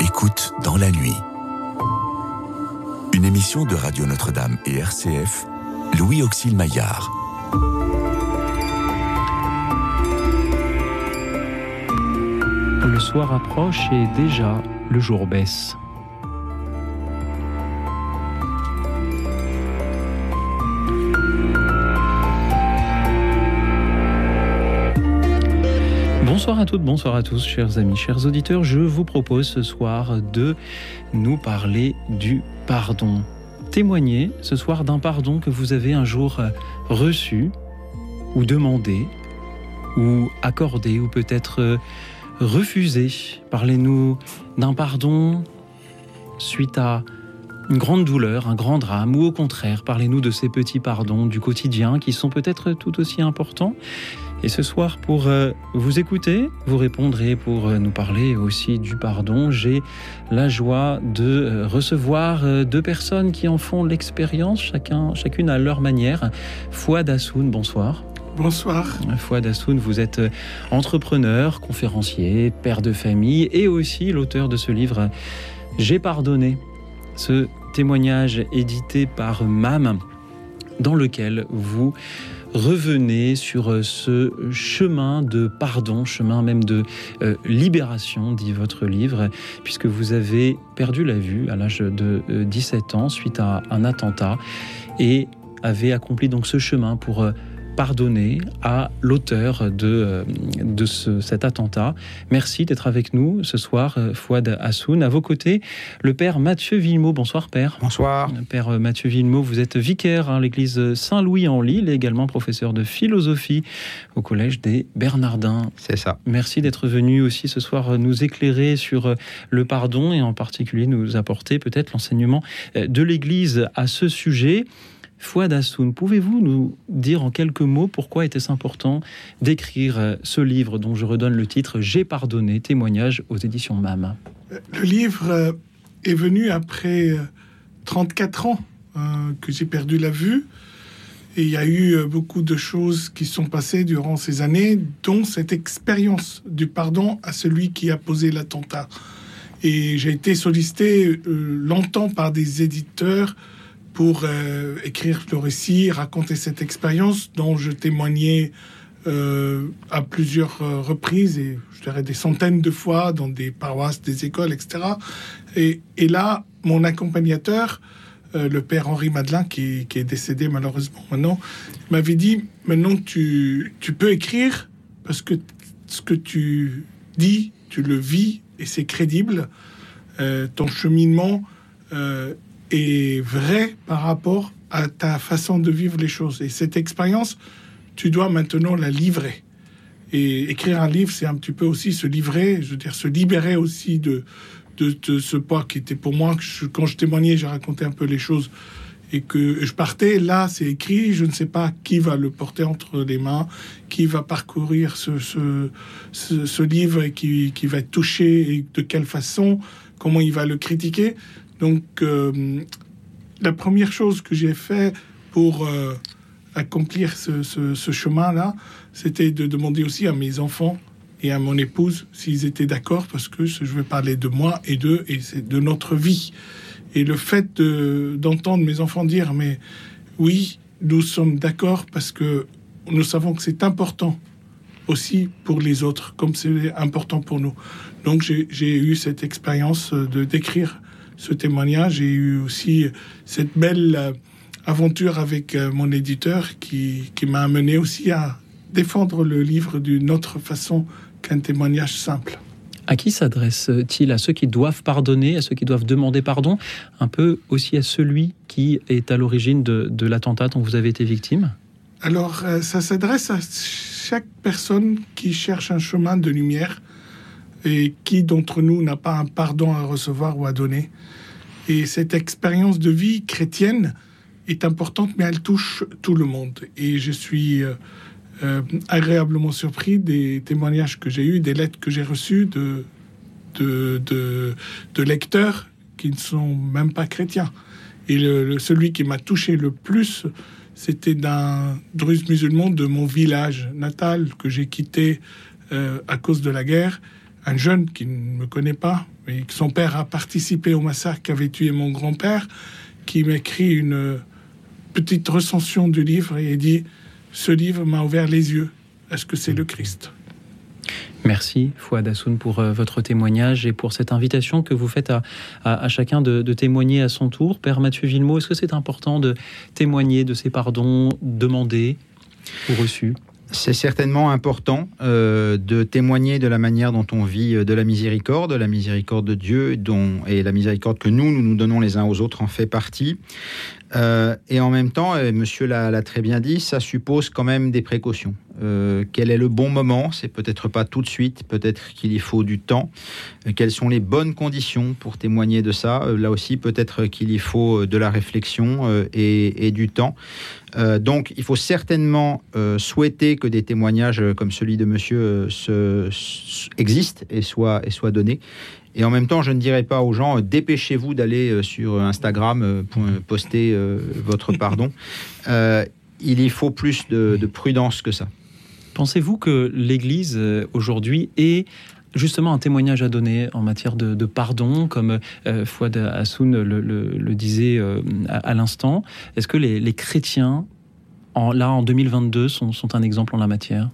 Écoute dans la nuit. Une émission de Radio Notre-Dame et RCF, Louis Auxil Maillard. Le soir approche et déjà le jour baisse. Bonsoir à toutes, bonsoir à tous, chers amis, chers auditeurs. Je vous propose ce soir de nous parler du pardon. Témoigner ce soir d'un pardon que vous avez un jour reçu ou demandé ou accordé ou peut-être refusé. Parlez-nous d'un pardon suite à une grande douleur, un grand drame, ou au contraire, parlez-nous de ces petits pardons du quotidien qui sont peut-être tout aussi importants. Et ce soir, pour euh, vous écouter, vous répondrez pour euh, nous parler aussi du pardon. J'ai la joie de euh, recevoir deux personnes qui en font l'expérience, chacun, chacune à leur manière. Fouad Assoun, bonsoir. Bonsoir. Fouad Assoun, vous êtes entrepreneur, conférencier, père de famille et aussi l'auteur de ce livre J'ai pardonné. Ce témoignage édité par MAM dans lequel vous revenez sur ce chemin de pardon, chemin même de euh, libération, dit votre livre, puisque vous avez perdu la vue à l'âge de 17 euh, ans suite à un attentat et avez accompli donc ce chemin pour euh, pardonner à l'auteur de, euh, de cet attentat. Merci d'être avec nous ce soir, euh, Fouad Hassoun. À vos côtés, le père Mathieu Villemot. Bonsoir, père. Bonsoir. Père euh, Mathieu Villemot, vous êtes vicaire à l'église Saint-Louis en Lille et également professeur de philosophie au collège des Bernardins. C'est ça. Merci d'être venu aussi ce soir nous éclairer sur le pardon et en particulier nous apporter peut-être l'enseignement de l'église à ce sujet. Fouad Hassoun, pouvez-vous nous dire en quelques mots pourquoi était-ce important d'écrire euh, ce livre dont je redonne le titre J'ai pardonné, témoignage aux éditions MAM Le livre euh, est venu après 34 euh, ans que j'ai perdu la vue. Et il y a eu beaucoup de choses qui sont passées durant ces années, dont cette expérience du pardon à celui qui a posé l'attentat. Et j'ai été sollicité longtemps par des éditeurs pour euh, écrire le récit, raconter cette expérience dont je témoignais euh, à plusieurs euh, reprises et je dirais des centaines de fois dans des paroisses, des écoles, etc. Et, et là, mon accompagnateur, le père Henri Madelin, qui, est décédé malheureusement maintenant, m'avait dit maintenant tu, tu peux écrire parce que ce que tu dis, tu le vis et c'est crédible. ton cheminement est vrai par rapport à ta façon de vivre les choses. Et cette expérience, tu dois maintenant la livrer. Et écrire un livre, c'est un petit peu aussi se livrer, je veux dire, se libérer aussi de, de, ce poids qui était pour moi, quand je témoignais, j'ai raconté un peu les choses et que je partais, là, c'est écrit, je ne sais pas qui va le porter entre les mains, qui va parcourir ce, ce, livre et qui, qui va être touché et de quelle façon, comment il va le critiquer. Donc, euh, la première chose que j'ai fait pour euh, accomplir ce, chemin-là, c'était de demander aussi à mes enfants et à mon épouse s'ils étaient d'accord, parce que je vais parler de moi et d'eux, et c'est de notre vie. Et le fait d'entendre mes enfants dire, mais oui, nous sommes d'accord parce que nous savons que c'est important aussi pour les autres, comme c'est important pour nous. Donc j'ai eu cette expérience de d'écrire ce témoignage. J'ai eu aussi cette belle euh, aventure avec euh, mon éditeur qui, qui m'a amené aussi à défendre le livre d'une autre façon qu'un témoignage simple. À qui s'adresse-t-il? À ceux qui doivent pardonner, à ceux qui doivent demander pardon, un peu aussi à celui qui est à l'origine de, de l'attentat dont vous avez été victime? Alors, euh, ça s'adresse à chaque personne qui cherche un chemin de lumière et qui d'entre nous n'a pas un pardon à recevoir ou à donner. Et cette expérience de vie chrétienne est importante, mais elle touche tout le monde. Et je suis euh, euh, agréablement surpris des témoignages que j'ai eus, des lettres que j'ai reçues de, de, lecteurs qui ne sont même pas chrétiens Et celui qui m'a touché le plus, c'était d'un druze musulman de mon village natal que j'ai quitté euh, à cause de la guerre. Un jeune qui ne me connaît pas, mais que son père a participé au massacre qui avait tué mon grand-père, qui m'écrit une petite recension du livre et dit Ce livre m'a ouvert les yeux. Est-ce que c'est le Christ? Merci Fouad Assoun pour euh, votre témoignage et pour cette invitation que vous faites à, chacun de, témoigner à son tour. Père Mathieu Villemot, est-ce que c'est important de témoigner de ces pardons demandés ou reçus? C'est certainement important euh, de témoigner de la manière dont on vit euh, de la miséricorde, la miséricorde de Dieu, et la miséricorde que nous, nous nous donnons les uns aux autres en fait partie. Euh, et en même temps, et monsieur l'a très bien dit, ça suppose quand même des précautions. Euh, quel est le bon moment? C'est peut-être pas tout de suite, peut-être qu'il y faut du temps. Euh, quelles sont les bonnes conditions pour témoigner de ça? Là aussi, peut-être qu'il y faut de la réflexion et, du temps. donc, il faut certainement souhaiter que des témoignages comme celui de monsieur existent et soient, et soient donnés. Et en même temps, je ne dirais pas aux gens, euh, dépêchez-vous d'aller euh, sur Instagram euh, pour poster votre pardon. il y faut plus de, prudence que ça. Pensez-vous que l'Église aujourd'hui est justement un témoignage à donner en matière de, pardon, comme Fouad Hassoun le, disait à, l'instant? Est-ce que les chrétiens là, en 2022, sont, un exemple en la matière?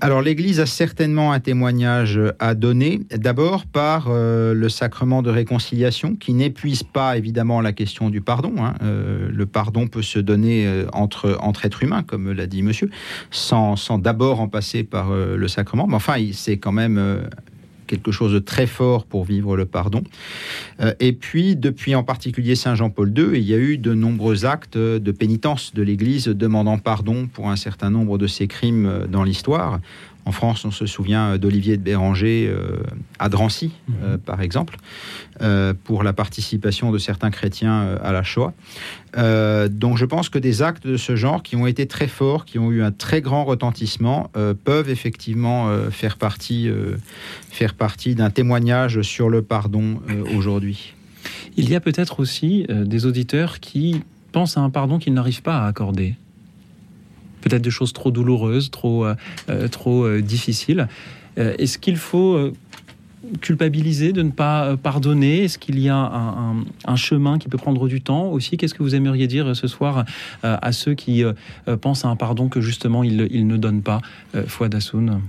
Alors, l'Église a certainement un témoignage à donner, d'abord par euh, le sacrement de réconciliation, qui n'épuise pas évidemment la question du pardon. Hein. Euh, le pardon peut se donner euh, entre, entre êtres humains, comme l'a dit monsieur, sans, sans d'abord en passer par le sacrement. Mais enfin, c'est quand même quelque chose de très fort pour vivre le pardon. Euh, et puis, depuis en particulier Saint Jean-Paul II, il y a eu de nombreux actes de pénitence de l'Église demandant pardon pour un certain nombre de ses crimes euh, dans l'histoire. En France, on se souvient d'Olivier de Béranger euh, à Drancy, mhm. par exemple, pour la participation de certains chrétiens à la Shoah. Euh, donc je pense que des actes de ce genre qui ont été très forts, qui ont eu un très grand retentissement, euh, peuvent effectivement euh, faire partie, faire partie d'un témoignage sur le pardon aujourd'hui. Il y a peut-être aussi des auditeurs qui pensent à un pardon qu'ils n'arrivent pas à accorder. Peut-être des choses trop douloureuses, trop, trop difficiles. Est-ce qu'il faut culpabiliser de ne pas euh, pardonner? Est-ce qu'il y a un, chemin qui peut prendre du temps aussi? Qu'est-ce que vous aimeriez dire euh, ce soir euh, à ceux qui pensent à un pardon que justement ils, ne donnent pas Fouad Hassoun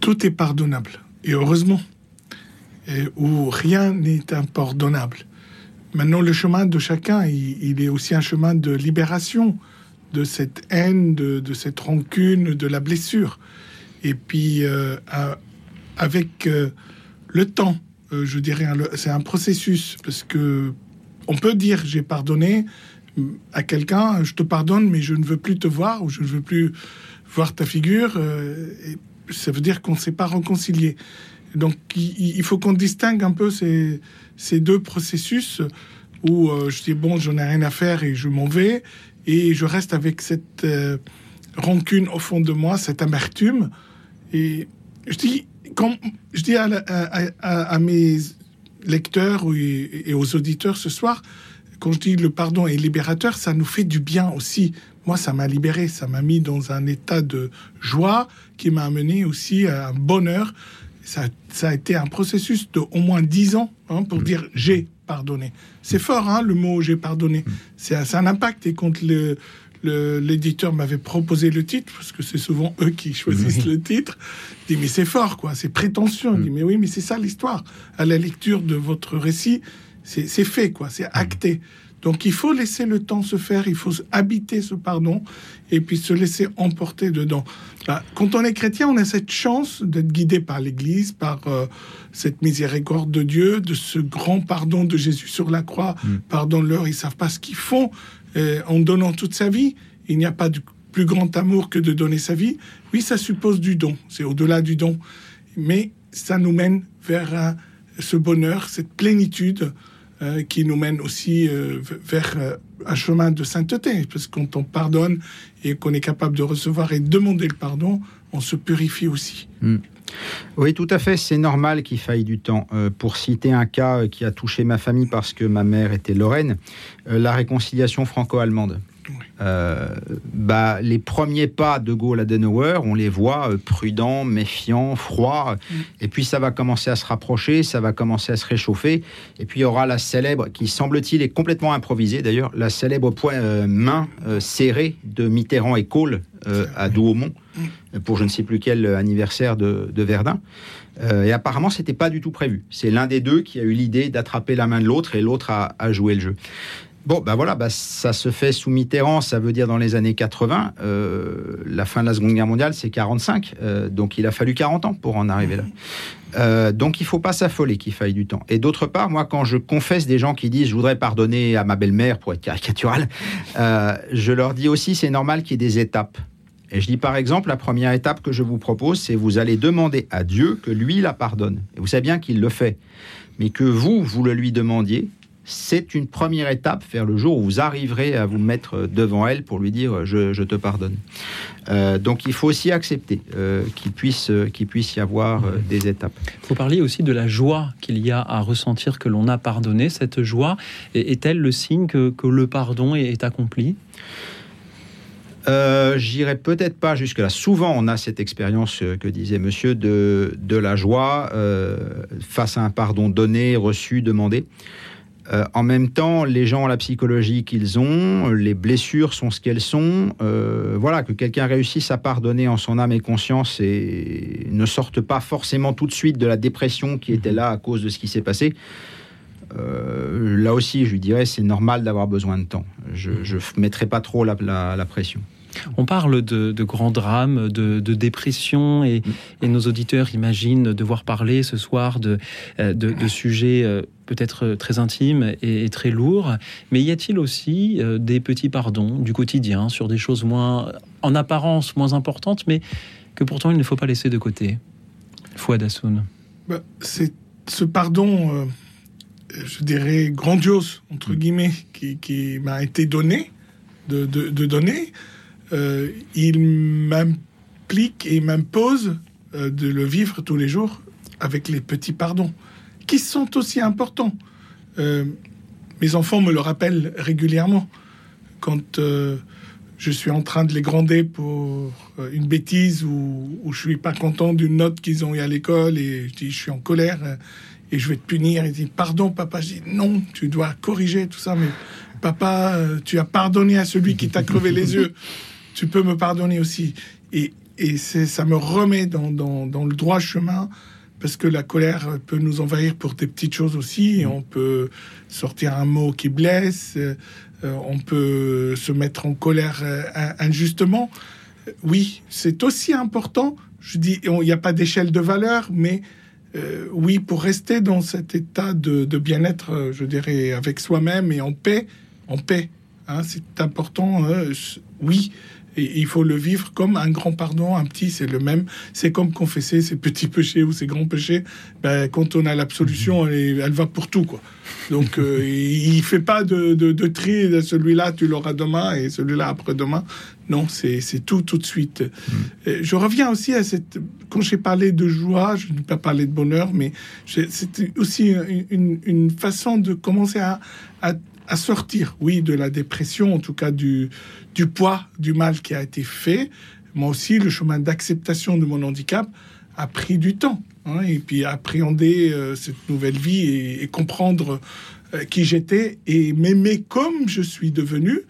Tout est pardonnable, et heureusement, et où rien n'est impardonnable. Maintenant, le chemin de chacun, il, est aussi un chemin de libération de cette haine, de, cette rancune, de la blessure. Et puis, avec euh, le temps, euh, je dirais, c'est un processus parce que on peut dire j'ai pardonné à quelqu'un, je te pardonne, mais je ne veux plus te voir ou je ne veux plus voir ta figure. Euh, ça veut dire qu'on ne s'est pas réconcilié. Donc il, faut qu'on distingue un peu ces, ces deux processus où je dis bon, j'en ai rien à faire et je m'en vais et je reste avec cette rancune au fond de moi, cette amertume. Et je dis quand je dis à, mes lecteurs et, aux auditeurs ce soir, quand je dis le pardon est libérateur, ça nous fait du bien aussi. Moi, ça m'a libéré, ça m'a mis dans un état de joie qui m'a amené aussi à un bonheur. Ça, a été un processus de au moins dix ans hein, pour dire j'ai pardonné. C'est fort, hein, le mot j'ai pardonné. C'est un impact. Et quand le, l'éditeur m'avait proposé le titre, parce que c'est souvent eux qui choisissent le titre. Je dis, mais c'est fort, quoi, c'est prétentieux. Je dis, mm. mais oui, mais c'est ça l'histoire. À la lecture de votre récit, c'est fait, quoi, c'est acté. Donc il faut laisser le temps se faire, il faut habiter ce pardon et puis se laisser emporter dedans. Bah, quand on est chrétien, on a cette chance d'être guidé par l'Église, par euh, cette miséricorde de Dieu, de ce grand pardon de Jésus sur la croix. Mm. Pardonne-leur, ils savent pas ce qu'ils font. En donnant toute sa vie. Il n'y a pas de plus grand amour que de donner sa vie. Oui, ça suppose du don, c'est au-delà du don, mais ça nous mène vers euh, ce bonheur, cette plénitude euh, qui nous mène aussi vers un chemin de sainteté, parce que quand on pardonne et qu'on est capable de recevoir et demander le pardon, on se purifie aussi. Hmm. Oui, tout à fait. C'est normal qu'il faille du temps. Euh, pour citer un cas qui a touché ma famille parce que ma mère était lorraine, euh, la réconciliation franco-allemande. Euh, bah, les premiers pas de Gaulle à Denauer, on les voit euh, prudents, méfiants, froids, mm. et puis ça va commencer à se rapprocher, ça va commencer à se réchauffer, et puis il y aura la célèbre, qui semble-t-il est complètement improvisée d'ailleurs, la célèbre point, euh, main serrée de Mitterrand et Kohl à Douaumont, mm. pour je ne sais plus quel anniversaire de, Verdun. et apparemment, c'était pas du tout prévu. C'est l'un des deux qui a eu l'idée d'attraper la main de l'autre et l'autre a, a joué le jeu. Bon, ben voilà, bah, ça se fait sous Mitterrand, ça veut dire dans les années 80. Euh, la fin de la Seconde Guerre mondiale, c'est 45, euh, donc il a fallu 40 ans pour en arriver là. Euh, donc il faut pas s'affoler qu'il faille du temps. Et d'autre part, moi, quand je confesse des gens qui disent je voudrais pardonner à ma belle-mère pour être caricatural, je leur dis aussi c'est normal qu'il y ait des étapes. Et je dis par exemple, la première étape que je vous propose, c'est vous allez demander à Dieu que lui la pardonne. Et vous savez bien qu'il le fait. Mais que vous, vous le lui demandiez, c'est une première étape vers le jour où vous arriverez à vous mettre devant elle pour lui dire je, te pardonne. Euh, donc il faut aussi accepter euh, qu'il puisse, puisse y avoir euh, des étapes. Vous parliez aussi de la joie qu'il y a à ressentir que l'on a pardonné. Cette joie est-elle le signe que, le pardon est, accompli? J'irai peut-être pas jusque-là. Souvent, on a cette expérience que disait monsieur de, de la joie face à un pardon donné, reçu, demandé. Euh, en même temps, les gens ont la psychologie qu'ils ont, les blessures sont ce qu'elles sont. Euh, voilà, que quelqu'un réussisse à pardonner en son âme et conscience et ne sorte pas forcément tout de suite de la dépression qui était là à cause de ce qui s'est passé. Euh, là aussi, je lui dirais, c'est normal d'avoir besoin de temps. Je ne mettrai pas trop la, pression. On parle de, grands drames, de, dépression, et, nos auditeurs imaginent devoir parler ce soir de, de sujets peut-être euh, très intime et, très lourd, mais y a-t-il aussi euh, des petits pardons du quotidien sur des choses moins, en apparence moins importantes, mais que pourtant il ne faut pas laisser de côté? Fouad Hassoun. Bah, c'est ce pardon, euh, je dirais grandiose, entre guillemets, qui, m'a été donné, de, donner, il m'implique et m'impose de le vivre tous les jours avec les petits pardons qui sont aussi importants. Euh, mes enfants me le rappellent régulièrement quand euh, je suis en train de les gronder pour euh, une bêtise ou, ou je suis pas content d'une note qu'ils ont eu à l'école et je dis je suis en colère et je vais te punir. Ils disent pardon papa. Je dis non, tu dois corriger tout ça. Mais papa, tu as pardonné à celui qui t'a crevé les yeux. Tu peux me pardonner aussi. Et, et ça me remet dans, dans, le droit chemin parce que la colère peut nous envahir pour des petites choses aussi. On peut sortir un mot qui blesse, euh, on peut se mettre en colère euh, injustement. Oui, c'est aussi important. Je dis, il n'y a pas d'échelle de valeur, mais euh, oui, pour rester dans cet état de, bien-être, je dirais, avec soi-même et en paix, en paix. Hein, c'est important. oui, il faut le vivre comme un grand pardon, un petit, c'est le même. C'est comme confesser ses petits péchés ou ses grands péchés. Ben, quand on a l'absolution, elle, elle, va pour tout, quoi. Donc, euh, il fait pas de, de, de tri. Celui-là, tu l'auras demain et celui-là après-demain. Non, c'est tout, tout de suite. Mm. Je reviens aussi à cette. Quand j'ai parlé de joie, je n'ai pas parlé de bonheur, mais c'était aussi une, une, façon de commencer à, à, à sortir, oui, de la dépression, en tout cas du, du poids du mal qui a été fait. Moi aussi, le chemin d'acceptation de mon handicap a pris du temps. Hein, et puis appréhender euh, cette nouvelle vie et, comprendre euh, qui j'étais et m'aimer comme je suis devenu,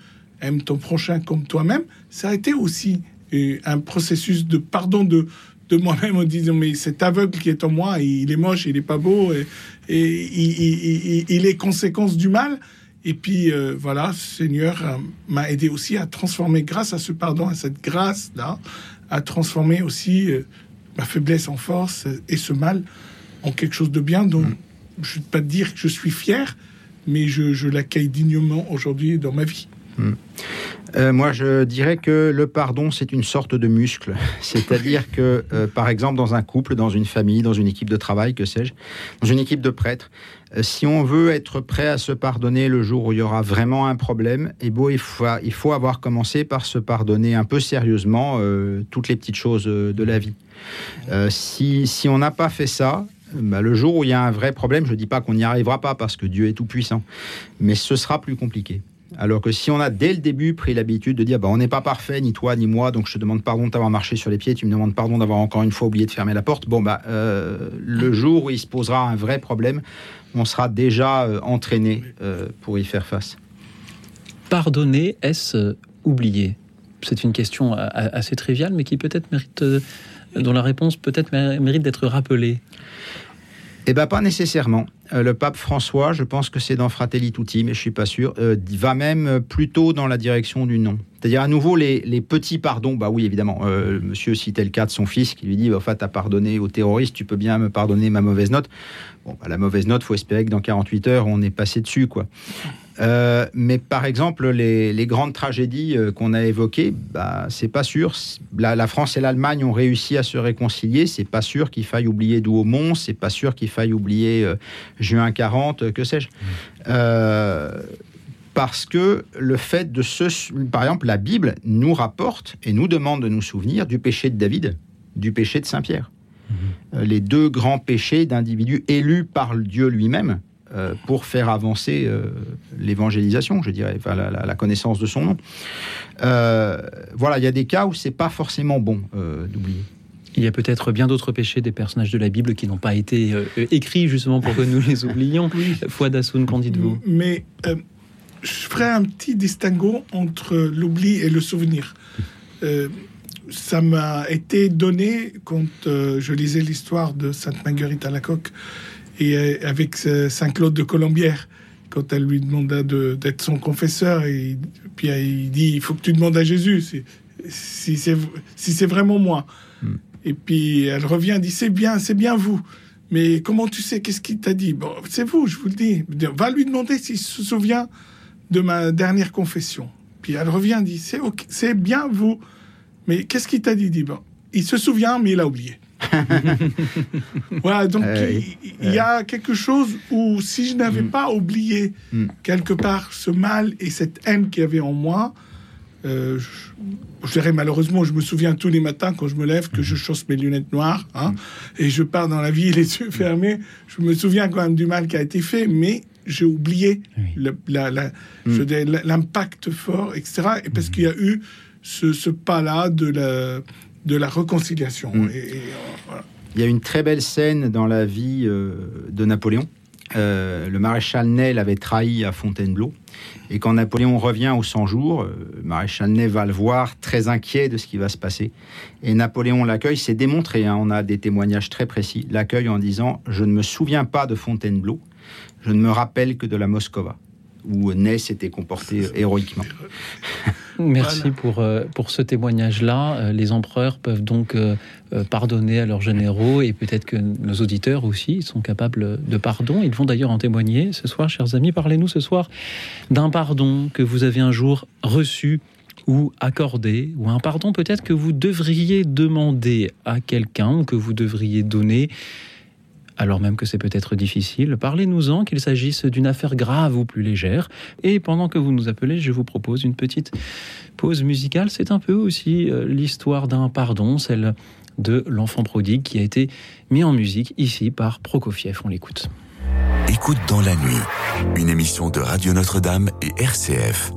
aime ton prochain comme toi-même, ça a été aussi euh, un processus de pardon de, de moi-même en disant mais cet aveugle qui est en moi, il est moche, il est pas beau et, et il est conséquence du mal. Et puis euh, voilà, Seigneur euh, m'a aidé aussi à transformer, grâce à ce pardon, à cette grâce-là, à transformer aussi euh, ma faiblesse en force et ce mal en quelque chose de bien dont mm. je ne vais pas dire que je suis fier, mais je, je l'accueille dignement aujourd'hui dans ma vie. Mm. Euh, moi, je dirais que le pardon, c'est une sorte de muscle. C'est-à-dire que, euh, par exemple, dans un couple, dans une famille, dans une équipe de travail, que sais-je, dans une équipe de prêtres, si on veut être prêt à se pardonner le jour où il y aura vraiment un problème, eh il, faut, il faut avoir commencé par se pardonner un peu sérieusement euh, toutes les petites choses euh, de la vie. si, si, on n'a pas fait ça, bah, le jour où il y a un vrai problème, je ne dis pas qu'on n'y arrivera pas parce que Dieu est tout puissant, mais ce sera plus compliqué. Alors que si on a dès le début pris l'habitude de dire bah, on n'est pas parfait, ni toi ni moi, donc je te demande pardon de t'avoir marché sur les pieds, tu me demandes pardon d'avoir encore une fois oublié de fermer la porte, bon, bah, euh, le jour où il se posera un vrai problème, on sera déjà euh, entraîné euh, pour y faire face. Pardonner, est-ce oublier? C'est une question assez triviale, mais qui peut-être mérite, dont la réponse peut-être mérite d'être rappelée. Eh bien, pas nécessairement. Euh, le pape François, je pense que c'est dans Fratelli Tutti, mais je suis pas sûr, euh, va même plutôt dans la direction du non. C'est-à-dire à nouveau les, petits pardons, bah oui évidemment, euh, monsieur citait le cas de son fils qui lui dit, en fait, t'as pardonné aux terroristes, tu peux bien me pardonner ma mauvaise note. Bon, bah, la mauvaise note, faut espérer que dans 48 heures, on est passé dessus, quoi. Euh, mais par exemple, les, grandes tragédies euh, qu'on a évoquées, bah, c'est pas sûr. La, France et l'Allemagne ont réussi à se réconcilier. C'est pas sûr qu'il faille oublier Douaumont. C'est pas sûr qu'il faille oublier euh, juin 40, que sais-je. parce que le fait de se. Par exemple, la Bible nous rapporte et nous demande de nous souvenir du péché de David, du péché de Saint-Pierre. Mmh. Les deux grands péchés d'individus élus par Dieu lui-même euh, pour faire avancer euh, l'évangélisation, je dirais, enfin, la, connaissance de son nom. Euh, voilà, il y a des cas où c'est pas forcément bon d'oublier. Il y a peut-être bien d'autres péchés des personnages de la Bible qui n'ont pas été écrits justement pour que nous les oublions. Foi d'Assoun, qu'en dites-vous? Mais je ferai un petit distinguo entre l'oubli et le souvenir. ça m'a été donné quand je lisais l'histoire de Sainte Marguerite à la coque et euh, avec Saint-Claude de Colombière, quand elle lui demanda d'être son confesseur, et puis euh, il dit il faut que tu demandes à Jésus si c'est si vraiment moi. Hmm. Et puis elle revient, dit c'est bien, c'est bien vous. Mais comment tu sais Qu'est-ce qu'il t'a dit? Bon, c'est vous, je vous le dis. Va lui demander s'il se souvient de ma dernière confession. Puis elle revient, dit c'est bien vous. Mais qu'est-ce qu'il t'a dit? Dit bon, il se souvient, mais il a oublié. voilà, donc euh, il y, a quelque chose où si je n'avais mm. pas oublié mm. quelque part ce mal et cette haine qu'il y avait en moi, euh, je, dirais malheureusement, je me souviens tous les matins quand je me lève que je mm. chausse mes lunettes noires hein, et je pars dans la vie les yeux fermés. Je me souviens quand même du mal qui a été fait, mais j'ai oublié l'impact fort, etc. Et parce qu'il y a eu ce, ce pas-là de la de la réconciliation. Mm. Et, euh, Il y a une très belle scène dans la vie euh, de Napoléon. Euh, le maréchal Ney l'avait trahi à Fontainebleau. Et quand Napoléon revient aux 100 jours, le maréchal Ney va le voir très inquiet de ce qui va se passer. Et Napoléon l'accueille, c'est démontré, hein, on a des témoignages très précis, l'accueille en disant Je ne me souviens pas de Fontainebleau, je ne me rappelle que de la Moscova où Ney s'était comporté héroïquement. Merci pour, euh, pour ce témoignage-là. Euh, les empereurs peuvent donc euh, pardonner à leurs généraux et peut-être que nos auditeurs aussi sont capables de pardon. Ils vont d'ailleurs en témoigner ce soir, chers amis. Parlez-nous ce soir d'un pardon que vous avez un jour reçu ou accordé, ou un pardon peut-être que vous devriez demander à quelqu'un ou que vous devriez donner alors même que c'est peut-être difficile. Parlez-nous-en, qu'il s'agisse d'une affaire grave ou plus légère. Et pendant que vous nous appelez, je vous propose une petite pause musicale. C'est un peu aussi euh, l'histoire d'un pardon, celle de l'enfant prodigue qui a été mis en musique ici par Prokofiev. On l'écoute. Écoute dans la nuit, une émission de Radio Notre-Dame et RCF.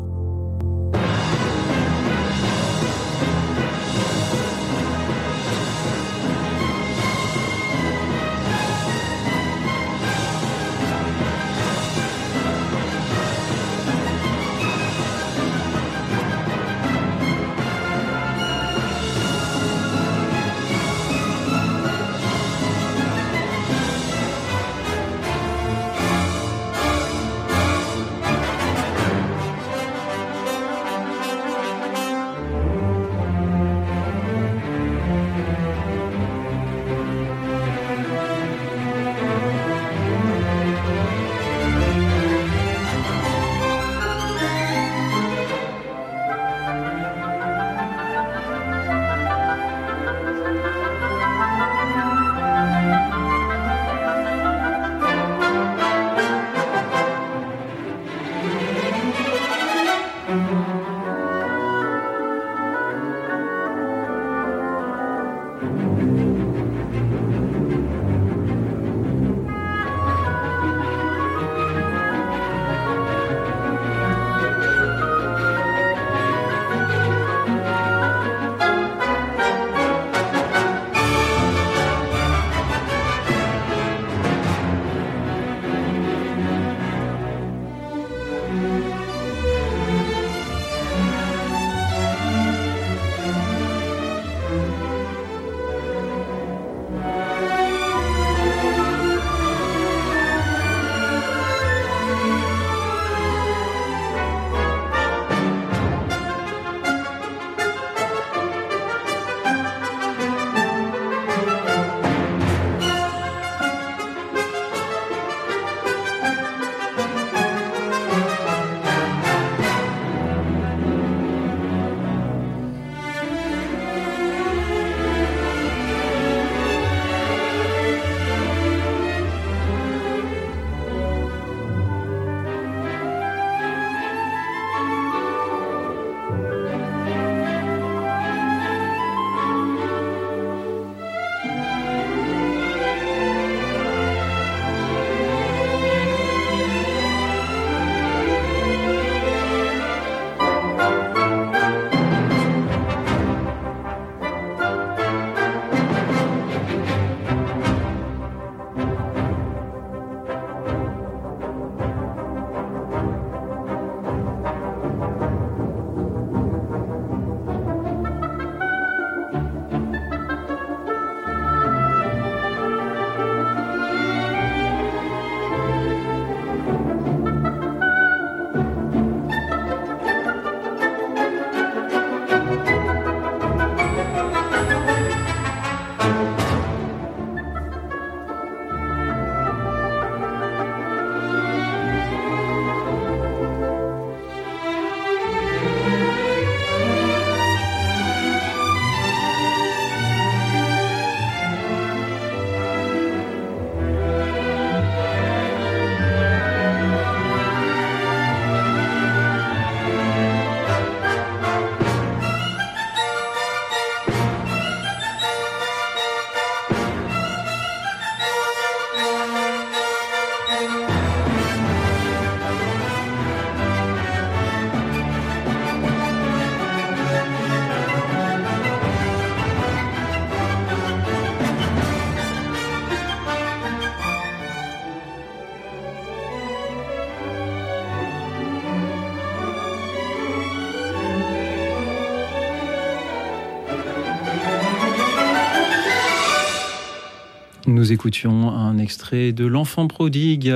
Écoutions un extrait de L'enfant prodigue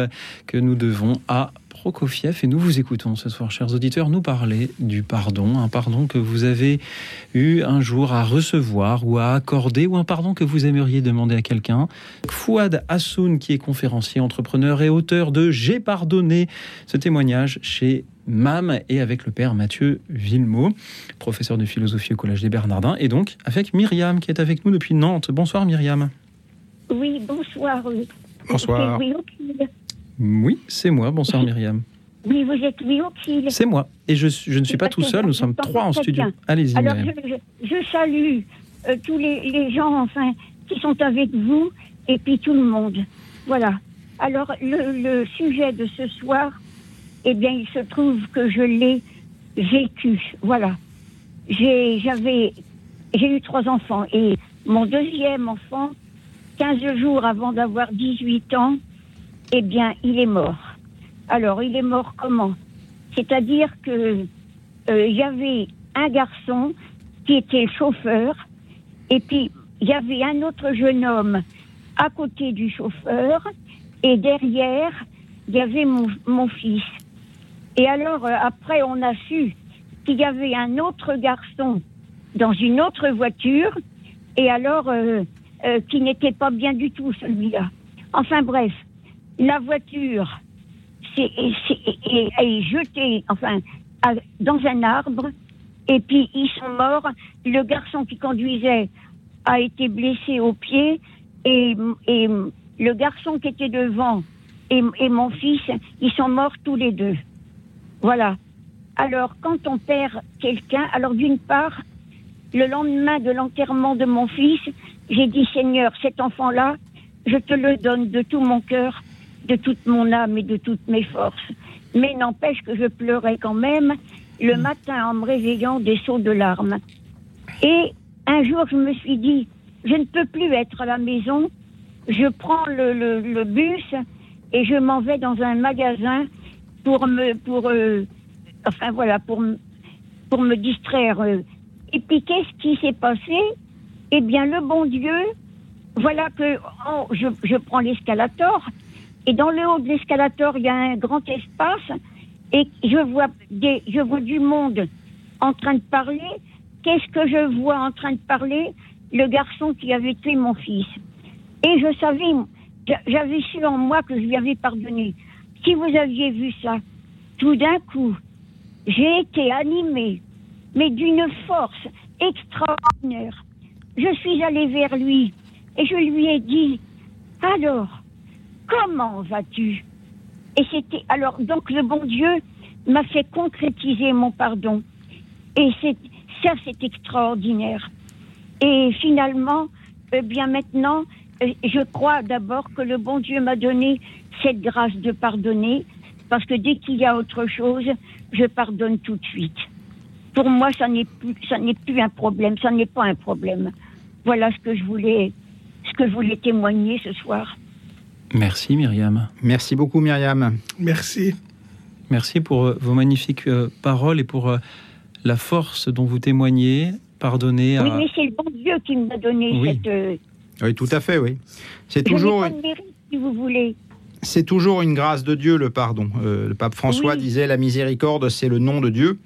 que nous devons à Prokofiev et nous vous écoutons ce soir, chers auditeurs, nous parler du pardon, un pardon que vous avez eu un jour à recevoir ou à accorder ou un pardon que vous aimeriez demander à quelqu'un. Fouad Hassoun, qui est conférencier, entrepreneur et auteur de J'ai pardonné, ce témoignage chez MAM et avec le père Mathieu Villemot, professeur de philosophie au Collège des Bernardins, et donc avec Myriam qui est avec nous depuis Nantes. Bonsoir Myriam. Oui, bonsoir. Bonsoir. Oui, c'est moi. Bonsoir Myriam. Oui, vous êtes Auxil. C'est moi. Et je, je ne suis pas tout seul, nous sommes trois en studio. Allez-y. Alors, je, je, salue euh, tous les, les, gens, enfin, qui sont avec vous, et puis tout le monde. Voilà. Alors, le, le sujet de ce soir, eh bien, il se trouve que je l'ai vécu. Voilà. J'ai, j'avais, j'ai eu trois enfants, et mon deuxième enfant, 15 jours avant d'avoir 18 ans, eh bien, il est mort. Alors, il est mort comment? C'est-à-dire que euh, il y avait un garçon qui était chauffeur, et puis il y avait un autre jeune homme à côté du chauffeur, et derrière, il y avait mon, mon fils. Et alors, euh, après, on a su qu'il y avait un autre garçon dans une autre voiture, et alors, euh, euh, qui n'était pas bien du tout, celui-là. Enfin bref, la voiture est, jetée, enfin, dans un arbre, et puis ils sont morts. Le garçon qui conduisait a été blessé au pied, et, et le garçon qui était devant et, et mon fils, ils sont morts tous les deux. Voilà. Alors, quand on perd quelqu'un, alors d'une part, le lendemain de l'enterrement de mon fils, j'ai dit Seigneur, cet enfant-là, je te le donne de tout mon cœur, de toute mon âme et de toutes mes forces. Mais n'empêche que je pleurais quand même le mm. matin en me réveillant des sauts de larmes. Et un jour, je me suis dit, je ne peux plus être à la maison. Je prends le, le, le bus et je m'en vais dans un magasin pour me, pour, euh, enfin voilà, pour, pour me distraire. Et puis, qu'est-ce qui s'est passé? Eh bien, le bon Dieu, voilà que oh, je, prends l'escalator et dans le haut de l'escalator, il y a un grand espace et je vois, je vois du monde en train de parler. Qu'est-ce que je vois en train de parler? Le garçon qui avait tué mon fils. Et je savais, j'avais su en moi que je lui avais pardonné. Si vous aviez vu ça, tout d'un coup, j'ai été animée, mais d'une force extraordinaire. Je suis allée vers lui et je lui ai dit, alors, comment vas-tu? Et c'était alors donc le bon Dieu m'a fait concrétiser mon pardon. Et c'est ça, c'est extraordinaire. Et finalement, eh bien maintenant, euh, je crois d'abord que le bon Dieu m'a donné cette grâce de pardonner, parce que dès qu'il y a autre chose, je pardonne tout de suite. Pour moi, ça n'est plus, ça n'est plus un problème, ça n'est pas un problème. Voilà ce que je voulais, ce que je voulais témoigner ce soir. Merci Myriam. Merci beaucoup Myriam. Merci. Merci pour euh, vos magnifiques euh, paroles et pour euh, la force dont vous témoignez. Pardonnez à... Oui, mais c'est le bon Dieu qui m'a donné oui. cette... Oui, tout à fait, oui. C'est toujours... Pas de mérite, si vous voulez. C'est toujours une grâce de Dieu, le pardon. Euh, le pape François Oui. disait la miséricorde, c'est le nom de Dieu.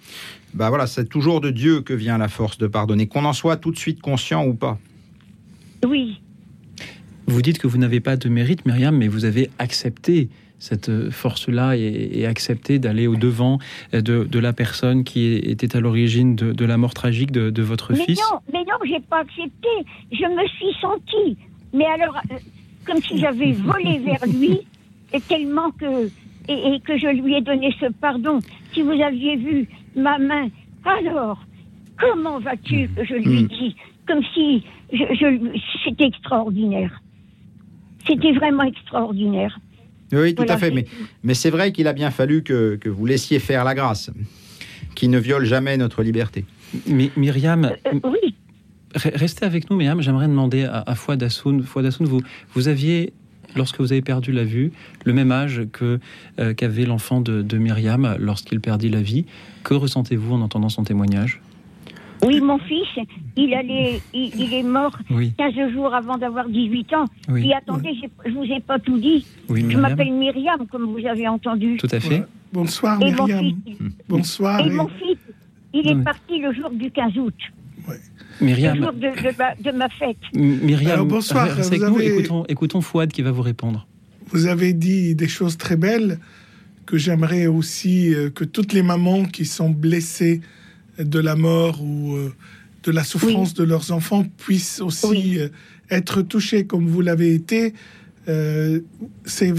Bah voilà, c'est toujours de Dieu que vient la force de pardonner, qu'on en soit tout de suite conscient ou pas. Oui, Vous dites que vous n'avez pas de mérite, Myriam, mais vous avez accepté cette euh, force-là et, et accepté d'aller au-devant euh, de, de la personne qui était à l'origine de, de la mort tragique de, de votre mais fils. non, mais non, j'ai pas accepté. Je me suis sentie, mais alors, euh, comme si j'avais volé vers lui, et tellement que, et, et que je lui ai donné ce pardon. Si vous aviez vu ma main, alors, comment vas-tu que je lui ai Mm. dit, comme si je, je- c'était extraordinaire. C'était vraiment extraordinaire. Oui, tout Voilà, à fait. Mais, mais c'est vrai qu'il a bien fallu que, que vous laissiez faire la grâce, qui ne viole jamais notre liberté. Mais Myriam, Euh, oui, Re- Restez avec nous, Myriam. J'aimerais demander à, à Fouad vous, vous aviez, lorsque vous avez perdu la vue, le même âge que euh, qu'avait l'enfant de, de Myriam lorsqu'il perdit la vie. Que ressentez-vous en entendant son témoignage? Oui, mon fils, il, allait, il, il est mort Oui, 15 jours avant d'avoir 18 ans. oui, Et attendez, j'ai- je vous ai pas tout dit. oui, Je m'appelle Myriam, comme vous avez entendu. Tout à fait. Ouais. Bonsoir Et mon Myriam. fils, Bonsoir. et et- mon fils, il est Oui. parti le jour du 15 août, le Myriam, jour de, de ma, de ma fête. Myriam, Alors, bonsoir, restez vous avec nous. avez- Écoutons, écoutons Fouad qui va vous répondre. Vous avez dit des choses très belles que j'aimerais aussi euh, que toutes les mamans qui sont blessées de la mort ou euh, de la souffrance de leurs enfants puissent aussi Oui. euh, être touchées comme vous l'avez été. Euh, c'est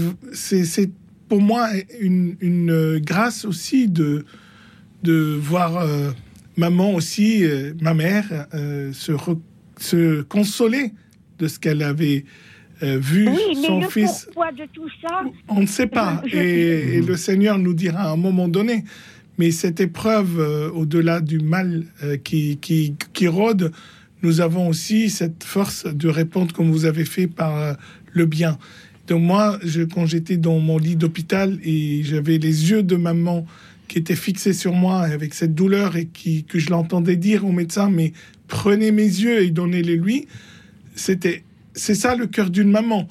pour moi une, une, euh, grâce aussi de, de voir euh, maman aussi, euh, ma mère, euh, se, re- se consoler de ce qu'elle avait euh, vu Oui, mais son le fils. pourquoi de tout ça, On ne sait pas. Je- Et, et le Seigneur nous dira à un moment donné. Mais cette épreuve, euh, au-delà du mal euh, qui, qui, qui rôde, nous avons aussi cette force de répondre comme vous avez fait par le bien. Donc moi, je, quand j'étais dans mon lit d'hôpital et j'avais les yeux de maman qui étaient fixés sur moi avec cette douleur et qui, que je l'entendais dire au médecin, mais prenez mes yeux et donnez-les lui, c'était, c'est ça le cœur d'une maman.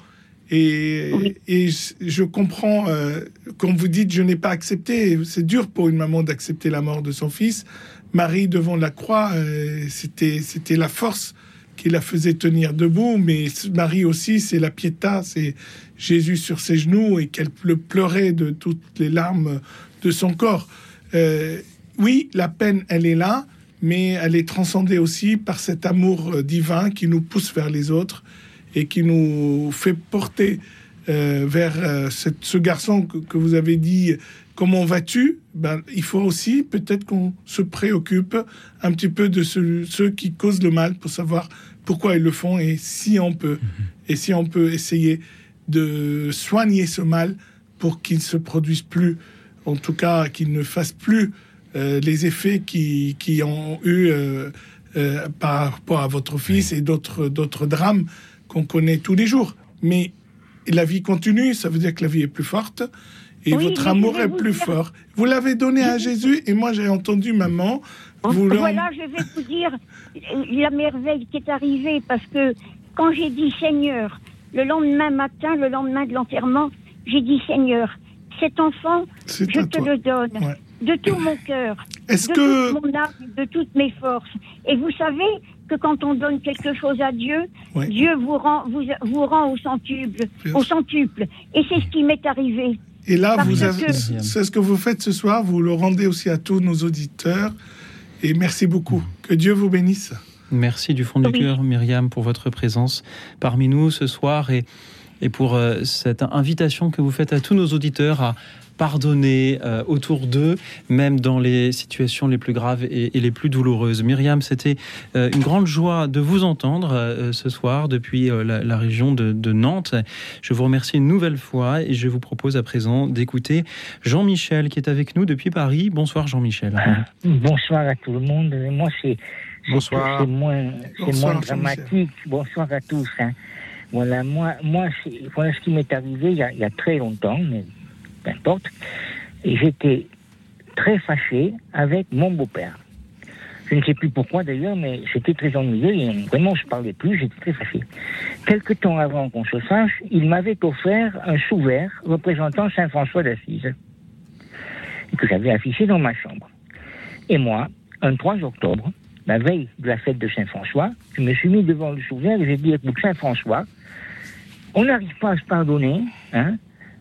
Et, Oui. et je- je comprends, euh, quand vous dites je n'ai pas accepté, c'est dur pour une maman d'accepter la mort de son fils. Marie devant la croix, euh, c'était, c'était la force qui la faisait tenir debout, mais Marie aussi, c'est la piéta, c'est Jésus sur ses genoux et qu'elle le pleurait de toutes les larmes de son corps. Euh, oui, la peine, elle est là, mais elle est transcendée aussi par cet amour euh, divin qui nous pousse vers les autres et qui nous fait porter euh, vers euh, cette- ce garçon que, que vous avez dit, comment vas-tu? Ben, Il faut aussi peut-être qu'on se préoccupe un petit peu de ceux, ceux qui causent le mal pour savoir pourquoi ils le font et si on peut, et si on peut essayer de soigner ce mal pour qu'il ne se produise plus, en tout cas qu'il ne fasse plus euh, les effets qui, qui ont eu euh, euh, par rapport à votre fils et d'autres d'autres drames qu'on connaît tous les jours. Mais la vie continue, ça veut dire que la vie est plus forte et Oui, votre amour est plus dire- fort. Vous l'avez donné à Jésus et moi j'ai entendu maman. Vous l'en- Voilà, je vais vous dire la merveille qui est arrivée parce que quand j'ai dit Seigneur, le lendemain matin, le lendemain de l'enterrement, j'ai dit Seigneur, cet enfant, je te toi. le donne Ouais. de tout mon cœur, de que toute mon âme, de toutes mes forces. Et vous savez que quand on donne quelque chose à Dieu, Ouais. Dieu vous rend, vous, vous rend au centuple, Bien au centuple. Et c'est ce qui m'est arrivé. Et là, Parce vous que- avez, c'est ce que vous faites ce soir. Vous le rendez aussi à tous nos auditeurs. Et merci beaucoup. Que Dieu vous bénisse. Merci du fond du cœur, Myriam, pour votre présence parmi nous ce soir et, et pour euh, cette invitation que vous faites à tous nos auditeurs à pardonner euh, autour d'eux, même dans les situations les plus graves et, et les plus douloureuses. Myriam, c'était euh, une grande joie de vous entendre euh, ce soir depuis euh, la, la région de, de Nantes. Je vous remercie une nouvelle fois et je vous propose à présent d'écouter Jean-Michel qui est avec nous depuis Paris. Bonsoir Jean-Michel. Bonsoir à tout le monde. Moi, c'est Bonsoir. C'est moins, dramatique. Bonsoir à tous. hein. Voilà, moi, moi, voilà ce qui m'est arrivé il y, a, très longtemps, mais peu importe. Et j'étais très fâché avec mon beau-père. Je ne sais plus pourquoi d'ailleurs, mais c'était très ennuyeux et vraiment je parlais plus, j'étais très fâché. Quelque temps avant qu'on se sache, il m'avait offert un sous-verre représentant Saint François d'Assise que j'avais affiché dans ma chambre. Et moi, un 3 octobre, la veille de la fête de Saint-François, je me suis mis devant le souverain et j'ai dit, écoute, Saint-François, on n'arrive pas à se pardonner, hein,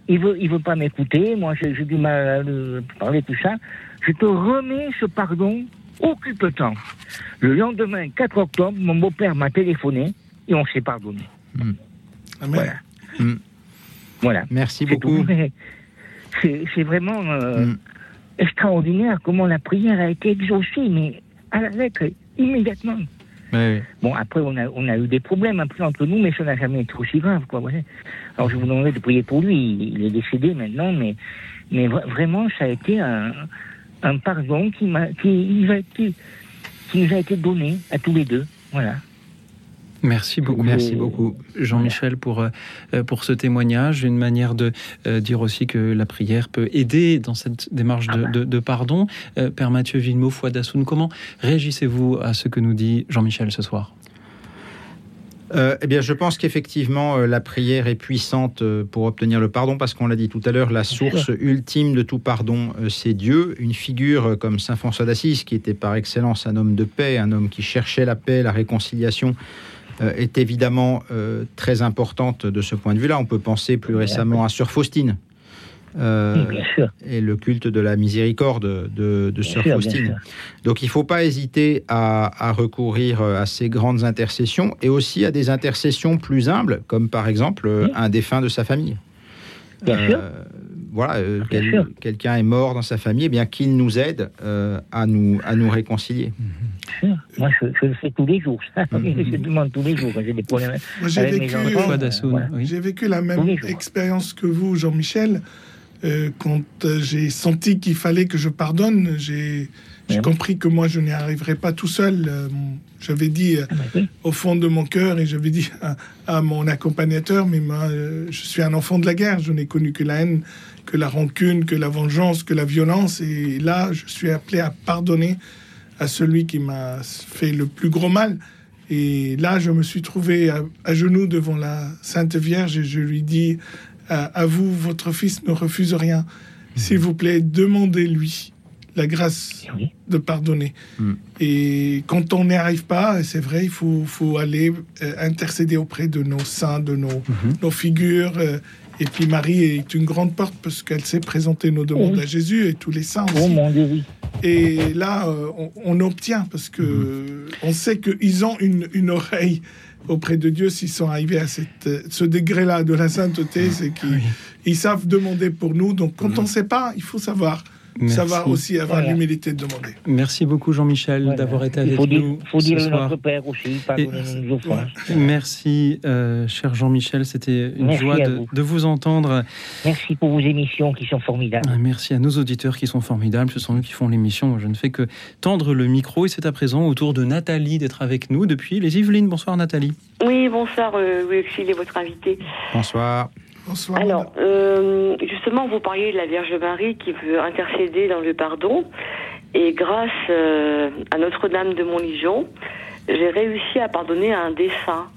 il veut, il veut pas m'écouter, moi j'ai du mal à le parler, tout ça, je te remets ce pardon, occupe-t'en. Le lendemain, 4 octobre, mon beau-père m'a téléphoné et on s'est pardonné. Amen. Voilà. Mm. Voilà. Merci beaucoup. C'est vraiment euh, Mm. extraordinaire comment la prière a été exaucée, mais à la lettre, immédiatement. Bon, après, on a, on a eu des problèmes un entre nous, mais ça n'a jamais été aussi grave, quoi. voilà. Alors, je vous demanderai de prier pour lui. Il est décédé maintenant, mais, mais vra- vraiment, ça a été un, un pardon qui, m'a, qui, qui nous a été donné à tous les deux. Voilà. Merci beaucoup. Merci beaucoup. Jean-Michel pour, euh, pour ce témoignage, une manière de euh, dire aussi que la prière peut aider dans cette démarche de, de, de pardon. Euh, Père Mathieu Villemot, foi d'Assoun, comment réagissez-vous à ce que nous dit Jean-Michel ce soir? Euh, eh bien, je pense qu'effectivement, euh, la prière est puissante euh, pour obtenir le pardon, parce qu'on l'a dit tout à l'heure, la source ultime de tout pardon, euh, c'est Dieu. Une figure euh, comme Saint François d'Assise, qui était par excellence un homme de paix, un homme qui cherchait la paix, la réconciliation, euh, est évidemment euh, très importante de ce point de vue-là. On peut penser plus récemment à Sœur Faustine. euh, Oui, et le culte de la miséricorde de, Sœur Faustine. Donc il ne faut pas hésiter à, à recourir euh, à ces grandes intercessions et aussi à des intercessions plus humbles, comme par exemple euh, Oui. un défunt de sa famille. Bien sûr. Voilà, euh, quel- sûr. quelqu'un est mort dans sa famille, eh bien qu'il nous aide euh, à, nous, à nous réconcilier. Bien sûr. Moi, je, je le fais tous les jours. Mhm. je demande tous les jours quand j'ai des problèmes. Moi, j'ai Avec mes vécu, enfants, Foi euh, d'Assoun, voilà. oui. j'ai vécu la même expérience que vous, Jean-Michel. Euh, quand euh, j'ai senti qu'il fallait que je pardonne, j'ai compris que moi, je n'y arriverai pas tout seul. Euh, J'avais dit euh, Ah, bah oui. au fond de mon cœur et j'avais dit à, à mon accompagnateur, mais moi, euh, je suis un enfant de la guerre, je n'ai connu que la haine, que la rancune, que la vengeance, que la violence. Et là, je suis appelé à pardonner à celui qui m'a fait le plus gros mal. Et là, je me suis trouvé à, à genoux devant la Sainte Vierge et je lui dis, à, à vous, votre fils ne refuse rien. S'il vous plaît, demandez-lui la grâce Oui. de pardonner. Mm. Et quand on n'y arrive pas, c'est vrai, il faut, faut aller euh, intercéder auprès de nos saints, de nos, Mhm. nos figures. euh, et puis Marie est une grande porte parce qu'elle sait présenter nos demandes Oui. à Jésus et tous les saints Oh aussi. mon Dieu, oui. Et là, euh, on, on obtient parce que Mhm. on sait qu'ils ont une, une oreille auprès de Dieu s'ils sont arrivés à cette, euh, ce degré-là de la sainteté, c'est qu'ils ils savent demander pour nous. Donc quand on ne sait pas, il faut savoir. Merci. Savoir aussi avoir Voilà. l'humilité de demander. Merci beaucoup Jean-Michel Voilà. d'avoir été Il avec dire, nous faut dire ce soir. notre Père aussi, nos offenses. Merci, euh, cher Jean-Michel. C'était une Merci joie de, vous. de vous entendre. Merci pour vos émissions qui sont formidables. Ah, Merci à nos auditeurs qui sont formidables. Ce sont eux qui font l'émission. Moi, Je ne fais que tendre le micro. Et c'est à présent au tour de Nathalie d'être avec nous depuis les Yvelines. Bonsoir, Nathalie. Oui, bonsoir, euh, Louis et votre invité. Bonsoir. Bonsoir. Alors, euh, justement, vous parliez de la Vierge Marie qui veut intercéder dans le pardon. Et grâce euh, à Notre-Dame de Montligeon, j'ai réussi à pardonner à un défunt.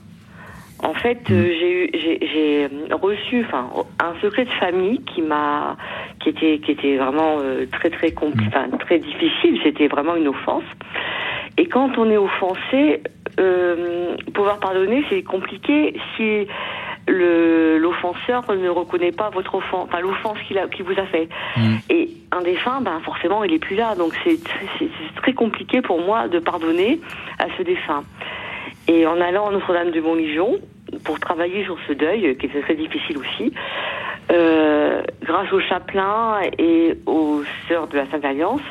En fait, euh, j'ai eu- j'ai j'ai reçu, enfin, un secret de famille qui m'a, qui était, qui était vraiment euh, très très compli- enfin, très difficile. C'était vraiment une offense. Et quand on est offensé, euh, pouvoir pardonner, c'est compliqué si l'offenseur ne reconnaît pas votre offense, enfin l'offense qu'il a, qu'il vous a fait. Mm. Et un défunt, ben forcément, il est plus là, donc c'est très compliqué pour moi de pardonner à ce défunt. Et en allant à Notre-Dame de Montligeon pour travailler sur ce deuil, qui était très difficile aussi, euh, grâce au chapelain et aux sœurs de la Sainte Alliance,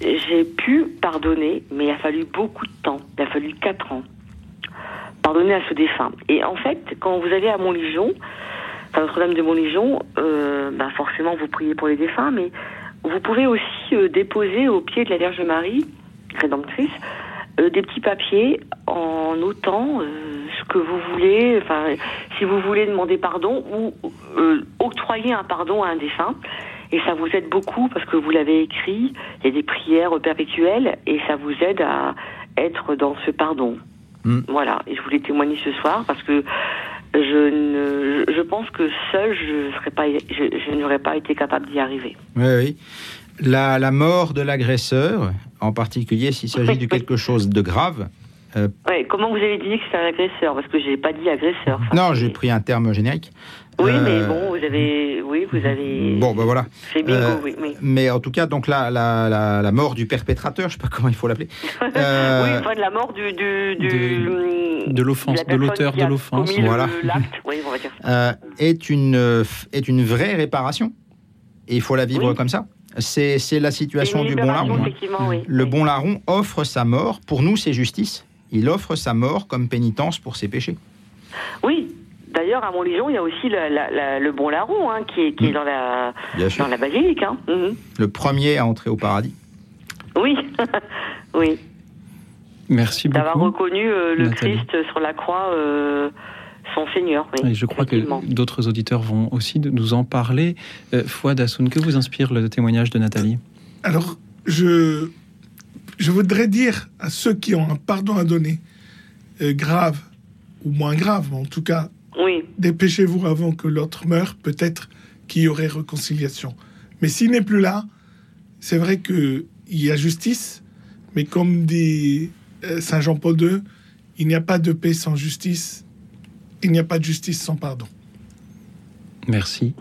j'ai pu pardonner, mais il a fallu beaucoup de temps. Il a fallu quatre ans. Pardonner à ce défunt. Et en fait, quand vous allez à Montligeon, enfin Notre-Dame de Montligeon, euh, bah forcément vous priez pour les défunts, mais vous pouvez aussi euh, déposer au pied de la Vierge Marie, rédemptrice, euh, des petits papiers en notant euh, ce que vous voulez, enfin, si vous voulez demander pardon ou octroyer un pardon à un défunt. Et ça vous aide beaucoup parce que vous l'avez écrit, il y a des prières perpétuelles et ça vous aide à être dans ce pardon. Mm. Voilà, et je voulais témoigner ce soir parce que je ne, je- pense que seul je serais pas, je, je n'aurais pas été capable d'y arriver. Oui, oui. La, la mort de l'agresseur, en particulier s'il s'agit de quelque chose de grave. Ouais, comment vous avez dit que c'est un agresseur? Parce que j'ai pas dit agresseur. Enfin, Non, j'ai pris un terme générique. Oui, mais Euh, bon, vous avez, oui, vous avez. Bon, ben voilà. C'est bingo, Euh, oui, oui. Mais en tout cas, donc la, la, la, la mort du perpétrateur, je sais pas comment il faut l'appeler. euh, oui, enfin de la mort du, du, du De- de l'offense, de l'auteur de a l'offense. Voilà. L'acte, oui, on va dire. euh, est, une, euh, est une vraie réparation. Et il faut la vivre Oui. comme ça. C'est c'est la situation du bon larron. hein. effectivement, oui. Le bon larron offre sa mort. Pour nous, c'est justice. Il offre sa mort comme pénitence pour ses péchés. Oui. D'ailleurs, à Montligeon, il y a aussi le, la- la- le bon larron hein, qui est, qui est Mm. dans la, dans la basilique. Hein. Mhm. Le premier à entrer au paradis. Oui. oui. Merci beaucoup. D'avoir reconnu euh, le Nathalie. Christ sur la croix, euh, son Seigneur. Oui, Et je crois que d'autres auditeurs vont aussi nous en parler. Euh, Fouad que vous inspire le témoignage de Nathalie? Alors, je, je voudrais dire à ceux qui ont un pardon à donner, euh, grave ou moins grave, mais en tout cas, Oui, dépêchez-vous avant que l'autre meure, peut-être qu'il y aurait réconciliation. Mais s'il n'est plus là, c'est vrai qu'il y a justice, mais comme dit euh, Saint Jean-Paul II, il n'y a pas de paix sans justice, il n'y a pas de justice sans pardon. Merci.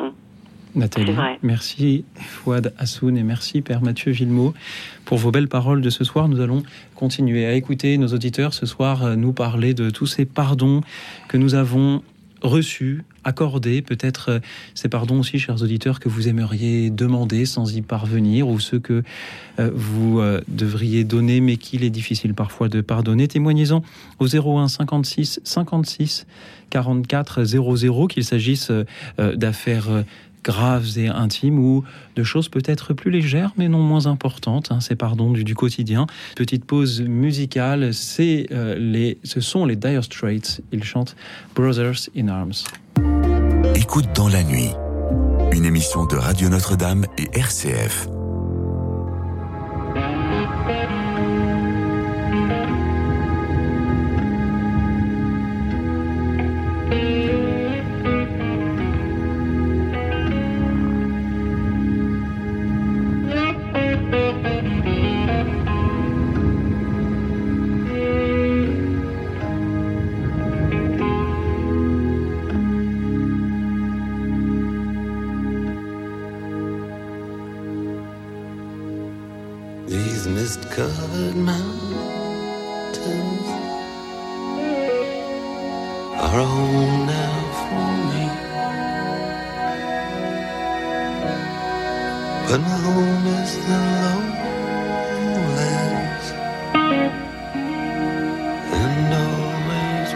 Nathalie, merci Fouad Hassoun et merci Père Mathieu Villemot pour vos belles paroles de ce soir. Nous allons continuer à écouter nos auditeurs ce soir euh, nous parler de tous ces pardons que nous avons reçus, accordés, peut-être euh, ces pardons aussi, chers auditeurs, que vous aimeriez demander sans y parvenir ou ceux que euh, vous devriez donner mais qu'il est difficile parfois de pardonner. Témoignez-en au 01 56 56 44 00 qu'il s'agisse d'affaires graves et intimes ou de choses peut-être plus légères mais non moins importantes, hein, ces pardons du, quotidien. Petite pause musicale, c'est euh, les, ce sont les Dire Straits, ils chantent Brothers in Arms. Écoute dans la nuit. Une émission de Radio Notre-Dame et RCF.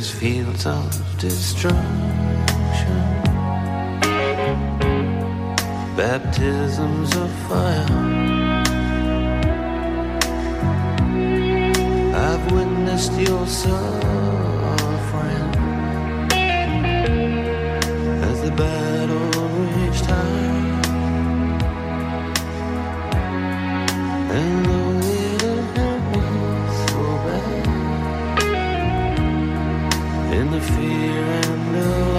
these fields of destruction, baptisms of fire. I've witnessed your suffering as the battle reached high. And fear and alarm.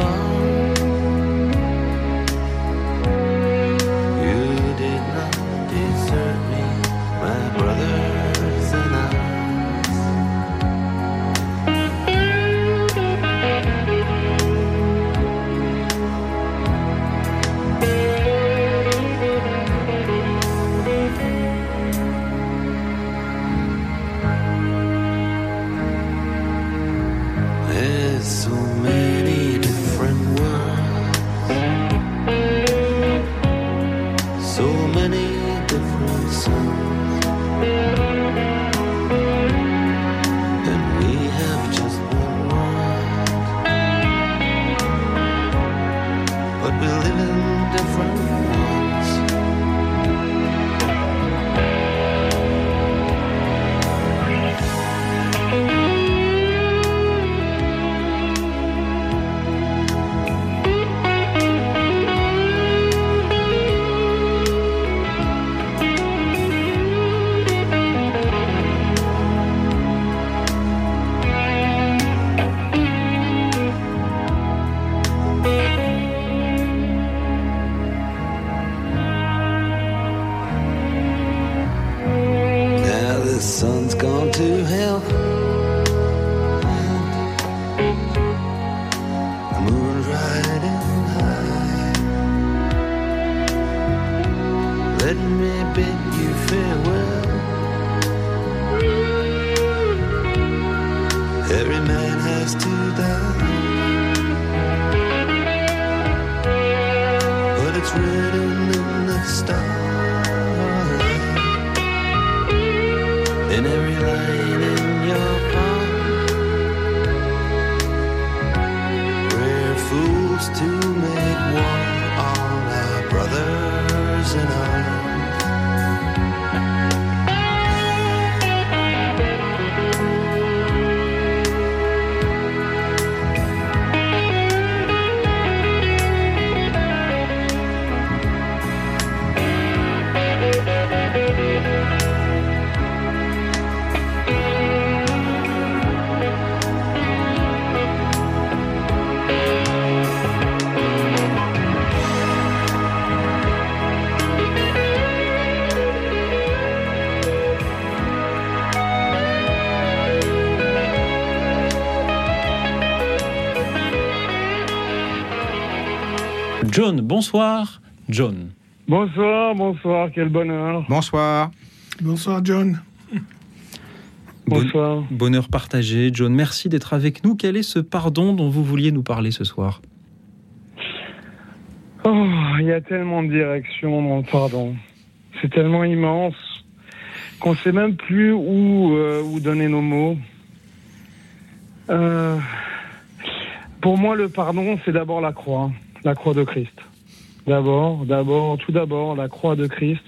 John, bonsoir. John. Bonsoir, bonsoir, quel bonheur. Bonsoir. Bonsoir John. Bon- Bonsoir. bonheur partagé. John, merci d'être avec nous. Quel est ce pardon dont vous vouliez nous parler ce soir? Oh, il y a tellement de directions dans le pardon. C'est tellement immense qu'on sait même plus où, euh, où donner nos mots. Euh, pour moi, le pardon, c'est d'abord la croix, la croix de Christ. D'abord, d'abord, tout d'abord, la croix de Christ.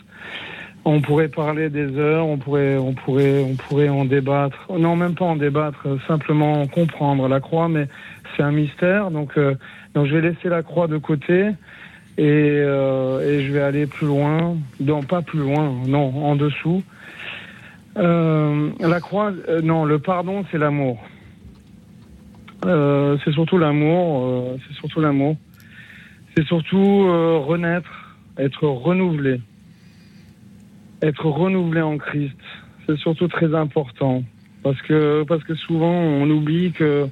On pourrait parler des heures, on pourrait, on pourrait, on pourrait en débattre. Non, même pas en débattre, euh, simplement comprendre la croix, mais c'est un mystère. Donc, euh, donc, je vais laisser la croix de côté et, euh, et je vais aller plus loin. Non, pas plus loin, non, en dessous. La croix, non, le pardon, c'est l'amour. C'est surtout l'amour. c'est surtout l'amour. C'est surtout euh, renaître, être renouvelé, être renouvelé en Christ. C'est surtout très important parce que parce que souvent on oublie que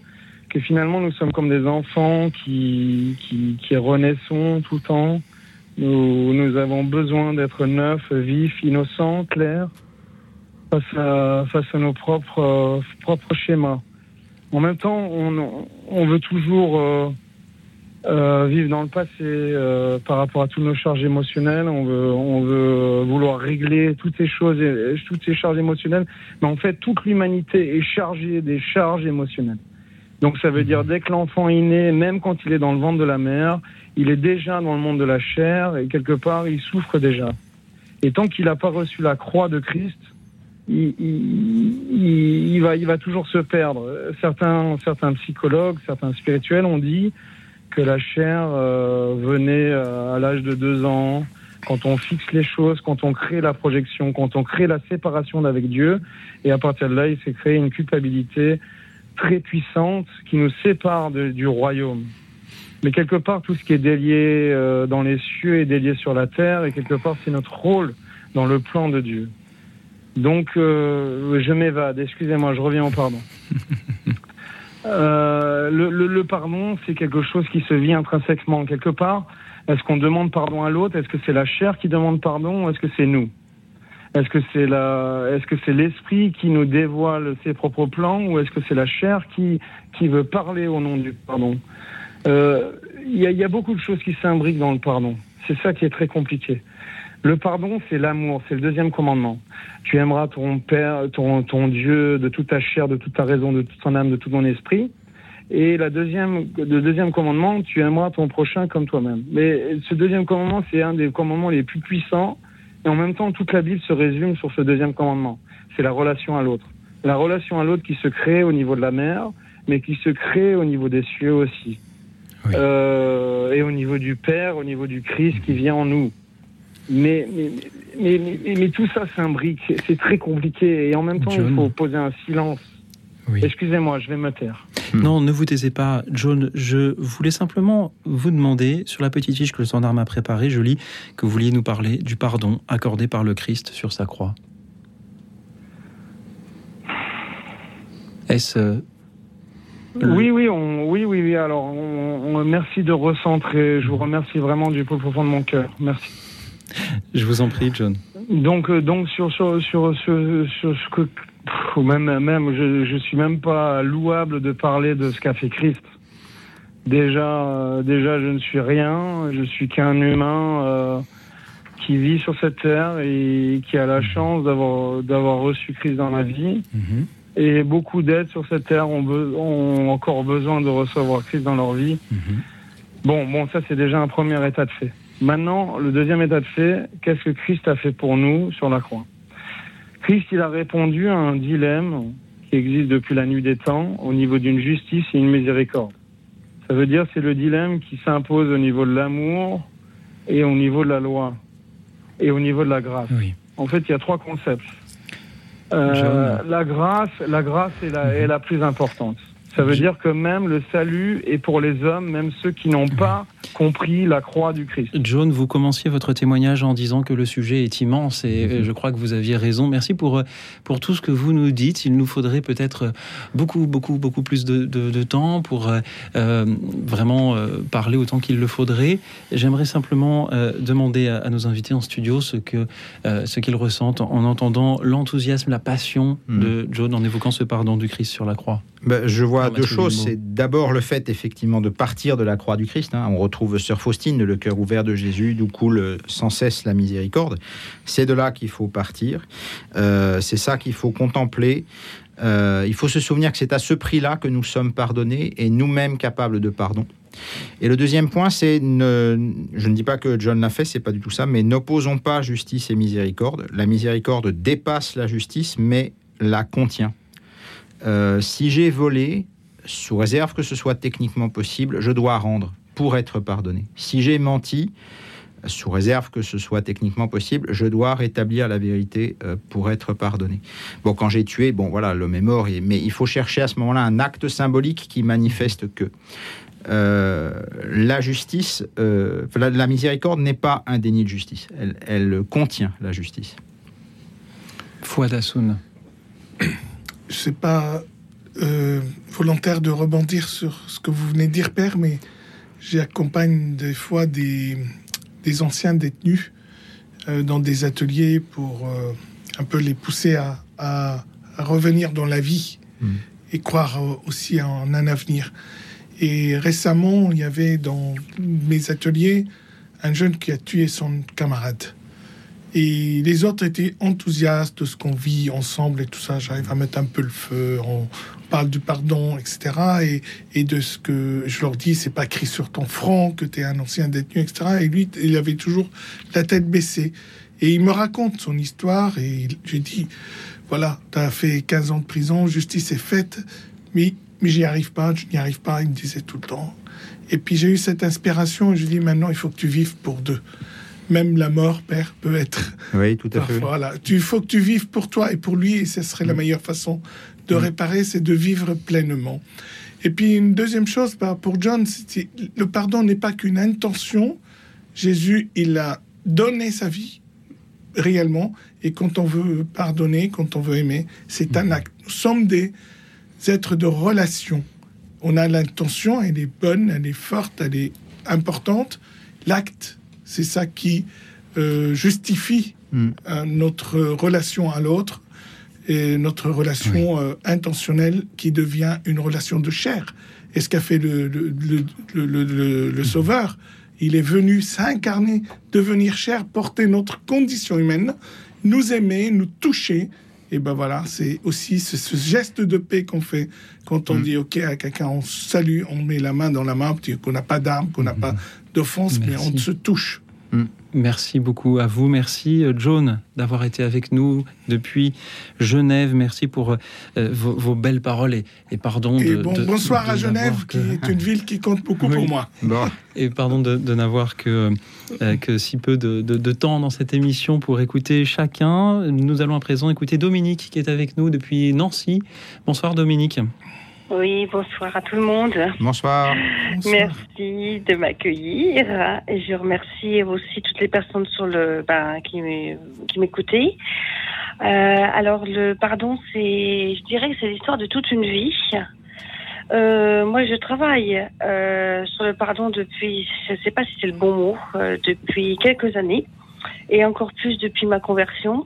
que finalement nous sommes comme des enfants qui qui, qui renaissons tout le temps. Nous, nous avons besoin d'être neufs, vifs, innocents, clairs face à face à nos propres propres schémas. En même temps, on, on veut toujours euh, euh, vivre dans le passé euh, par rapport à toutes nos charges émotionnelles. On veut, on veut vouloir régler toutes ces choses, toutes ces charges émotionnelles. Mais en fait, toute l'humanité est chargée des charges émotionnelles. Donc ça veut dire dès que l'enfant est né, même quand il est dans le ventre de la mère, il est déjà dans le monde de la chair et quelque part il souffre déjà. Et tant qu'il n'a pas reçu la croix de Christ, il- il- il va, il va toujours se perdre. Certains, certains psychologues, certains spirituels ont dit que la chair euh, venait euh, à l'âge de deux ans, quand on fixe les choses, quand on crée la projection, quand on crée la séparation d'avec Dieu, et à partir de là, il s'est créé une culpabilité très puissante qui nous sépare de- du royaume. Mais quelque part, tout ce qui est délié euh, dans les cieux est délié sur la terre, et quelque part, c'est notre rôle dans le plan de Dieu. Donc, euh, je m'évade, excusez-moi, je reviens au pardon. Euh, le, pardon, c'est quelque chose qui se vit intrinsèquement quelque part. Est-ce qu'on demande pardon à l'autre? Est-ce que c'est la chair qui demande pardon ou est-ce que c'est nous? Est-ce que c'est l'esprit qui nous dévoile ses propres plans ou est-ce que c'est la chair qui veut parler au nom du pardon? Euh, Il y, a, y a beaucoup de choses qui s'imbriquent dans le pardon. C'est ça qui est très compliqué. Le pardon, c'est l'amour, c'est le deuxième commandement. Tu aimeras ton père, ton, ton Dieu de toute ta chair, de toute ta raison, de toute ton âme, de tout ton esprit. Et la deuxième, le deuxième commandement, tu aimeras ton prochain comme toi-même. Mais ce deuxième commandement, c'est un des commandements les plus puissants. Et en même temps, toute la Bible se résume sur ce deuxième commandement. C'est la relation à l'autre. La relation à l'autre qui se crée au niveau de la mer, mais qui se crée au niveau des cieux aussi. Oui. Euh, et au niveau du Père, au niveau du Christ qui vient en nous. Mais, mais, mais, mais, mais tout ça s'imbrique. C'est très compliqué. Et en même temps, John. il faut poser un silence. Oui. Excusez-moi, je vais me taire. Non, ne vous taisez pas, John. Je voulais simplement vous demander, sur la petite fiche que le standard m'a préparée, je lis que vous vouliez nous parler du pardon accordé par le Christ sur sa croix. Est-ce. euh, le- Oui, oui, on, oui, oui, oui. Alors, on, on- merci de recentrer. Je vous remercie vraiment du plus profond de mon cœur. Merci. Je vous en prie, John. Donc, euh, donc sur, sur, sur, ce- sur ce que pff, même, même, je, je suis même pas louable de parler de ce qu'a fait Christ. Déjà, euh, déjà, je ne suis rien. Je suis qu'un humain euh, qui vit sur cette terre et qui a la chance d'avoir d'avoir reçu Christ dans la vie. Mhm. Et beaucoup d'êtres sur cette terre ont encore besoin de recevoir Christ dans leur vie. Mhm. Bon, bon, ça c'est déjà un premier état de fait. Maintenant, le deuxième état de fait, qu'est-ce que Christ a fait pour nous sur la croix? Christ, il a répondu à un dilemme qui existe depuis la nuit des temps au niveau d'une justice et une miséricorde. Ça veut dire c'est le dilemme qui s'impose au niveau de l'amour et au niveau de la loi et au niveau de la grâce. Oui. En fait, il y a trois concepts. Euh, la grâce, la grâce est la, est la plus importante. Ça veut dire que même le salut est pour les hommes, même ceux qui n'ont pas compris la croix du Christ. John, vous commenciez votre témoignage en disant que le sujet est immense et Mhm. je crois que vous aviez raison. Merci pour, euh, pour tout ce que vous nous dites. Il nous faudrait peut-être euh, beaucoup, beaucoup, beaucoup plus de, de- de temps pour euh, vraiment euh, parler autant qu'il le faudrait. J'aimerais simplement euh, demander à, à nos invités en studio ce que euh, ce qu'ils ressentent en entendant l'enthousiasme, la passion Mhm. de John en évoquant ce pardon du Christ sur la croix. Ben, je vois Deux choses. C'est d'abord le fait effectivement de partir de la croix du Christ. hein. On retrouve Sœur Faustine, le cœur ouvert de Jésus, d'où coule euh, sans cesse la miséricorde. C'est de là qu'il faut partir. Euh, c'est ça qu'il faut contempler. Euh, il faut se souvenir que c'est à ce prix-là que nous sommes pardonnés et nous-mêmes capables de pardon. Et le deuxième point, c'est ne, je ne dis pas que John l'a fait, c'est pas du tout ça, mais n'opposons pas justice et miséricorde. La miséricorde dépasse la justice, mais la contient. Euh, si j'ai volé, sous réserve que ce soit techniquement possible, je dois rendre pour être pardonné. Si j'ai menti, sous réserve que ce soit techniquement possible, je dois rétablir la vérité euh, pour être pardonné. Bon, quand j'ai tué, bon voilà, l'homme est mort, mais il faut chercher à ce moment-là un acte symbolique qui manifeste que euh, la justice, euh, la, la miséricorde n'est pas un déni de justice, elle, elle contient la justice. Fouad Hassoun. je sais pas euh, volontaire de rebondir sur ce que vous venez de dire, Père, mais j'accompagne des fois des, des anciens détenus euh, dans des ateliers pour euh, un peu les pousser à, à- à revenir dans la vie Mm. et croire aussi en un avenir. Et récemment, il y avait dans mes ateliers un jeune qui a tué son camarade. Et les autres étaient enthousiastes de ce qu'on vit ensemble et tout ça. J'arrive à mettre un peu le feu. On parle du pardon, etc. Et, et de ce que je leur dis, c'est pas écrit sur ton front que tu es un ancien détenu, etc. Et lui, il avait toujours la tête baissée. Et il me raconte son histoire et il- j'ai dit, voilà, tu as fait 15 ans de prison, justice est faite, mais, mais j'y arrive pas, je n'y arrive pas, il me disait tout le temps. Et puis j'ai eu cette inspiration et je dis, maintenant, il faut que tu vives pour deux. Même la mort, père, peut être Oui, tout à Parfois, fait. Voilà, tu faut que tu vives pour toi et pour lui, et ce serait la meilleure façon de réparer, c'est de vivre pleinement. Et puis une deuxième chose, bah, pour John, c'est- le pardon n'est pas qu'une intention. Jésus, il a donné sa vie réellement, et quand on veut pardonner, quand on veut aimer, c'est un acte. Nous sommes des êtres de relation. On a l'intention, elle est bonne, elle est forte, elle est importante. L'acte, c'est ça qui euh, justifie Mm. euh, notre relation à l'autre et notre relation euh, intentionnelle qui devient une relation de chair. Et ce qu'a fait le, le, le- le- le- le- le Sauveur, il est venu s'incarner, devenir chair, porter notre condition humaine, nous aimer, nous toucher. Et ben voilà, c'est aussi ce, ce geste de paix qu'on fait quand on Mm. dit OK à quelqu'un, on salue, on met la main dans la main, qu'on n'a pas d'arme, qu'on n'a pas d'offense, mais on se touche. Merci beaucoup à vous. Merci, euh, John, d'avoir été avec nous depuis Genève. Merci pour euh, vos, vos belles paroles et, et pardon Et de, bon, de- bonsoir de à Genève, qui est une ville qui compte beaucoup Oui. pour moi. Bon, Et pardon de, de n'avoir que, euh, que si peu de, de- de temps dans cette émission pour écouter chacun. Nous allons à présent écouter Dominique qui est avec nous depuis Nancy. Bonsoir Dominique. Oui, bonsoir à tout le monde. bonsoir. Bonsoir. Merci de m'accueillir. Et je remercie aussi toutes les personnes sur le, ben, qui m'é- qui m'écoutaient. Euh, alors, le pardon, c'est, je dirais que c'est l'histoire de toute une vie. Euh, moi, je travaille euh, sur le pardon depuis, je ne sais pas si c'est le bon mot, depuis quelques années, et encore plus depuis ma conversion.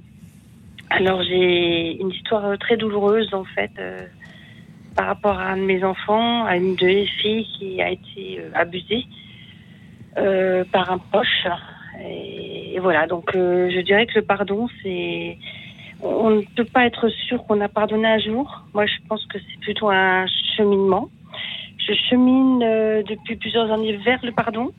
alors j'ai une histoire très douloureuse en fait par rapport à un de mes enfants, à une de mes filles qui a été euh, abusée euh, par un proche. Et, voilà, donc euh, je dirais que le pardon, c'est on ne peut pas être sûr qu'on a pardonné un jour. Moi, je pense que c'est plutôt un cheminement. Je chemine depuis plusieurs années vers le pardon.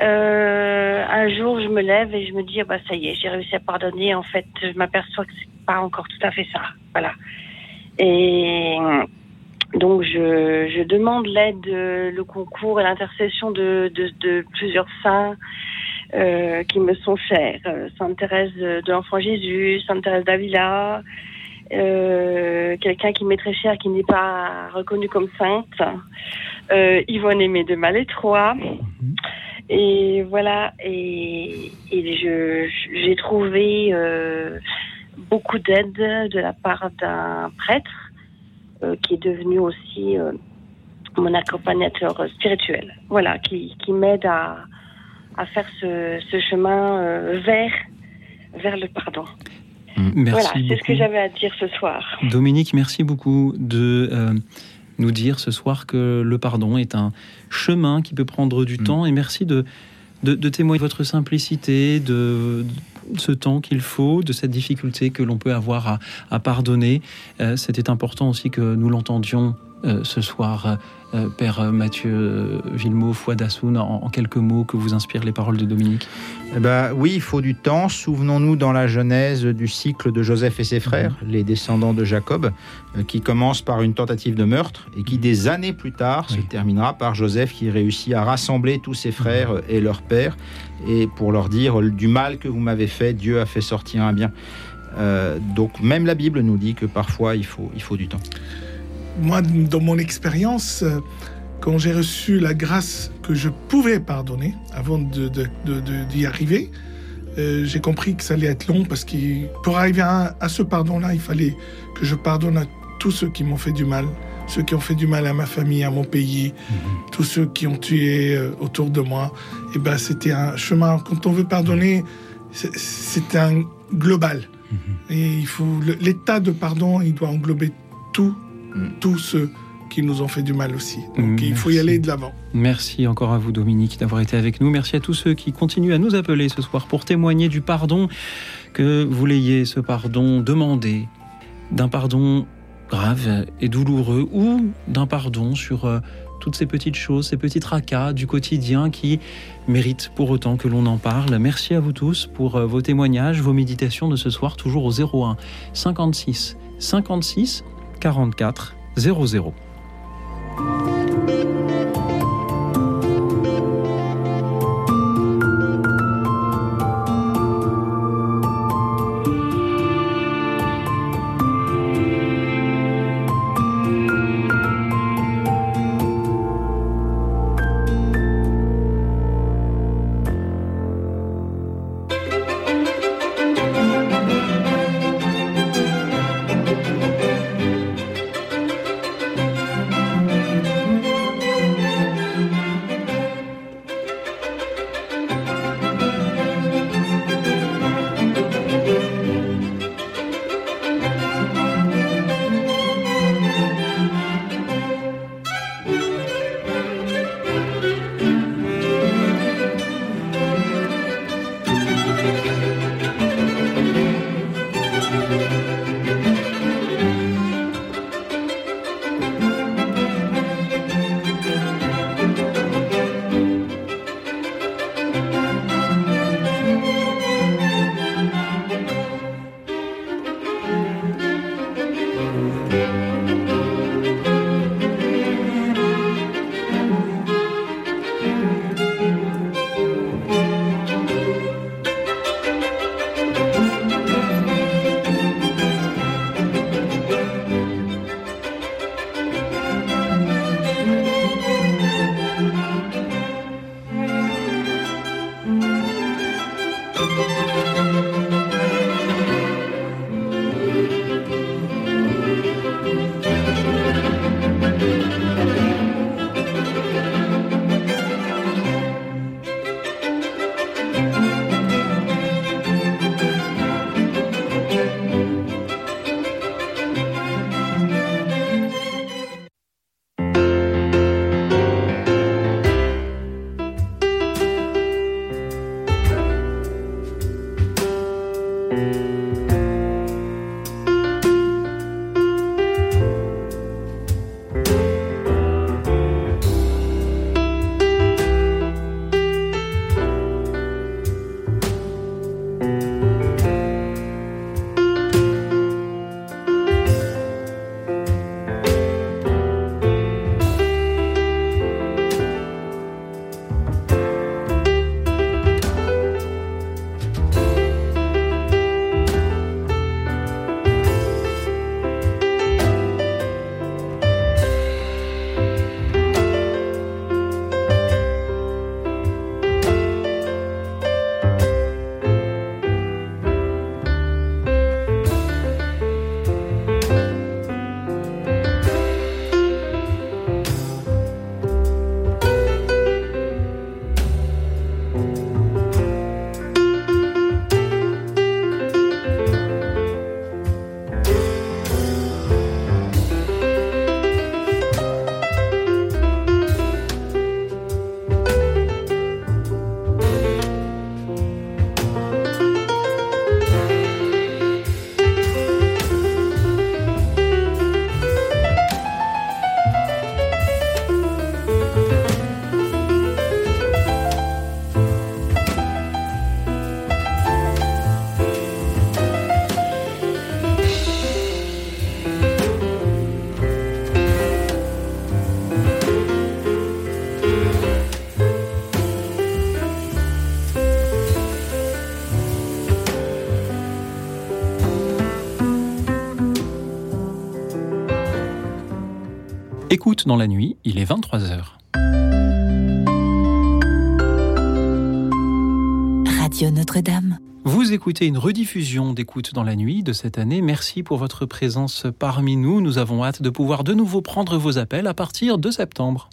Un jour, je me lève et je me dis, ah bah ça y est, j'ai réussi à pardonner. En fait, je m'aperçois que c'est pas encore tout à fait ça. Voilà. Et donc, je, je demande l'aide, euh, le concours et l'intercession de, de, de plusieurs saints euh, qui me sont chers. Euh, Sainte Thérèse de l'Enfant Jésus, Sainte Thérèse d'Avila, euh, quelqu'un qui m'est très cher, qui n'est pas reconnu comme sainte, euh, Yvonne Aimée de Malétroit. Et voilà, et, et je j'ai trouvé euh, beaucoup d'aide de la part d'un prêtre euh, qui est devenu aussi euh, mon accompagnateur spirituel. Voilà, qui, qui m'aide à, à faire ce, ce chemin euh, vers, vers le pardon. Merci voilà, c'est ce que j'avais à dire ce soir. Dominique, merci beaucoup de euh, nous dire ce soir que le pardon est un chemin qui peut prendre du temps et merci de, de, de témoigner de votre simplicité, de, de ce temps qu'il faut, de cette difficulté que l'on peut avoir à, pardonner. Euh, C'était important aussi que nous l'entendions euh, ce soir, euh, Père Mathieu euh, Villemot, foi d'Assoun, en, en quelques mots que vous inspirent les paroles de Dominique? Eh ben, oui, il faut du temps. Souvenons-nous dans la Genèse du cycle de Joseph et ses frères, les descendants de Jacob, euh, qui commence par une tentative de meurtre et qui, des années plus tard, se terminera par Joseph qui réussit à rassembler tous ses frères euh, et leur père et pour leur dire euh, du mal que vous m'avez fait, Dieu a fait sortir un bien. Euh, donc même la Bible nous dit que parfois il faut, il faut du temps. Moi, dans mon expérience, euh, quand j'ai reçu la grâce que je pouvais pardonner avant de, de- de- de- d'y arriver, euh, j'ai compris que ça allait être long parce que pour arriver à, à ce pardon-là, il fallait que je pardonne à tous ceux qui m'ont fait du mal, ceux qui ont fait du mal à ma famille, à mon pays, tous ceux qui ont tué euh, autour de moi. Et ben, c'était un chemin. Quand on veut pardonner, c'est- un global. Et il faut l'état de pardon, il doit englober tout, tous ceux qui nous ont fait du mal aussi. Donc il faut y aller de l'avant. Merci encore à vous Dominique d'avoir été avec nous. Merci à tous ceux qui continuent à nous appeler ce soir pour témoigner du pardon, que vous l'ayez ce pardon demandé, d'un pardon grave et douloureux ou d'un pardon sur euh, toutes ces petites choses, ces petits tracas du quotidien qui méritent pour autant que l'on en parle. Merci à vous tous pour euh, vos témoignages, vos méditations de ce soir, toujours au 01 56 56 44 00. Écoute dans la nuit, il est 23h. Radio Notre-Dame. Vous écoutez une rediffusion d'écoute dans la nuit de cette année. Merci pour votre présence parmi nous. Nous avons hâte de pouvoir de nouveau prendre vos appels à partir de septembre.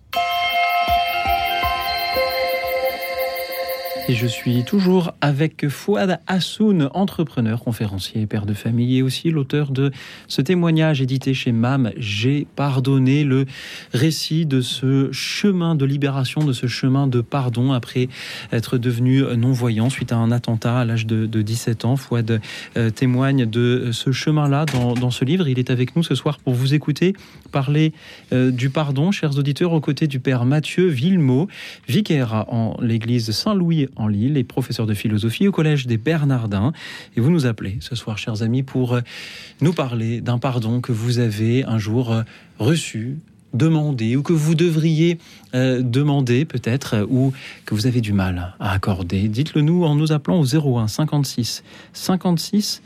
Et je suis toujours avec Fouad Hassoun, entrepreneur, conférencier, père de famille et aussi l'auteur de ce témoignage édité chez MAM. J'ai pardonné le récit de ce chemin de libération, de ce chemin de pardon après être devenu non-voyant suite à un attentat à l'âge de, de 17 ans. Fouad euh, témoigne de ce chemin-là dans, dans, ce livre. Il est avec nous ce soir pour vous écouter parler euh, du pardon, chers auditeurs, aux côtés du père Mathieu Villemot, vicaire en l'église Saint-Louis en Lille et professeur de philosophie au Collège des Bernardins. Et vous nous appelez ce soir, chers amis, pour euh, nous parler d'un pardon que vous avez un jour euh, reçu, demandé, ou que vous devriez euh, demander peut-être, ou que vous avez du mal à accorder. Dites-le nous en nous appelant au 01 56 56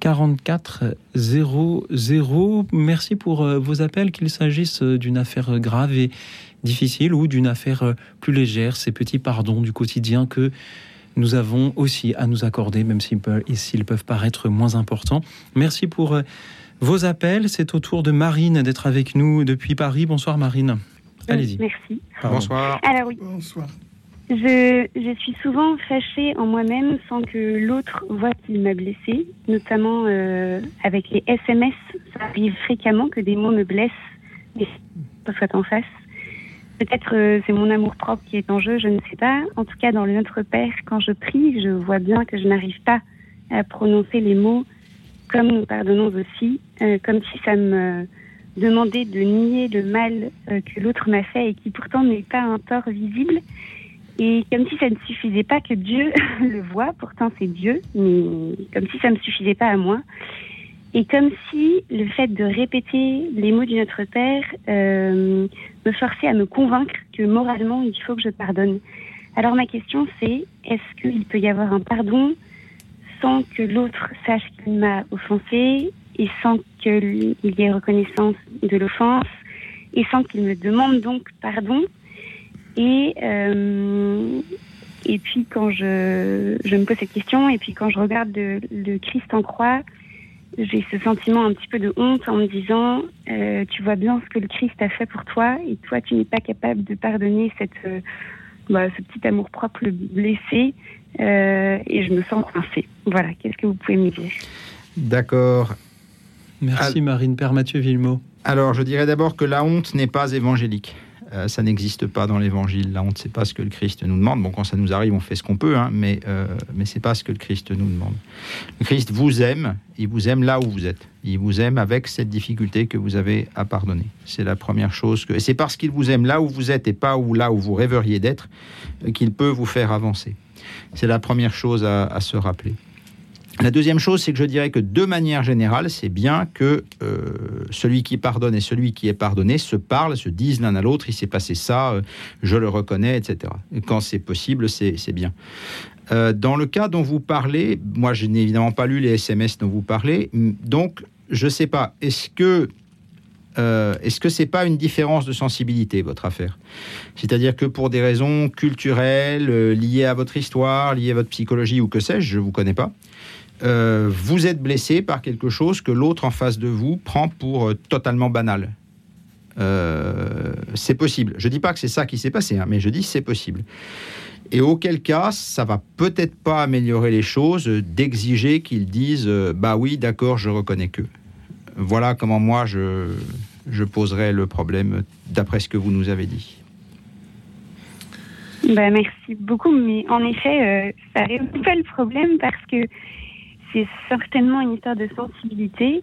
44 00. Merci pour vos appels, qu'il s'agisse d'une affaire grave et difficile ou d'une affaire plus légère, ces petits pardons du quotidien que nous avons aussi à nous accorder, même s'ils peuvent, peuvent paraître moins importants. Merci pour vos appels. C'est au tour de Marine d'être avec nous depuis Paris. Bonsoir Marine. Allez-y. Merci. Pardon. Bonsoir. Alors oui. Bonsoir. Je, je suis souvent fâchée en moi-même sans que l'autre voit qu'il m'a blessée, notamment euh, avec les SMS. Ça arrive fréquemment que des mots me blessent, mais pas soit en face. Peut-être euh, c'est mon amour propre qui est en jeu, je ne sais pas. En tout cas, dans le Notre Père, quand je prie, je vois bien que je n'arrive pas à prononcer les mots comme nous pardonnons aussi, euh, comme si ça me demandait de nier le mal euh, que l'autre m'a fait et qui pourtant n'est pas un tort visible. Et comme si ça ne suffisait pas que Dieu le voit, pourtant c'est Dieu, mais comme si ça ne me suffisait pas à moi. Et comme si le fait de répéter les mots du Notre Père euh, me forçait à me convaincre que moralement il faut que je pardonne. Alors ma question c'est, est-ce qu'il peut y avoir un pardon sans que l'autre sache qu'il m'a offensé et sans qu'il y ait reconnaissance de l'offense et sans qu'il me demande donc pardon? Et, euh, et puis quand je, je me pose cette question, et puis quand je regarde le, le Christ en croix, j'ai ce sentiment un petit peu de honte en me disant, euh, tu vois bien ce que le Christ a fait pour toi, et toi tu n'es pas capable de pardonner cette, euh, bah, ce petit amour propre blessé, euh, et je me sens coincée. Voilà, qu'est-ce que vous pouvez me dire? D'accord. Merci Marine, Père Mathieu Villemot. Alors, je dirais d'abord que la honte n'est pas évangélique. Euh, ça n'existe pas dans l'évangile. La honte, c'est pas ce que le Christ nous demande. Bon, quand ça nous arrive, on fait ce qu'on peut, hein, mais, euh, mais c'est pas ce que le Christ nous demande. Le Christ vous aime, il vous aime là où vous êtes. Il vous aime avec cette difficulté que vous avez à pardonner. C'est la première chose. Que... Et c'est parce qu'il vous aime là où vous êtes et pas là où vous rêveriez d'être qu'il peut vous faire avancer. C'est la première chose à se rappeler. La deuxième chose, c'est que je dirais que de manière générale, c'est bien que euh, celui qui pardonne et celui qui est pardonné se parlent, se disent l'un à l'autre, il s'est passé ça, euh, je le reconnais, etc. Et quand c'est possible, c'est bien. Euh, dans le cas dont vous parlez, moi je n'ai évidemment pas lu les SMS dont vous parlez, donc je ne sais pas, est-ce que est-ce que c'est pas une différence de sensibilité votre affaire? C'est-à-dire que pour des raisons culturelles, liées à votre histoire, liées à votre psychologie ou que sais-je, je vous connais pas, euh, vous êtes blessé par quelque chose que l'autre en face de vous prend pour euh, totalement banal. Euh, c'est possible. Je dis pas que c'est ça qui s'est passé, hein, mais je dis c'est possible. Et auquel cas, ça va peut-être pas améliorer les choses d'exiger qu'ils disent bah oui, d'accord, je reconnais que. Voilà comment moi je, je poserai le problème d'après ce que vous nous avez dit. Bah, merci beaucoup, mais en effet, ça résout pas le problème parce que c'est certainement une histoire de sensibilité,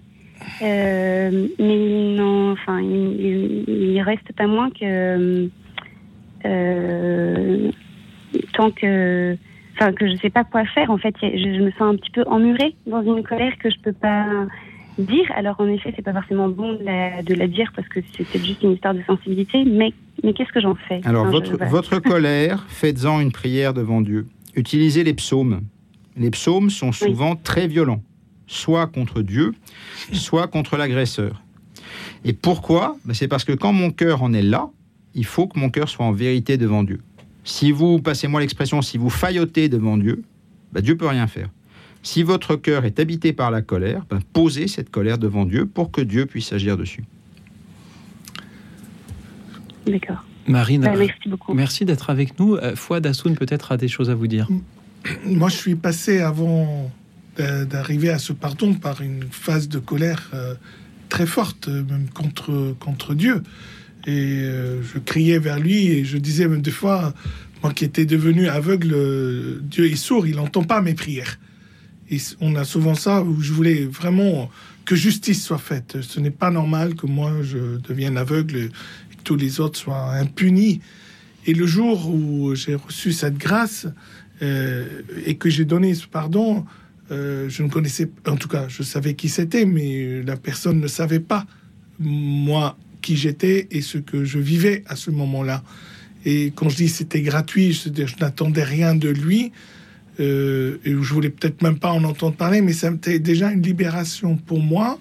euh, mais non, enfin, il, il, reste pas moins que euh, tant que, enfin, que je sais pas quoi faire. En fait, je, je me sens un petit peu emmurée dans une colère que je peux pas dire. Alors en effet, c'est pas forcément bon de la, de la dire parce que c'est peut-être juste une histoire de sensibilité, mais, mais qu'est-ce que j'en fais? Alors Enfin, votre, je- voilà. votre colère, faites-en une prière devant Dieu. Utilisez les psaumes. Les psaumes sont souvent très violents, soit contre Dieu, soit contre l'agresseur. Et pourquoi? Ben, C'est parce que quand mon cœur en est là, il faut que mon cœur soit en vérité devant Dieu. Si vous, passez-moi l'expression, si vous faillotez devant Dieu, ben, Dieu peut rien faire. Si votre cœur est habité par la colère, ben, posez cette colère devant Dieu pour que Dieu puisse agir dessus. D'accord. Marine, Bah, merci beaucoup. merci d'être avec nous. Euh, Fouad Assoun peut-être a des choses à vous dire. Moi, je suis passé avant d'a- d'arriver à ce pardon par une phase de colère euh, très forte, euh, même contre, contre Dieu. Et euh, je criais vers lui et je disais même des fois, moi qui étais devenu aveugle, Dieu est sourd, il n'entend pas mes prières. Et on a souvent ça où je voulais vraiment que justice soit faite. Ce n'est pas normal que moi je devienne aveugle et que tous les autres soient impunis. Et le jour où j'ai reçu cette grâce euh, et que j'ai donné ce pardon, euh, je ne connaissais, en tout cas, je savais qui c'était, mais la personne ne savait pas moi qui j'étais et ce que je vivais à ce moment-là. Et quand je dis c'était gratuit, je, n'attendais rien de lui. euh, et je voulais peut-être même pas en entendre parler, mais c'était déjà une libération pour moi.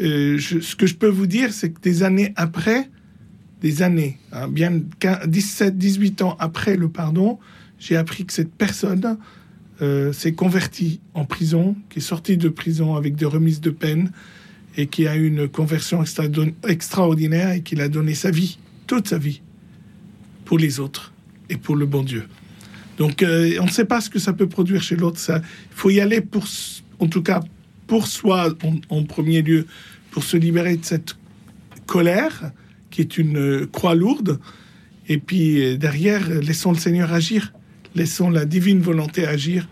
Euh, ce que je peux vous dire, c'est que des années après, des années, hein, bien 15 17, 18 ans après le pardon, j'ai appris que cette personne euh, s'est convertie en prison, qui est sortie de prison avec des remises de peine et qui a eu une conversion extra- extraordinaire et qui a donné sa vie, toute sa vie, pour les autres et pour le bon Dieu. Donc, euh, on ne sait pas ce que ça peut produire chez l'autre. Il faut y aller pour, en tout cas, pour soi en, premier lieu, pour se libérer de cette colère qui est une euh, croix lourde. Et puis derrière, laissons le Seigneur agir, laissons la divine volonté agir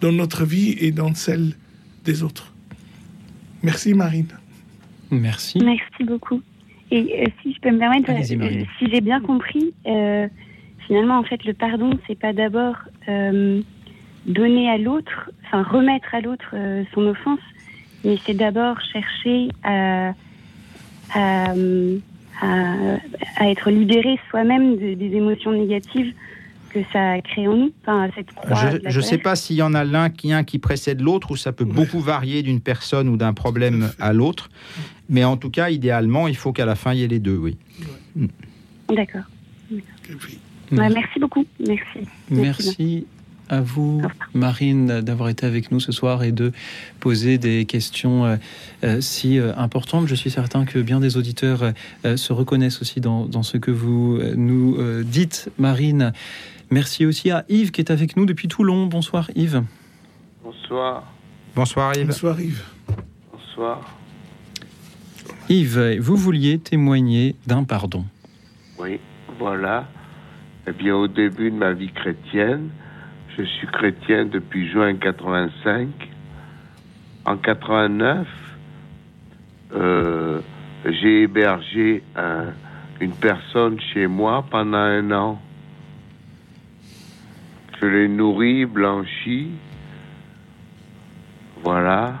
dans notre vie et dans celle des autres. Merci Marine. Merci. Merci beaucoup. Et euh, si je peux me permettre, euh, si j'ai bien compris, euh, finalement, en fait, le pardon, c'est pas d'abord euh, donner à l'autre, enfin remettre à l'autre euh, son offense, mais c'est d'abord chercher à, à, à, à être libéré soi-même de- des émotions négatives que ça crée en nous. Enfin, cette croix Je ne sais pas s'il y en a l'un qui, un qui précède l'autre ou ça peut beaucoup varier d'une personne ou d'un problème à l'autre. Mais en tout cas, idéalement, il faut qu'à la fin, il y ait les deux, oui. D'accord. Ouais, merci beaucoup. Merci. Merci à vous, Marine, d'avoir été avec nous ce soir et de poser des questions euh, euh, si euh, importantes. Je suis certain que bien des auditeurs euh, se reconnaissent aussi dans, dans ce que vous euh, nous euh, dites, Marine. Merci aussi à Yves qui est avec nous depuis Toulon. Bonsoir Yves. Bonsoir. Bonsoir Yves. Bonsoir Yves. Bonsoir. Yves, vous vouliez témoigner d'un pardon. Oui, voilà. Eh bien, au début de ma vie chrétienne, je suis chrétien depuis juin 85. En 89, euh, j'ai hébergé un- une personne chez moi pendant un an. Je l'ai nourri, blanchi. Voilà.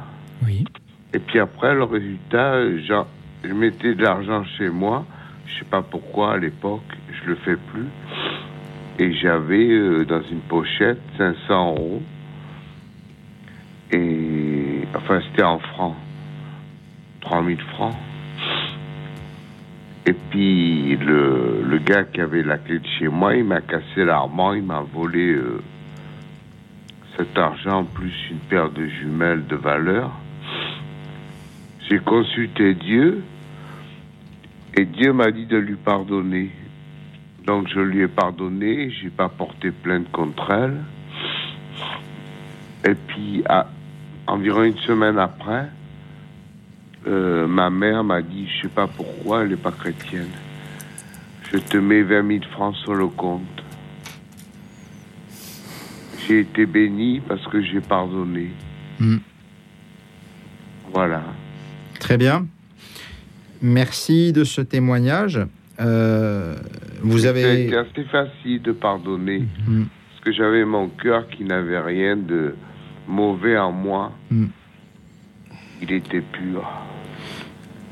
Oui. Et puis après, le résultat, j'en- je mettais de l'argent chez moi. Je sais pas pourquoi à l'époque, je le fais plus. Et j'avais euh, dans une pochette 500 euros. Et enfin, c'était en francs. 3000 francs. Et puis le, le gars qui avait la clé de chez moi, il m'a cassé l'armoire, il m'a volé euh, cet argent plus une paire de jumelles de valeur. J'ai consulté Dieu et Dieu m'a dit de lui pardonner. Donc je lui ai pardonné, j'ai pas porté plainte contre elle. Et puis environ une semaine après, euh, ma mère m'a dit, je sais pas pourquoi, elle n'est pas chrétienne. Je te mets 20 000 francs sur le compte. J'ai été béni parce que j'ai pardonné. Hmm. Voilà. Très bien. Merci de ce témoignage. Euh, vous avez. C'était assez facile de pardonner. Hmm. Parce que j'avais mon cœur qui n'avait rien de mauvais en moi. Hmm. Il était pur.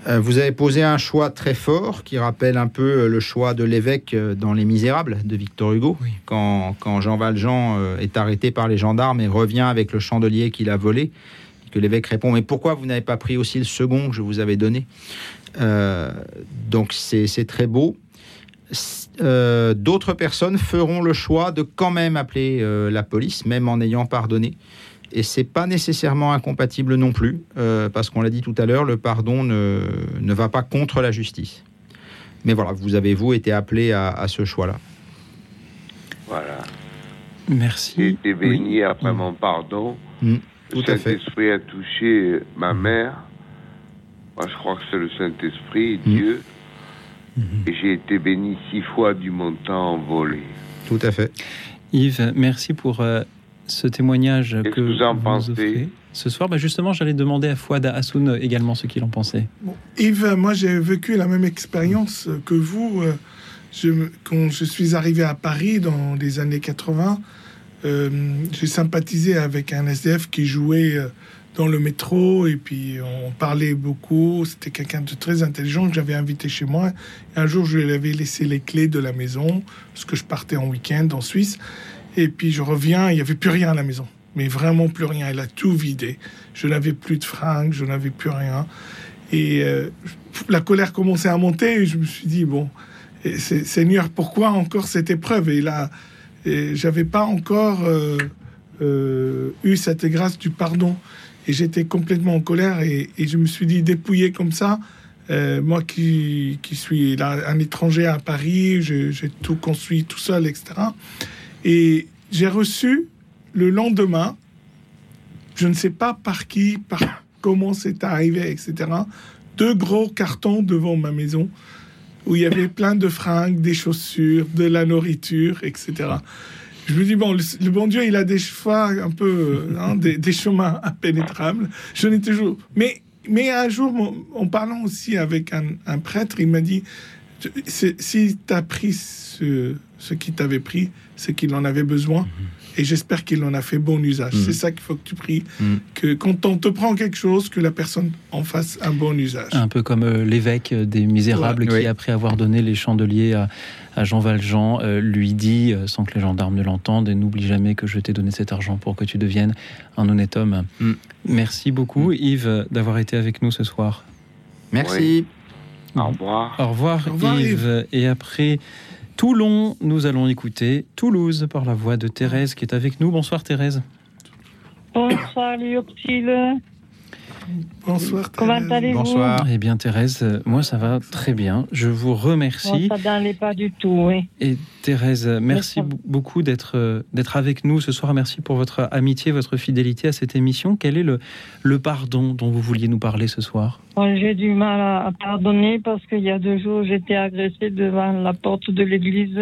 Euh, Vous avez posé un choix très fort qui rappelle un peu euh, le choix de l'évêque euh, dans Les Misérables de Victor Hugo, quand, quand Jean Valjean est arrêté par les gendarmes et revient avec le chandelier qu'il a volé, que l'évêque répond Mais pourquoi vous n'avez pas pris aussi le second que je vous avais donné? Euh, donc c'est c'est très beau. Euh, D'autres personnes feront le choix de quand même appeler euh, la police, même en ayant pardonné. Et c'est pas nécessairement incompatible non plus, euh, parce qu'on l'a dit tout à l'heure, le pardon ne, ne va pas contre la justice. Mais voilà, vous avez vous été appelé à, à ce choix-là. Voilà. Merci. J'ai été béni après mon pardon. Mm, Le tout à fait. Saint-Esprit a touché ma mère. Moi, je crois que c'est le Saint-Esprit, Mm. Dieu. Et j'ai été béni six fois du montant envolé. Tout à fait. Yves, merci pour euh, ce témoignage que que vous en vous pensez offrez ce soir? Bah, justement, j'allais demander à Fouad Hassoun également ce qu'il en pensait. Yves, moi j'ai vécu la même expérience que vous. Euh, Je, quand je suis arrivé à Paris dans les années 80, euh, j'ai sympathisé avec un SDF qui jouait euh, dans le métro et puis on parlait beaucoup. C'était quelqu'un de très intelligent que j'avais invité chez moi. Et un jour, je lui avais laissé les clés de la maison parce que je partais en week-end en Suisse. Et puis je reviens, il n'y avait plus rien à la maison. Mais vraiment plus rien. Elle a tout vidé. Je n'avais plus de fringues, je n'avais plus rien. Et euh, la colère commençait à monter et je me suis dit, bon, Seigneur, pourquoi encore cette épreuve? Et là, j'avais pas encore euh, euh, eu cette grâce du pardon. Et j'étais complètement en colère et, je me suis dit, dépouillé comme ça, moi qui, suis un étranger à Paris, j'ai tout construit tout seul, etc. Et j'ai reçu le lendemain, je ne sais pas par qui, par comment c'est arrivé, etc. Deux gros cartons devant ma maison où il y avait plein de fringues, des chaussures, de la nourriture, etc. Je me dis, bon, le, bon Dieu, il a des choix un peu, euh, hein, des, chemins impénétrables. Je n'ai toujours. Mais, mais un jour, en parlant aussi avec un, prêtre, il m'a dit si tu as pris ce, ce qu'il t'avait pris, c'est qu'il en avait besoin. Et j'espère qu'il en a fait bon usage. Mhm. C'est ça qu'il faut que tu pries. Mhm. Que quand on te prend quelque chose, que la personne en fasse un bon usage. Un peu comme euh, l'évêque des Misérables Ouais. qui, Oui. après avoir donné les chandeliers à, à Jean Valjean, euh, lui dit, euh, sans que les gendarmes ne l'entendent, et n'oublie jamais que je t'ai donné cet argent pour que tu deviennes un honnête homme. Mm. Merci beaucoup, Yves, d'avoir été avec nous ce soir. Merci. Au revoir. Au revoir, Au revoir, Yves. Et après Toulon, nous allons écouter Toulouse par la voix de Thérèse qui est avec nous. Bonsoir Thérèse. Bonsoir Lyoptile. Bonsoir. Comment Thérèse. allez-vous Bonsoir. Eh bien Thérèse, moi ça va très bien. Je vous remercie. Bon, ça n'allait pas du tout, oui. Et Thérèse, merci beaucoup d'être euh, d'être avec nous ce soir. Merci pour votre amitié, votre fidélité à cette émission. Quel est le, le pardon dont vous vouliez nous parler ce soir? Bon, J'ai du mal à, à pardonner parce qu'il y a deux jours, j'étais agressée devant la porte de l'église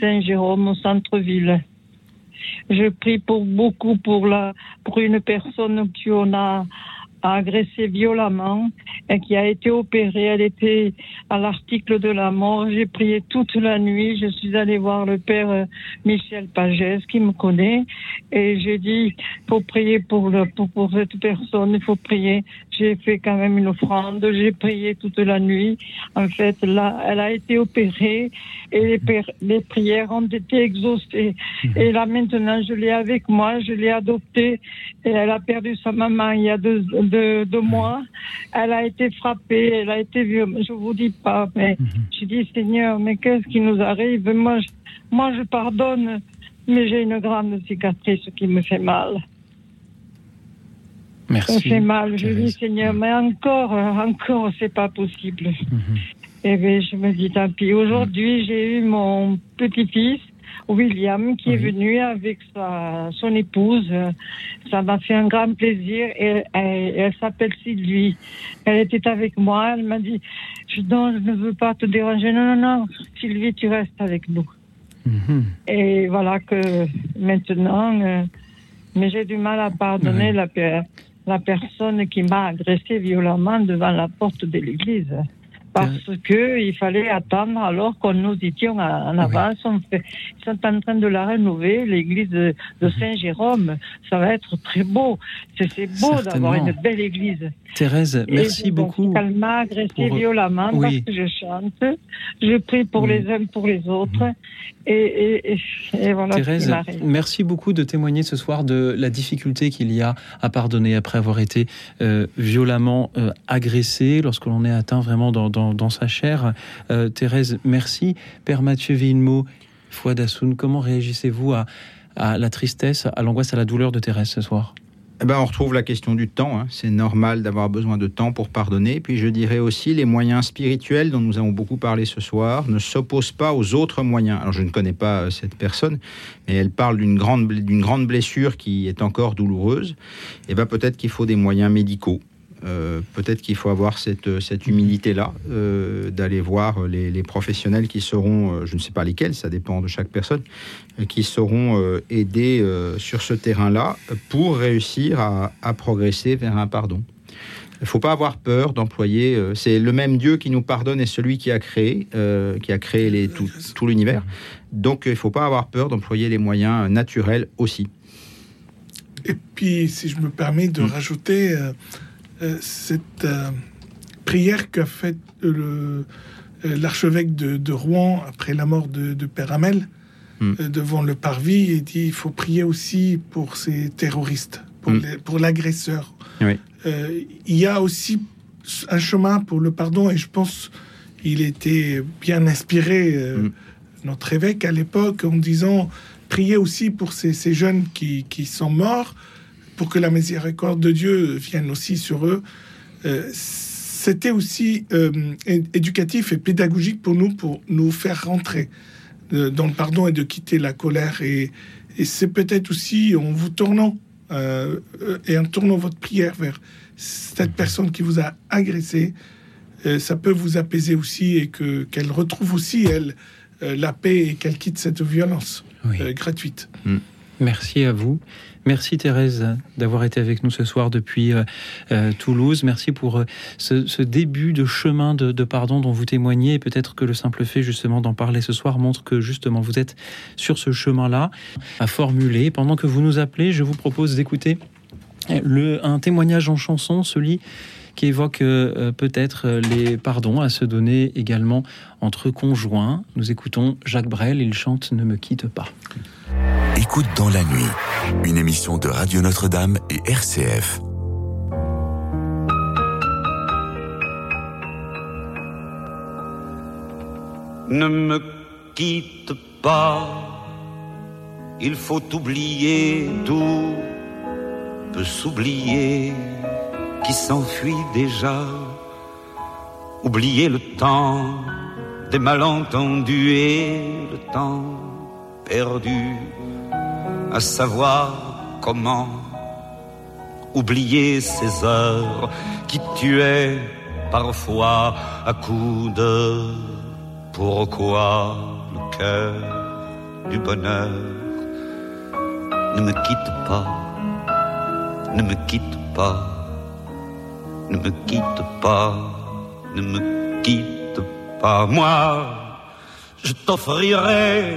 Saint-Jérôme au centre-ville. Je prie pour beaucoup pour, la, pour une personne qui on a agressé violemment et qui a été opérée. Elle était à l'article de la mort. J'ai prié toute la nuit. Je suis allée voir le père euh, Michel Pagès qui me connaît et j'ai dit faut prier pour, le, pour cette personne, il faut prier. J'ai fait quand même une offrande, j'ai prié toute la nuit. En fait, là, elle a été opérée et les, les prières ont été exaucées. Et là, maintenant, je l'ai avec moi, je l'ai adoptée et elle a perdu sa maman il y a deux, deux, deux mois. Elle a été frappée, elle a été violée. Je vous dis pas, mais j'ai dit, Seigneur, mais qu'est-ce qui nous arrive? Moi, je, moi, je pardonne, mais j'ai une grande cicatrice qui me fait mal. Ça Merci. fait mal. Je dis. Seigneur, mais encore, euh, encore, c'est pas possible. Mhm. Et bien, je me dis, tant pis. Aujourd'hui, j'ai eu mon petit-fils, William, qui est venu avec sa, son épouse. Ça m'a fait un grand plaisir. Et, elle, elle s'appelle Sylvie. Elle était avec moi. Elle m'a dit, je, non, je ne veux pas te déranger. Non, non, non. Sylvie, tu restes avec nous. Mhm. Et voilà que maintenant, euh, mais j'ai du mal à pardonner Oui. la, per- la personne qui m'a agressé violemment devant la porte de l'église. Parce que il fallait attendre alors qu'on nous étions en avance. On fait- ils sont en train de la rénover, l'église de, de Saint-Jérôme. Ça va être très beau. C'est beau d'avoir une belle église. Thérèse, Et merci beaucoup. Elle m'a agressé pour- violemment Oui. parce que je chante. Je prie pour Mhm. les uns, pour les autres. Et, et, et, et voilà Thérèse, merci beaucoup de témoigner ce soir de la difficulté qu'il y a à pardonner après avoir été euh, violemment euh, agressé lorsque l'on est atteint vraiment dans, dans- dans sa chair. Euh, Thérèse, merci. Père Mathieu Villemot, Fouad Hassoun, comment réagissez-vous à, la tristesse, à l'angoisse, à la douleur de Thérèse ce soir? Eh ben, on retrouve la question du temps. hein. C'est normal d'avoir besoin de temps pour pardonner. Puis je dirais aussi, les moyens spirituels dont nous avons beaucoup parlé ce soir ne s'opposent pas aux autres moyens. Alors je ne connais pas euh, cette personne, mais elle parle d'une grande, blessure qui est encore douloureuse. Et ben, peut-être qu'il faut des moyens médicaux. Euh, peut-être qu'il faut avoir cette, cette humilité-là, euh, d'aller voir les, les professionnels qui seront, euh, je ne sais pas lesquels, ça dépend de chaque personne, qui euh, aider euh, sur ce terrain-là pour réussir à, à progresser vers un pardon. Il ne faut pas avoir peur d'employer. c'est le même Dieu qui nous pardonne et celui qui a créé, qui a créé les, tout, tout l'univers. Donc il ne faut pas avoir peur d'employer les moyens naturels aussi. Et puis, si je me permets de rajouter euh, euh, cette euh, prière qu'a faite euh, l'archevêque de, de Rouen après la mort de, de Père Hamel euh, devant le parvis, et dit il faut prier aussi pour ces terroristes, pour Mm. pour l'agresseur. Oui. Euh, il y a aussi un chemin pour le pardon et je pense il était bien inspiré euh, notre évêque à l'époque en disant priez aussi pour ces, ces jeunes qui, qui sont morts pour que la miséricorde de Dieu vienne aussi sur eux. Euh, C'était aussi euh, éducatif et pédagogique pour nous, pour nous faire rentrer euh, dans le pardon et de quitter la colère. Et, et c'est peut-être aussi en vous tournant euh, et en tournant votre prière vers cette personne qui vous a agressé, euh, ça peut vous apaiser aussi et que qu'elle retrouve aussi elle euh, la paix et qu'elle quitte cette violence gratuite. Merci à vous. Merci Thérèse d'avoir été avec nous ce soir depuis euh, euh, Toulouse. Merci pour euh, ce, début de chemin de, pardon dont vous témoignez. Peut-être que le simple fait justement d'en parler ce soir montre que justement vous êtes sur ce chemin-là à formuler. Pendant que vous nous appelez, je vous propose d'écouter un témoignage en chanson, celui qui évoque peut-être les pardons à se donner également entre conjoints. Nous écoutons Jacques Brel, il chante Ne me quitte pas. Écoute dans la nuit, une émission de Radio Notre-Dame et RCF. Ne me quitte pas, il faut oublier tout, peut s'oublier qui s'enfuit déjà, oublier le temps des malentendus et le temps perdu, à savoir comment oublier ces heures qui tuaient parfois à coups de pourquoi le cœur du bonheur ne me quitte pas, ne me quitte pas, ne me quitte pas, ne me quitte pas. Moi, je t'offrirai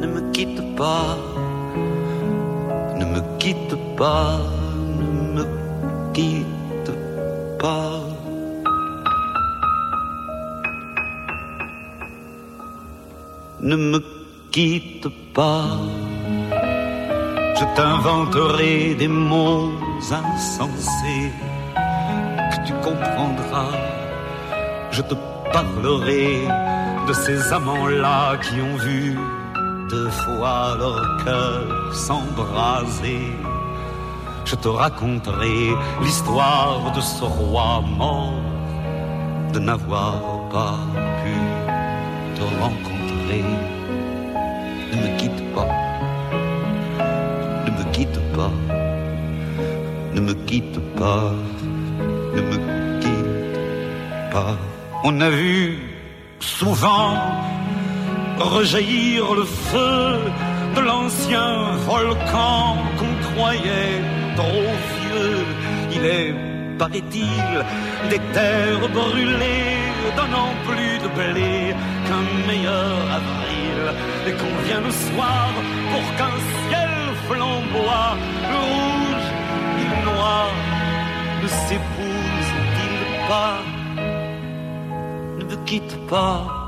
ne me quitte pas, ne me quitte pas, ne me quitte pas. Ne me quitte pas, je t'inventerai des mots insensés que tu comprendras. Je te parlerai de ces amants-là qui ont vu deux fois leur cœur s'embraser. Je te raconterai l'histoire de ce roi mort, de n'avoir pas pu te rencontrer. Ne me quitte pas, ne me quitte pas, ne me quitte pas, ne me quitte pas. On a vu souvent rejaillir le feu de l'ancien volcan qu'on croyait trop vieux. Il est, paraît-il, des terres brûlées, donnant plus de blé qu'un meilleur avril. Et qu'on vient le soir pour qu'un ciel flamboie, le rouge et le noir ne s'épousent-ils pas? Ne me quitte pas,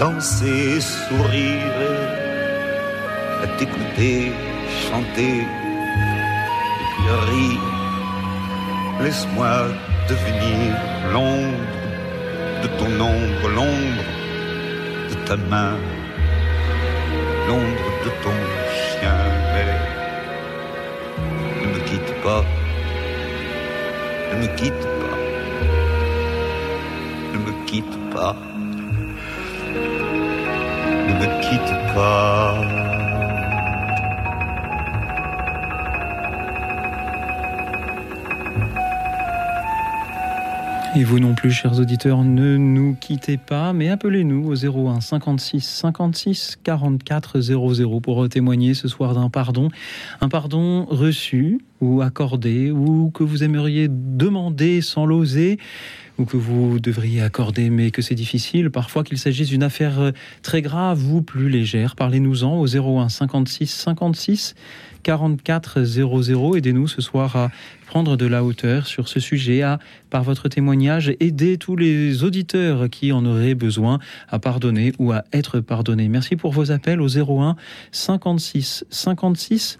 danser, sourire à t'écouter chanter et puis rire. Laisse-moi devenir l'ombre de ton ombre, l'ombre de ta main, l'ombre de ton chien. Mais ne me quitte pas, ne me quitte pas, ne me quitte pas, Et vous non plus, chers auditeurs, ne nous quittez pas, mais appelez-nous au 01 56 56 44 00 pour témoigner ce soir d'un pardon. Un pardon reçu ou accordé, ou que vous aimeriez demander sans l'oser ou que vous devriez accorder, mais que c'est difficile, parfois qu'il s'agisse d'une affaire très grave ou plus légère. Parlez-nous-en au 01 56 56 44 00. Aidez-nous ce soir à prendre de la hauteur sur ce sujet, à, par votre témoignage, aider tous les auditeurs qui en auraient besoin à pardonner ou à être pardonnés. Merci pour vos appels au 01 56 56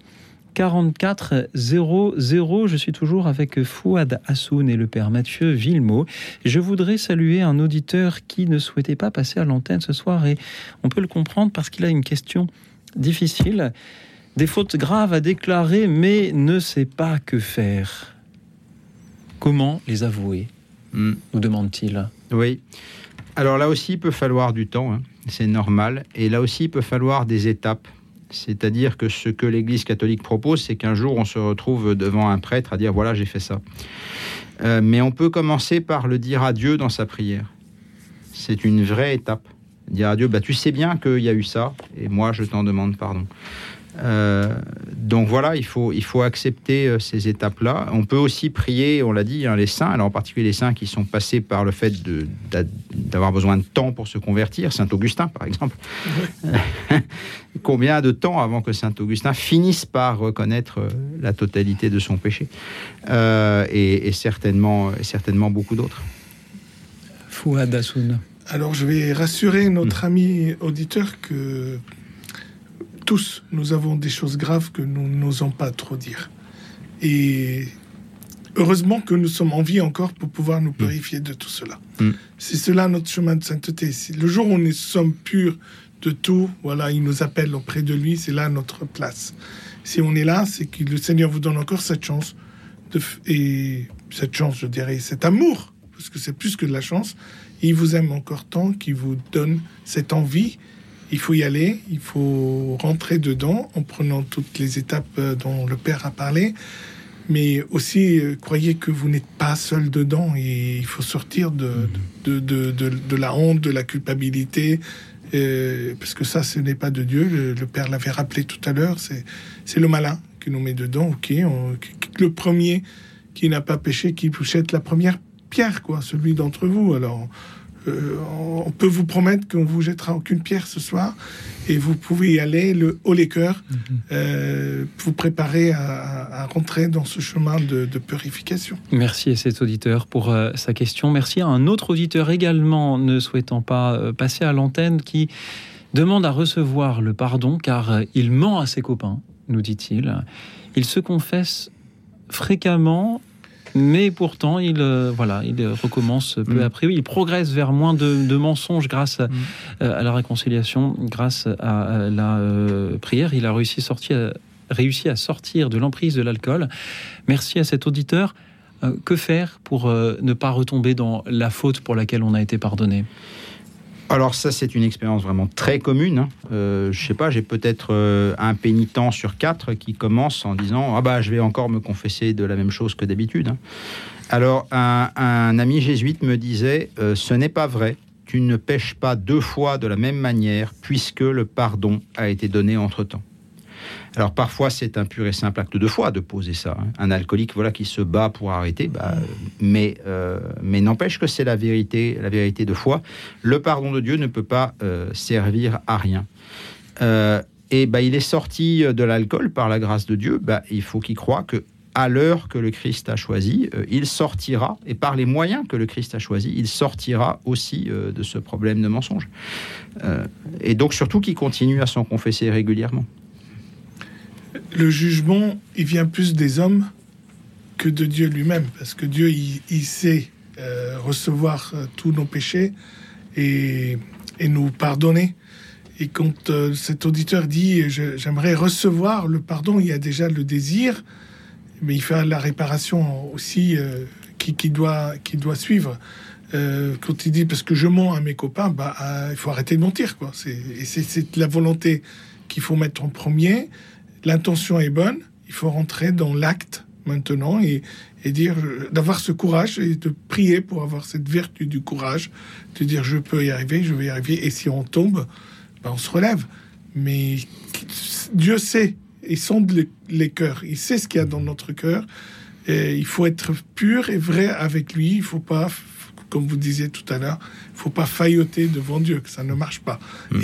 44 00. Je suis toujours avec Fouad Hassoun et le père Mathieu Villemot. Je voudrais saluer un auditeur qui ne souhaitait pas passer à l'antenne ce soir et on peut le comprendre parce qu'il a une question difficile des fautes graves à déclarer, mais ne sait pas que faire. Comment les avouer Hmm. nous demande-t-il. Oui. Alors là aussi, il peut falloir du temps, hein. c'est normal. Et là aussi, il peut falloir des étapes. C'est-à-dire que ce que l'Église catholique propose, c'est qu'un jour, on se retrouve devant un prêtre à dire, voilà, j'ai fait ça. Euh, mais on peut commencer par le dire à Dieu dans sa prière. C'est une vraie étape. Dire à Dieu, bah, tu sais bien qu'il y a eu ça, et moi, je t'en demande pardon. Euh, donc voilà, il faut, il faut accepter euh, ces étapes-là. On peut aussi prier, on l'a dit, hein, les saints, alors en particulier les saints qui sont passés par le fait d'avoir besoin de temps pour se convertir, Saint Augustin par exemple. Combien de temps avant que Saint Augustin finisse par reconnaître euh, la totalité de son péché? Euh, et, et certainement, et certainement beaucoup d'autres. Fouad. Alors je vais rassurer notre ami auditeur que tous nous avons des choses graves que nous n'osons pas trop dire. Et heureusement que nous sommes en vie encore pour pouvoir nous purifier de tout cela. Mm. C'est cela notre chemin de sainteté. Le jour où nous sommes purs de tout, voilà, il nous appelle auprès de lui, c'est là notre place. Si on est là, c'est que le Seigneur vous donne encore cette chance de et cette chance, je dirais, cet amour, parce que c'est plus que de la chance. Il vous aime encore tant qu'il vous donne cette envie. Il faut y aller, il faut rentrer dedans en prenant toutes les étapes euh, dont le Père a parlé. Mais aussi, euh, croyez que vous n'êtes pas seul dedans et il faut sortir de, de, de, de- de la honte, de la culpabilité, euh, parce que ça, ce n'est pas de Dieu. Le, le Père l'avait rappelé tout à l'heure, c'est c'est le malin qui nous met dedans. Ok, on- le premier qui n'a pas péché, qui vous jette la première pierre, quoi, celui d'entre vous. Alors, euh, on peut vous promettre qu'on vous jettera aucune pierre ce soir et vous pouvez y aller le haut les cœurs, euh, vous préparer à, à rentrer dans ce chemin de, de purification. Merci à cet auditeur pour euh, sa question. Merci à un autre auditeur également ne souhaitant pas passer à l'antenne qui demande à recevoir le pardon car il ment à ses copains, nous dit-il. Il se confesse fréquemment. Mais pourtant, il, euh, voilà, il euh, recommence peu Mm. après. Il progresse vers moins de, de mensonges grâce à, Mm. euh, à la réconciliation, grâce à, la euh, prière. Il a réussi, sorti à- réussi à sortir de l'emprise de l'alcool. Merci à cet auditeur. Que faire pour ne pas retomber dans la faute pour laquelle on a été pardonné? Alors ça, c'est une expérience vraiment très commune. hein. Euh, je sais pas, j'ai peut-être euh, un pénitent sur quatre qui commence en disant ah bah je vais encore me confesser de la même chose que d'habitude. hein. Alors un, ami jésuite me disait euh, ce n'est pas vrai. Tu ne pêches pas deux fois de la même manière puisque le pardon a été donné entre temps. Alors parfois c'est un pur et simple acte de foi de poser ça. hein. Un alcoolique voilà qui se bat pour arrêter, bah, mais euh, mais n'empêche que c'est la vérité, la vérité de foi. Le pardon de Dieu ne peut pas euh, servir à rien. Euh, et bah, il est sorti de l'alcool par la grâce de Dieu. Bah, il faut qu'il croie que à l'heure que le Christ a choisi, il sortira, et par les moyens que le Christ a choisi, il sortira aussi de ce problème de mensonge. Et donc surtout qu'il continue à s'en confesser régulièrement. Le jugement, il vient plus des hommes que de Dieu lui-même, parce que Dieu, il, sait euh, recevoir euh, tous nos péchés et, nous pardonner. Et quand euh, cet auditeur dit j'aimerais recevoir le pardon, il y a déjà le désir, mais il fait la réparation aussi qui, doit, suivre. Quand il dit parce que je mens à mes copains, bah, il faut arrêter de mentir. Et c'est la volonté qu'il faut mettre en premier. L'intention est bonne, il faut rentrer dans l'acte maintenant et, et dire d'avoir ce courage et de prier pour avoir cette vertu du courage, de dire je peux y arriver, je vais y arriver. Et si on tombe, bah, on se relève. Mais Dieu sait, il sonde les, les cœurs, il sait ce qu'il y a dans notre cœur. Et il faut être pur et vrai avec lui. Il faut pas, comme vous disiez tout à l'heure, il faut pas failloter devant Dieu, que ça ne marche pas.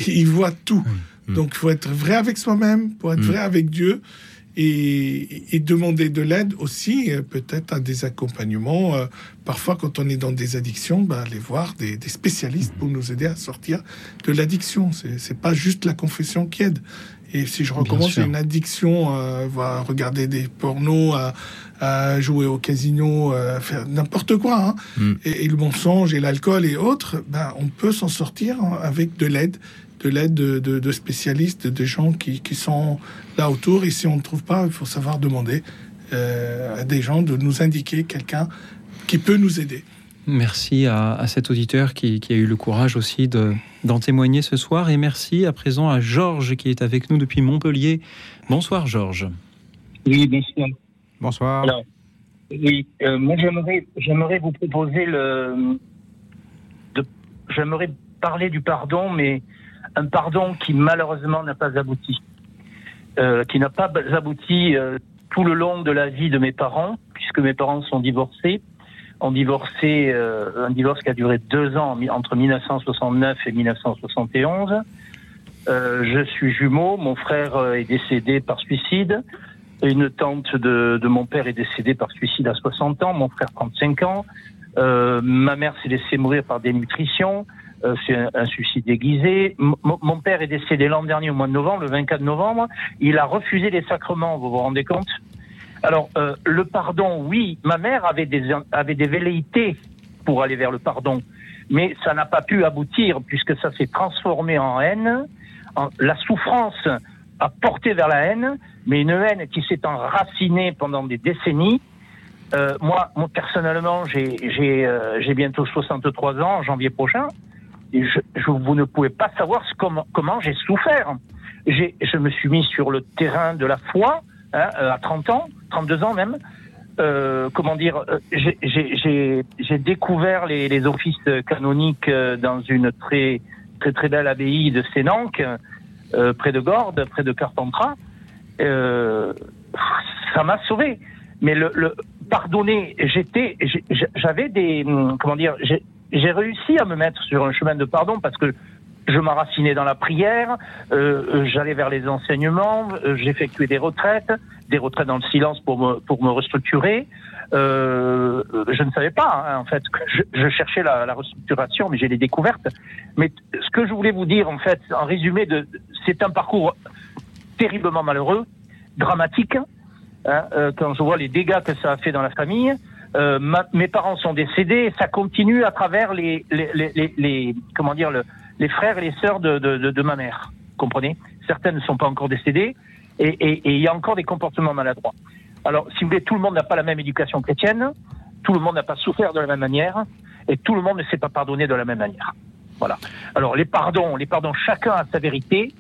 Il voit tout. Donc il faut être vrai avec soi-même, pour être Mm. vrai avec Dieu. Et, et demander de l'aide aussi, euh, peut-être à des accompagnements. Euh, parfois, quand on est dans des addictions, bah, aller voir des, des spécialistes pour nous aider à sortir de l'addiction. C'est pas juste la confession qui aide. Et si je recommence une addiction, euh, regarder des pornos, à, à jouer au casino, à faire n'importe quoi, hein, Mm. et, et le mensonge et l'alcool et autres, ben, on peut s'en sortir hein, avec de l'aide, de l'aide de, de- de spécialistes, de gens qui, qui sont là autour. Et si on ne trouve pas, il faut savoir demander euh, à des gens de nous indiquer quelqu'un qui peut nous aider. Merci à, à cet auditeur qui, qui a eu le courage aussi de- d'en témoigner ce soir. Et merci à présent à Georges qui est avec nous depuis Montpellier. Bonsoir Georges. Oui, bonsoir. Bonsoir. Alors, oui, euh, moi j'aimerais, j'aimerais vous proposer le, de- j'aimerais parler du pardon, mais un pardon qui malheureusement n'a pas abouti, Euh, qui n'a pas abouti euh, tout le long de la vie de mes parents, puisque mes parents sont divorcés, ont divorcé, euh, un divorce qui a duré deux ans entre 1969 et 1971. Euh, je suis jumeau, mon frère euh, est décédé par suicide. Une tante de, de mon père est décédée par suicide à 60 ans, mon frère 35 ans. Euh, ma mère s'est laissée mourir par dénutrition. Euh, c'est un, un suicide déguisé. M- mon- père est décédé l'an dernier au mois de novembre, le 24 novembre. Il a refusé les sacrements, vous vous rendez compte? Alors, euh, le pardon, oui, ma mère avait des, avait des velléités pour aller vers le pardon, mais ça n'a pas pu aboutir puisque ça s'est transformé en haine. En- la souffrance a porté vers la haine, mais une haine qui s'est enracinée pendant des décennies. Euh, moi, moi, personnellement, j'ai euh, bientôt 63 ans en janvier prochain. Je, je- vous ne pouvez pas savoir comment, comment j'ai souffert. J'ai- Je me suis mis sur le terrain de la foi hein, euh, à 30 ans, 32 ans même. Euh, comment dire euh, j'ai- découvert les, les offices canoniques euh, dans une très très très belle abbaye de Sénanque, euh, près de Gordes, près de Carpentras. Euh, ça m'a sauvé. Mais le, le pardonner, j'étais, j'avais des, hum, comment dire, j'ai- réussi à me mettre sur un chemin de pardon parce que je m'enracinais dans la prière, euh, euh, j'allais vers les enseignements, euh, j'effectuais des retraites, des retraites dans le silence pour me, pour me restructurer. Euh, je ne savais pas, hein, en fait, que je, je cherchais la, la restructuration, mais j'ai les découvertes. Mais ce que je voulais vous dire, en fait, en résumé, de, c'est un parcours terriblement malheureux, dramatique. hein, euh, quand je vois les dégâts que ça a fait dans la famille, euh, mes parents sont décédés, et ça continue à travers les, comment dire, le, les frères et les sœurs de, ma mère. Comprenez? Certaines ne sont pas encore décédées, et et- et il y a encore des comportements maladroits. Alors, si vous voulez, tout le monde n'a pas la même éducation chrétienne, tout le monde n'a pas souffert de la même manière, et tout le monde ne s'est pas pardonné de la même manière. Voilà. Alors, les pardons, les pardons, chacun a sa vérité,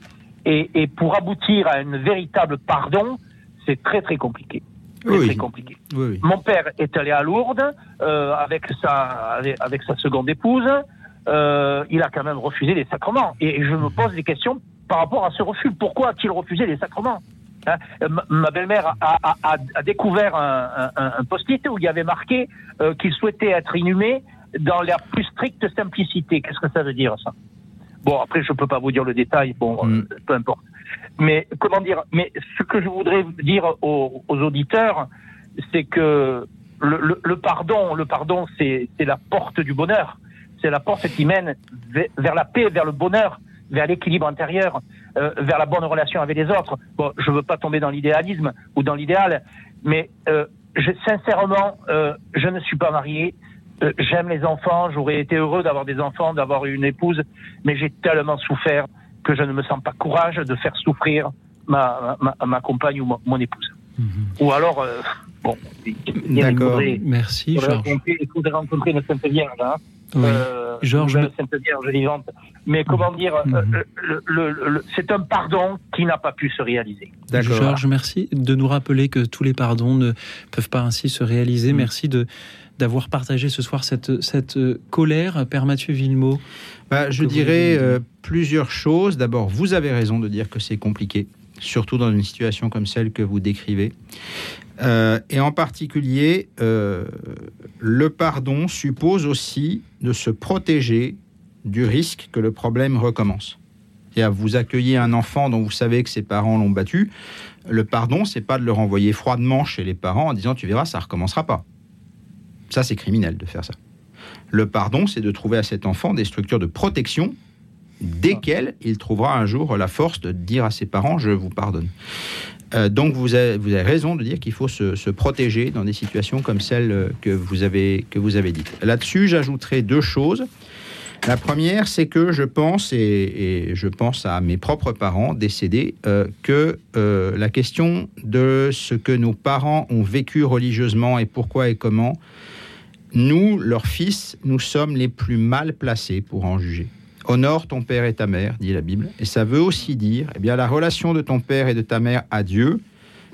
et, et pour aboutir à un véritable pardon, c'est très très compliqué. C'est très compliqué. Oui, oui. Mon père est allé à Lourdes euh, avec sa avec sa seconde épouse. Euh, il a quand même refusé les sacrements. Et je me pose des questions par rapport à ce refus. Pourquoi a-t-il refusé les sacrements Hein, euh, ma- belle-mère a, a- a- a découvert un, un- un post-it où il y avait marqué euh, qu'il souhaitait être inhumé dans la plus stricte simplicité. Qu'est-ce que ça veut dire ça? Bon, après, je peux pas vous dire le détail. Bon, euh, peu importe. Mais comment dire Mais ce que je voudrais dire aux, aux auditeurs, c'est que le, le- le pardon, le pardon, c'est la porte du bonheur. C'est la porte qui mène ve- vers la paix, vers le bonheur, vers l'équilibre intérieur, euh, vers la bonne relation avec les autres. Bon, je veux pas tomber dans l'idéalisme ou dans l'idéal, mais euh, je, sincèrement, euh, je ne suis pas marié. Euh, J'aime les enfants. J'aurais été heureux d'avoir des enfants, d'avoir une épouse, mais j'ai tellement souffert que je ne me sens pas courage de faire souffrir ma, ma, ma compagne ou mon, mon épouse. Ou alors, euh, bon, il D'accord. Merci, il faudrait Georges. rencontrer- Il faudrait rencontrer une Sainte Vierge, hein. Oui. Euh, Georges, vivante. Mais comment dire, euh, le- le- le- c'est un pardon qui n'a pas pu se réaliser. Georges, merci de nous rappeler que tous les pardons ne peuvent pas ainsi se réaliser. Mm. Merci de d'avoir partagé ce soir cette, cette euh, colère, Père Mathieu Villemot. Bah, je dirais euh, plusieurs choses. D'abord, vous avez raison de dire que c'est compliqué, surtout dans une situation comme celle que vous décrivez. Euh, et en particulier, euh, le pardon suppose aussi de se protéger du risque que le problème recommence. Et à vous accueillir un enfant dont vous savez que ses parents l'ont battu, le pardon, c'est pas de le renvoyer froidement chez les parents en disant tu verras, ça recommencera pas. Ça, c'est criminel de faire ça. Le pardon, c'est de trouver à cet enfant des structures de protection desquelles il trouvera un jour la force de dire à ses parents je vous pardonne. Euh, donc vous avez, raison de dire qu'il faut se, protéger dans des situations comme celle euh, que vous avez, que vous avez. Là-dessus, j'ajouterai deux choses. La première, c'est que je pense, et, je pense à mes propres parents décédés, euh, que la question de ce que nos parents ont vécu religieusement et pourquoi et comment, nous, leurs fils, nous sommes les plus mal placés pour en juger. Honore ton père et ta mère, dit la Bible. Et ça veut aussi dire, eh bien, la relation de ton père et de ta mère à Dieu.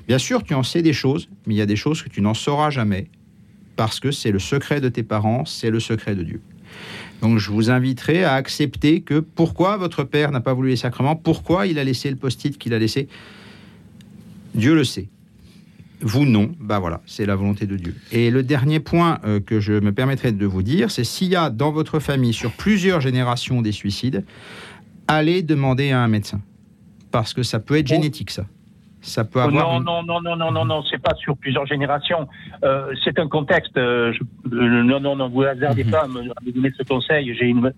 Bien sûr, tu en sais des choses, mais il y a des choses que tu n'en sauras jamais, parce que c'est le secret de tes parents, c'est le secret de Dieu. Donc, je vous inviterai à accepter que pourquoi votre père n'a pas voulu les sacrements, pourquoi il a laissé le post-it qu'il a laissé, Dieu le sait. Vous non, bah voilà, c'est la volonté de Dieu. Et le dernier point euh, que je me permettrai de vous dire, c'est s'il y a dans votre famille sur plusieurs générations des suicides, allez demander à un médecin. Parce que ça peut être génétique, ça. Ça peut avoir. non, une- non, non, non, non, non, non, c'est pas sur plusieurs générations. Euh, c'est un contexte. euh, je- non, non, non, vous hasardez pas à me, à me donner ce conseil. J'ai une,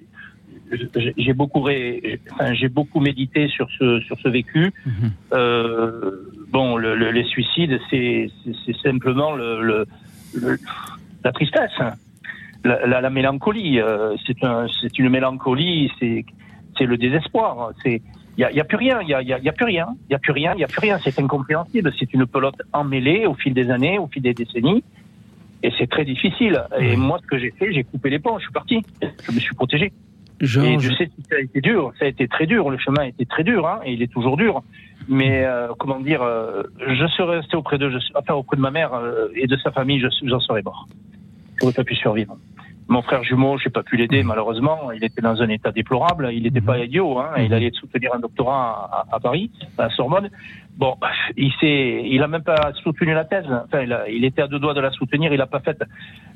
j'ai- j'ai beaucoup, ré- enfin, beaucoup médité sur ce, sur ce vécu. Euh, bon, le- le- les suicides, c'est, simplement le, le- le- la tristesse, la, la- la mélancolie. euh, c'est un, une mélancolie. C'est, le désespoir. Il y a, y a plus rien. Il y a, y a- y a plus rien. Il y a plus rien. Il a plus rien. C'est incompréhensible. C'est une pelote emmêlée au fil des années, au fil des décennies. Et c'est très difficile. Et moi, ce que j'ai fait, j'ai coupé les ponts. Je suis parti. Je me suis protégé. Et je sais que ça a été dur, ça a été très dur, le chemin a été très dur, hein, et il est toujours dur. Mais euh, comment dire, euh, je serais resté auprès de, je, enfin auprès de ma mère euh, et de sa famille, je- j'en serais mort. J'aurais pas pu survivre. Mon frère jumeau, j'ai pas pu l'aider malheureusement. Il était dans un état déplorable. Il n'était pas idiot. Hein. Il allait soutenir un doctorat à, à Paris, à Sorbonne. Bon, il s'est, il a même pas soutenu la thèse. Enfin, il, a- il était à deux doigts de la soutenir. Il l'a pas faite.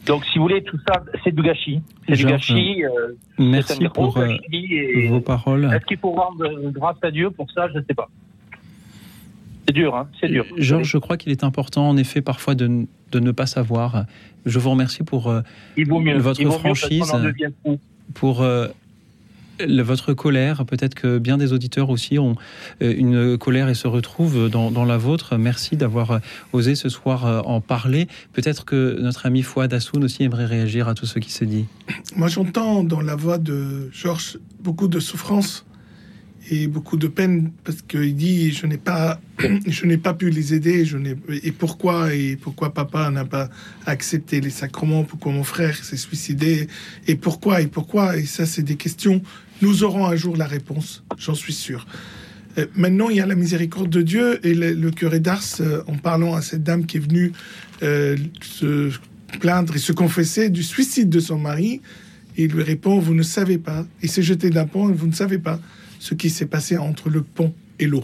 Donc, si vous voulez, tout ça, c'est du gâchis. C'est du gâchis. euh, c'est Merci gros pour euh, gâchis et- vos paroles. Est-ce qu'il faut rendre grâce à Dieu pour ça? Je ne sais pas. C'est dur, hein. C'est dur. Georges, je crois qu'il est important, en effet, parfois de, de ne pas savoir. Je vous remercie pour euh, Il vaut mieux. votre Il vaut franchise, pour euh, le- votre colère. Peut-être que bien des auditeurs aussi ont euh, une colère et se retrouvent dans, dans la vôtre. Merci d'avoir osé ce soir euh, en parler. Peut-être que notre ami Fouad Assoun aussi aimerait réagir à tout ce qui se dit. Moi, j'entends dans la voix de Georges beaucoup de souffrance et beaucoup de peine parce qu'il dit je n'ai pas, je n'ai pas pu les aider. Je n'ai et pourquoi et pourquoi papa n'a pas accepté les sacrements, pourquoi mon frère s'est suicidé et pourquoi et pourquoi et ça c'est des questions. Nous aurons un jour la réponse, j'en suis sûr. Euh, Maintenant, il y a la miséricorde de Dieu et le, curé d'Ars, euh, en parlant à cette dame qui est venue euh, se plaindre et se confesser du suicide de son mari, il lui répond Vous ne savez pas. Il s'est jeté d'un pont vous ne savez pas ce qui s'est passé entre le pont et l'eau.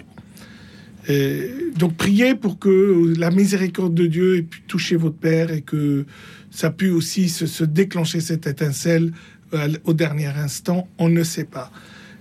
Donc priez pour que la miséricorde de Dieu ait pu toucher votre père et que ça pu aussi se, se déclencher cette étincelle euh, au dernier instant. On ne sait pas.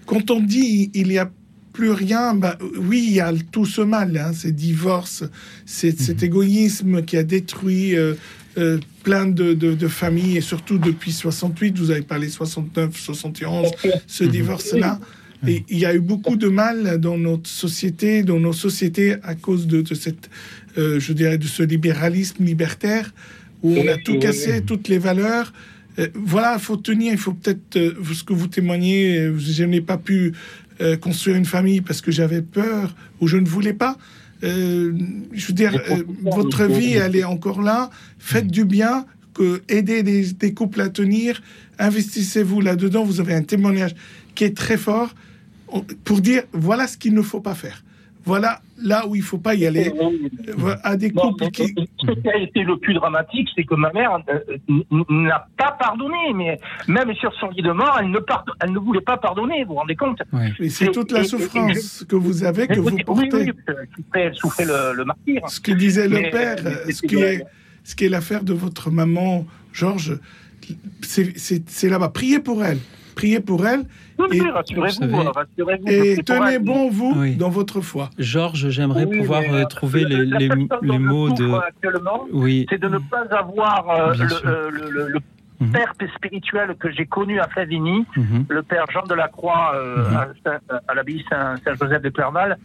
Quand on dit il y a plus rien, bah, oui, il y a tout ce mal, hein, ces divorces, c'est cet égoïsme qui a détruit euh, euh, plein de, de- de familles, et surtout depuis 68, vous avez parlé 69, 71, ce divorce-là. Et il y a eu beaucoup de mal dans notre société, dans nos sociétés, à cause de, de cette, euh, je dirais, de ce libéralisme libertaire où on a tout cassé, toutes les valeurs. Euh, voilà, il faut tenir, il faut peut-être, euh, ce que vous témoignez, je n'ai pas pu construire une famille parce que j'avais peur ou je ne voulais pas. Je veux dire, votre vie, elle est encore là. Faites du bien, que, aidez des, des couples à tenir, investissez-vous là-dedans. Vous avez un témoignage qui est très fort pour dire voilà ce qu'il ne faut pas faire. Voilà là où il faut pas y aller. Euh, À des couples qui. Ce qui a été le plus dramatique, c'est que ma mère euh, n'a pas pardonné, mais même sur son lit de mort, elle ne, pardon- elle ne voulait pas pardonner, vous vous rendez compte? C'est toute la et- et- et souffrance que vous avez, que Oui, vous oui, portez. oui, souffrait, elle souffrait le, le martyr. Ce que disait le Mais- père, mais euh, ce qui est, ce qui est l'affaire de votre maman, Georges, c'est là-bas. Priez pour elle. Priez pour elle. Oui, rassurez-vous, rassurez-vous, je et tenez bon, vous, Oui. dans votre foi. Georges, j'aimerais Oui, pouvoir euh, euh, trouver la- les, la mots de. souffre Actuellement, Oui. c'est de ne pas avoir euh, le, euh, le- le- le Mhm. père spirituel que j'ai connu à Flavigny, Mhm. le père Jean de la Croix euh, Mhm. à, l'abbaye Saint- Saint-Joseph de Clerval,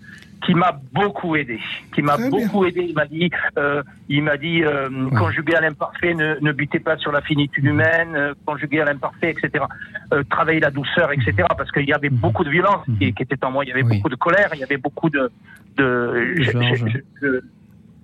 qui m'a beaucoup aidé, qui m'a bien. beaucoup aidé. Il m'a dit, euh, il m'a dit, euh, conjuguer à l'imparfait, ne, ne butez pas sur la finitude Mhm. humaine, euh, conjuguer à l'imparfait, etc. Euh, travailler la douceur, etc. Parce qu'il y avait beaucoup de violence qui, qui était en moi. Il y avait Mhm. Oui. beaucoup de colère, il y avait beaucoup de, de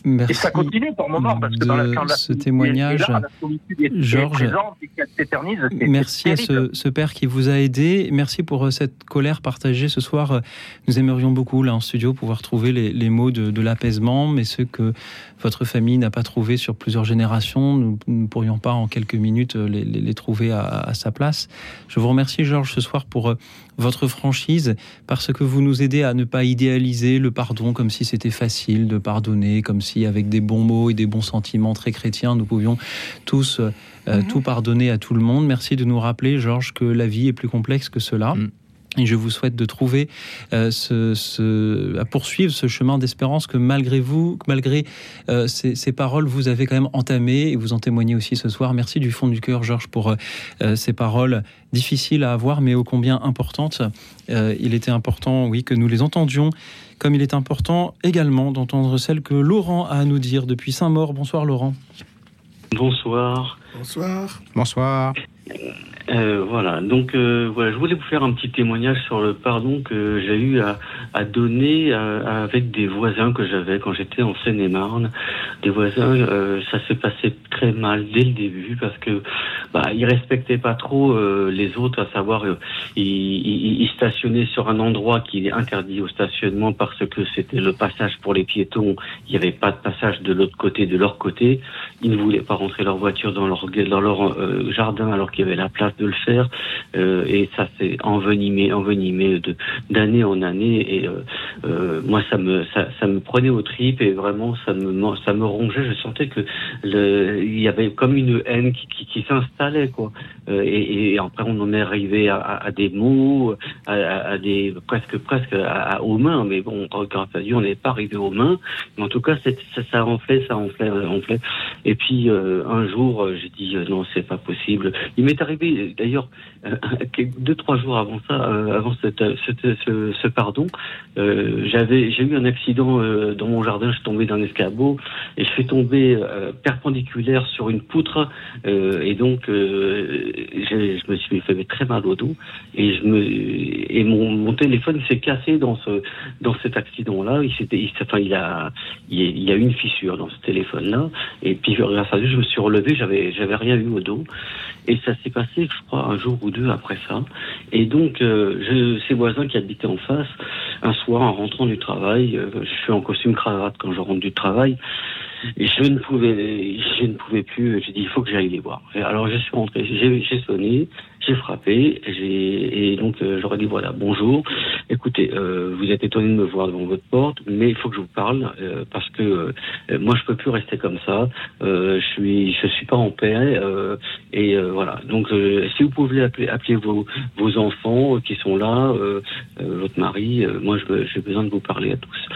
Merci et ça continue moment parce que dans la, de quand la ce solitude témoignage. est là, la solitude est, est Georges. présente et qu'elle s'éternise. c'est- c'est Merci à ce, ce père qui vous a aidé. Merci pour euh, cette colère partagée ce soir. Nous aimerions beaucoup, là en studio, pouvoir trouver les, les mots de, de l'apaisement, mais ceux que votre famille n'a pas trouvé sur plusieurs générations, nous ne pourrions pas en quelques minutes euh, les, les- les trouver à, à sa place. Je vous remercie, Georges, ce soir pour euh, votre franchise, parce que vous nous aidez à ne pas idéaliser le pardon comme si c'était facile de pardonner, comme si avec des bons mots et des bons sentiments très chrétiens, nous pouvions tous euh, euh, tout pardonner à tout le monde. Merci de nous rappeler, Georges, que la vie est plus complexe que cela. Et je vous souhaite de trouver, euh, ce, ce- à poursuivre ce chemin d'espérance que malgré vous, que malgré euh, ces, ces paroles, vous avez quand même entamé et vous en témoignez aussi ce soir. Merci du fond du cœur, Georges, pour euh, ces paroles difficiles à avoir, mais ô combien importantes. Euh, il était important, oui, que nous les entendions, comme il est important également d'entendre celles que Laurent a à nous dire depuis Saint-Maur. Bonsoir, Laurent. Bonsoir. Bonsoir. Bonsoir. Euh, voilà, donc euh, voilà, je voulais vous faire un petit témoignage sur le pardon que j'ai eu à, à donner euh, avec des voisins que j'avais quand j'étais en Seine-et-Marne. Des voisins, euh, ça s'est passé très mal dès le début parce que bah, ils respectaient pas trop euh, les autres, à savoir ils, ils, ils stationnaient sur un endroit qui est interdit au stationnement parce que c'était le passage pour les piétons. Il n'y avait pas de passage de l'autre côté, de leur côté. Ils ne voulaient pas rentrer leur voiture dans leur dans leur jardin alors qu'il y avait la place de le faire. Euh, et ça s'est envenimé envenimé de d'année en année. Et euh, euh, moi ça me ça, me prenait aux tripes et vraiment ça me ça me rongeait. Je sentais que il y avait comme une haine qui, s'installait quoi. Et, après on en est arrivé à, des mots à, des presque presque aux mains. Mais bon grâce à Dieu on n'est pas arrivé aux mains. Mais en tout cas ça, ça enflait ça enflait enflait. Et puis un jour j'ai dit non c'est pas possible m'est arrivé euh, d'ailleurs euh, deux trois jours avant ça euh, avant cette, cette- ce, ce pardon euh, j'avais j'ai eu un accident euh, dans mon jardin je suis tombé d'un escabeau et je suis tombé euh, perpendiculaire sur une poutre euh, et donc euh, je me suis fait très mal au dos et je me et mon, mon téléphone s'est cassé dans ce dans cet accident là il s'était il, enfin il a- il y a eu une fissure dans ce téléphone là et puis grâce à Dieu je me suis relevé j'avais j'avais rien eu au dos et ça s'est passé je crois un jour ou deux après ça et donc euh, voisins qui habitaient en face un soir en rentrant du travail euh, je suis en costume cravate quand je rentre du travail et je ne pouvais, je ne pouvais plus. J'ai dit, il faut que j'aille les voir. Alors je suis rentré, j'ai sonné, j'ai frappé, j'ai et donc euh, j'aurais dit voilà, bonjour. Écoutez, euh, vous êtes étonné de me voir devant votre porte, mais il faut que je vous parle euh, parce que euh, moi je peux plus rester comme ça. Euh, je suis, je suis pas en paix euh, et voilà. Donc si vous pouvez appeler, appeler vos vos enfants qui sont là, votre mari, moi j'ai besoin de vous parler à tous.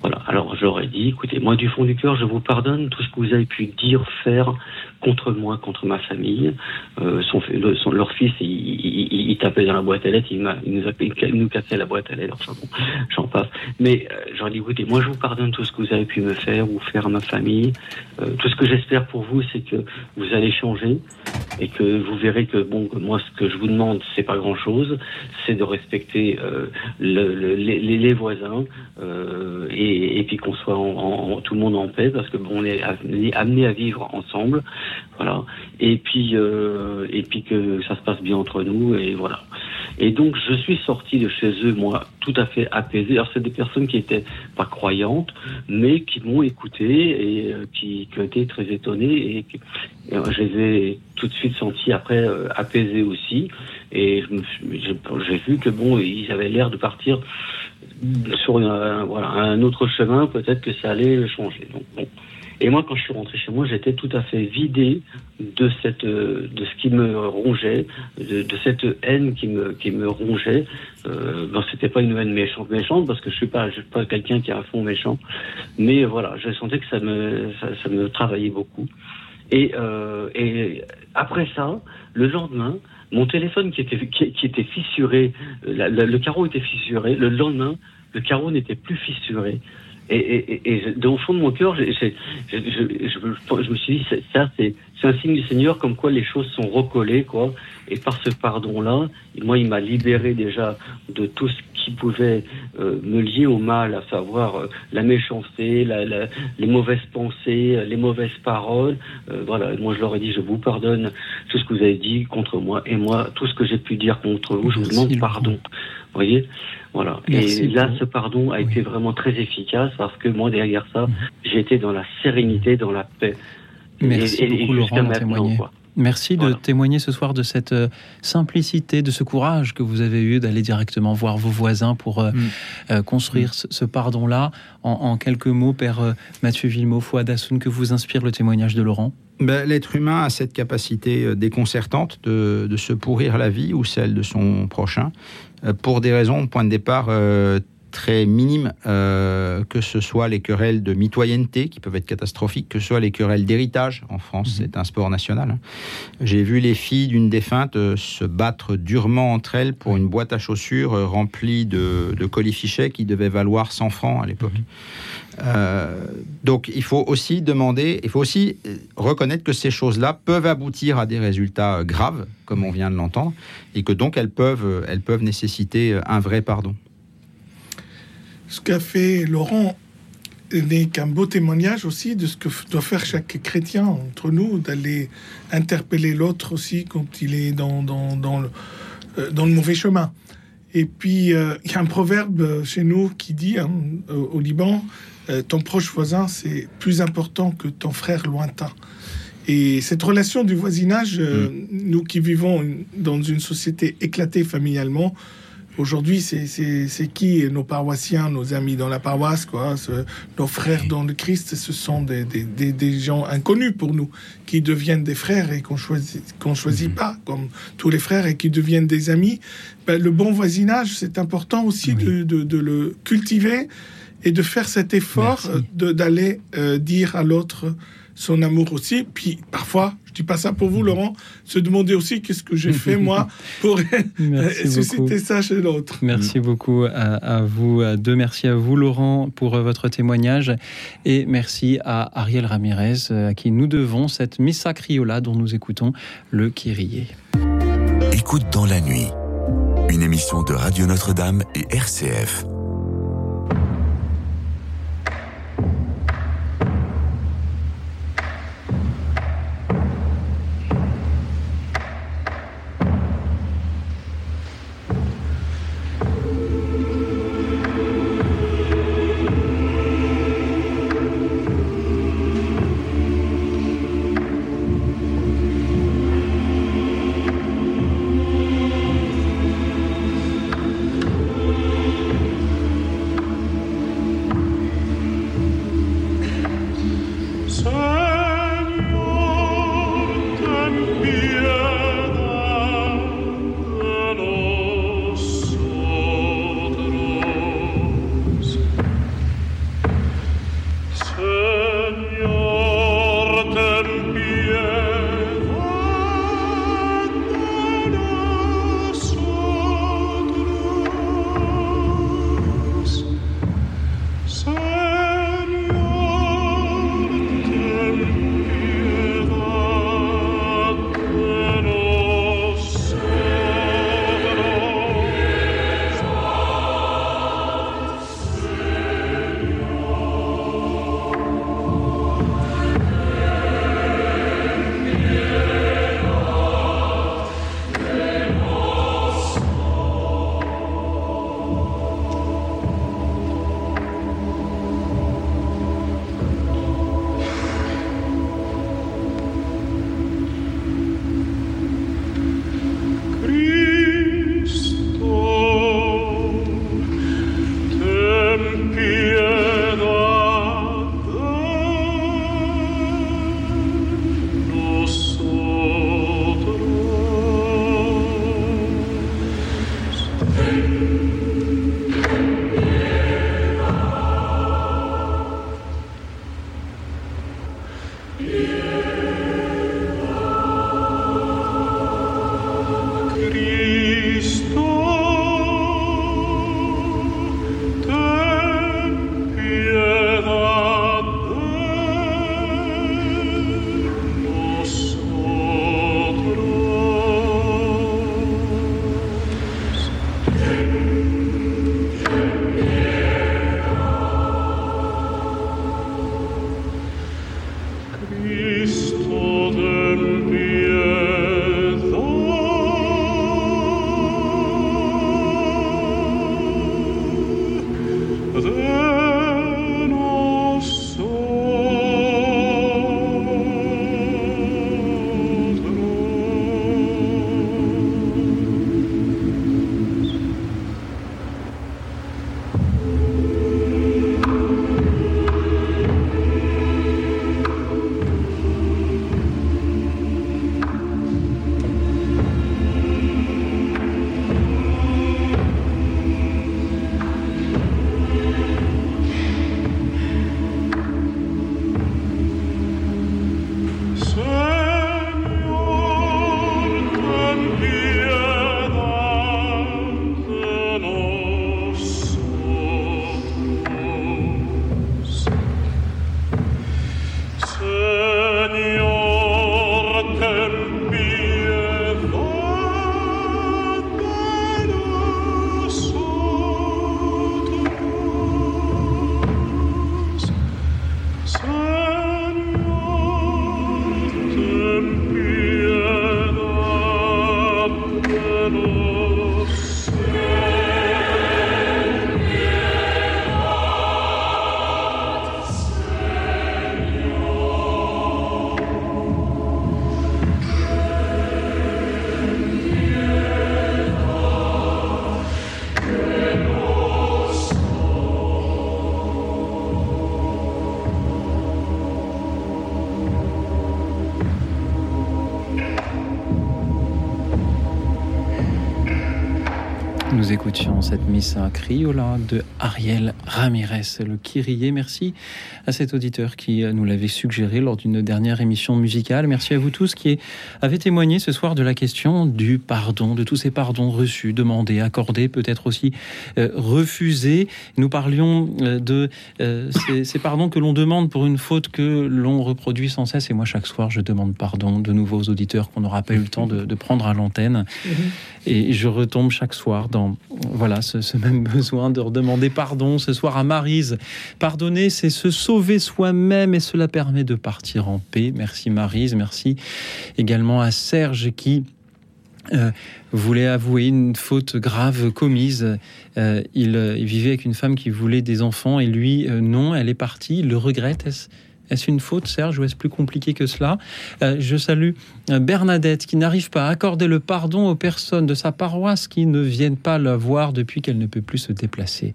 Voilà. Alors ai dit, écoutez, moi du fond du cœur, je vous pardonne tout ce que vous avez pu dire, faire contre moi, contre ma famille. Euh, son, son- leur fils, il, il- il- tapait dans la boîte à lettres, il, nous, a, nous cassait la boîte à lettres. Enfin bon, j'en passe. Mais euh, je leur ai dit, écoutez, moi je vous pardonne tout ce que vous avez pu me faire ou faire à ma famille. Euh, tout ce que j'espère pour vous, c'est que vous allez changer et que vous verrez que bon, moi ce que je vous demande, c'est pas grand chose, c'est de respecter euh, le- le- les, les- voisins euh, et, et puis qu'on soit en, en- tout le monde en paix parce que bon, on est amené à vivre ensemble, voilà. Et puis euh, et puis que ça se passe bien entre nous et voilà. Et donc je suis sorti de chez eux moi tout à fait apaisé. Alors c'est des personnes qui étaient pas croyantes, mais qui m'ont écouté et euh, qui, qui ont été très étonnées et, je les ai tout de suite sentis après euh, apaisés aussi. Et j'ai vu que bon, ils avaient l'air de partir sur un, voilà, un autre chemin, peut-être que ça allait changer. Donc, bon. Et moi, quand je suis rentré chez moi, j'étais tout à fait vidé de cette, euh, de ce qui me rongeait, de, cette haine qui me, qui me rongeait. Euh, ben, c'était pas une haine méchante, méchante, parce que je suis pas, je suis pas quelqu'un qui est à fond méchant. Mais voilà, je sentais que ça me, ça, me travaillait beaucoup. Et, euh, et après ça, le lendemain, mon téléphone qui était, qui, était fissuré, euh, le carreau était fissuré. Le lendemain, le carreau n'était plus fissuré. Et, et, et, dans le fond de mon cœur, je, je, je, je me suis dit, ça, c'est c'est un signe du Seigneur, comme quoi les choses sont recollées, quoi. Et par ce pardon-là, moi, il m'a libéré déjà de tout ce qui pouvait euh, me lier au mal, à savoir euh, la méchanceté, la, la- les mauvaises pensées, euh, les mauvaises paroles. Euh, voilà, moi, je leur ai dit, je vous pardonne tout ce que vous avez dit contre moi, et moi, tout ce que j'ai pu dire contre vous, je vous demande pardon. Vous voyez Voilà. Merci et là, ce pardon a été vraiment très efficace parce que moi, derrière ça, j'ai été dans la sérénité, dans la paix. Merci Et- et- et beaucoup, Laurent, maintenant, témoigner. quoi. Merci de témoigner ce soir de cette euh, simplicité, de ce courage que vous avez eu d'aller directement voir vos voisins pour euh, euh, construire ce, ce pardon-là. En, en quelques mots, Père Mathieu Villemot, Fouad Hassoun, que vous inspire le témoignage de Laurent? Ben, L'être humain a cette capacité déconcertante de, de se pourrir la vie ou celle de son prochain pour des raisons, point de départ, euh, très minimes, euh, que ce soit les querelles de mitoyenneté, qui peuvent être catastrophiques, que ce soit les querelles d'héritage. En France, c'est un sport national. J'ai vu les filles d'une défunte euh, se battre durement entre elles pour une boîte à chaussures euh, remplie de, de colifichets qui devait valoir 100 francs à l'époque. Euh, donc il faut aussi demander, il faut aussi euh, reconnaître que ces choses-là peuvent aboutir à des résultats euh, graves, comme on vient de l'entendre, et que donc elles peuvent, elles peuvent nécessiter un vrai pardon. Ce qu'a fait Laurent n'est qu'un beau témoignage aussi de ce que doit faire chaque chrétien entre nous, d'aller interpeller l'autre aussi quand il est dans, le, mauvais chemin. Et puis, il y a un proverbe chez nous qui dit, hein, au Liban, euh, ton proche voisin, c'est plus important que ton frère lointain. Et cette relation du voisinage, euh, nous qui vivons une- dans une société éclatée familialement, aujourd'hui, c'est- qui? Nos paroissiens, nos amis dans la paroisse, quoi, ce- nos frères dans le Christ, ce sont des, des- des- des gens inconnus pour nous, qui deviennent des frères et qu'on choisit, qu'on choisit pas, comme tous les frères, et qui deviennent des amis. Ben, le bon voisinage, c'est important aussi de, de- de le cultiver et de faire cet effort euh, de- d'aller euh, dire à l'autre son amour aussi. Puis parfois, je dis pas ça pour vous, Laurent, se demander aussi qu'est-ce que j'ai fait moi pour Merci susciter beaucoup. ça chez l'autre. Merci beaucoup à, à vous à deux. Merci à vous, Laurent, pour euh, votre témoignage. Et merci à Ariel Ramirez, euh, à qui nous devons cette Missa Criolla dont nous écoutons le Kyrie. Écoute dans la nuit. Une émission de Radio Notre-Dame et RCF. Missa criolla de Ariel Ramirez, le Kyrie. Merci à cet auditeur qui nous l'avait suggéré lors d'une dernière émission musicale. Merci à vous tous qui avez témoigné ce soir de la question du pardon, de tous ces pardons reçus, demandés, accordés, peut-être aussi euh, refusés. Nous parlions euh, de euh, ces, ces pardons que l'on demande pour une faute que l'on reproduit sans cesse. Et moi, chaque soir, je demande pardon de nouveaux auditeurs qu'on n'aura pas eu le temps de, de prendre à l'antenne. Et je retombe chaque soir dans voilà ce, ce même besoin de redemander pardon. Ce soir à Marise, pardonner, c'est se sauver soi-même et cela permet de partir en paix. Merci Marise, merci également à Serge qui euh, voulait avouer une faute grave commise. Euh, il, euh, il vivait avec une femme qui voulait des enfants et lui, non, elle est partie. Il le regrette. Est-ce une faute, Serge, ou est-ce plus compliqué que cela? Je salue Bernadette qui n'arrive pas à accorder le pardon aux personnes de sa paroisse qui ne viennent pas la voir depuis qu'elle ne peut plus se déplacer.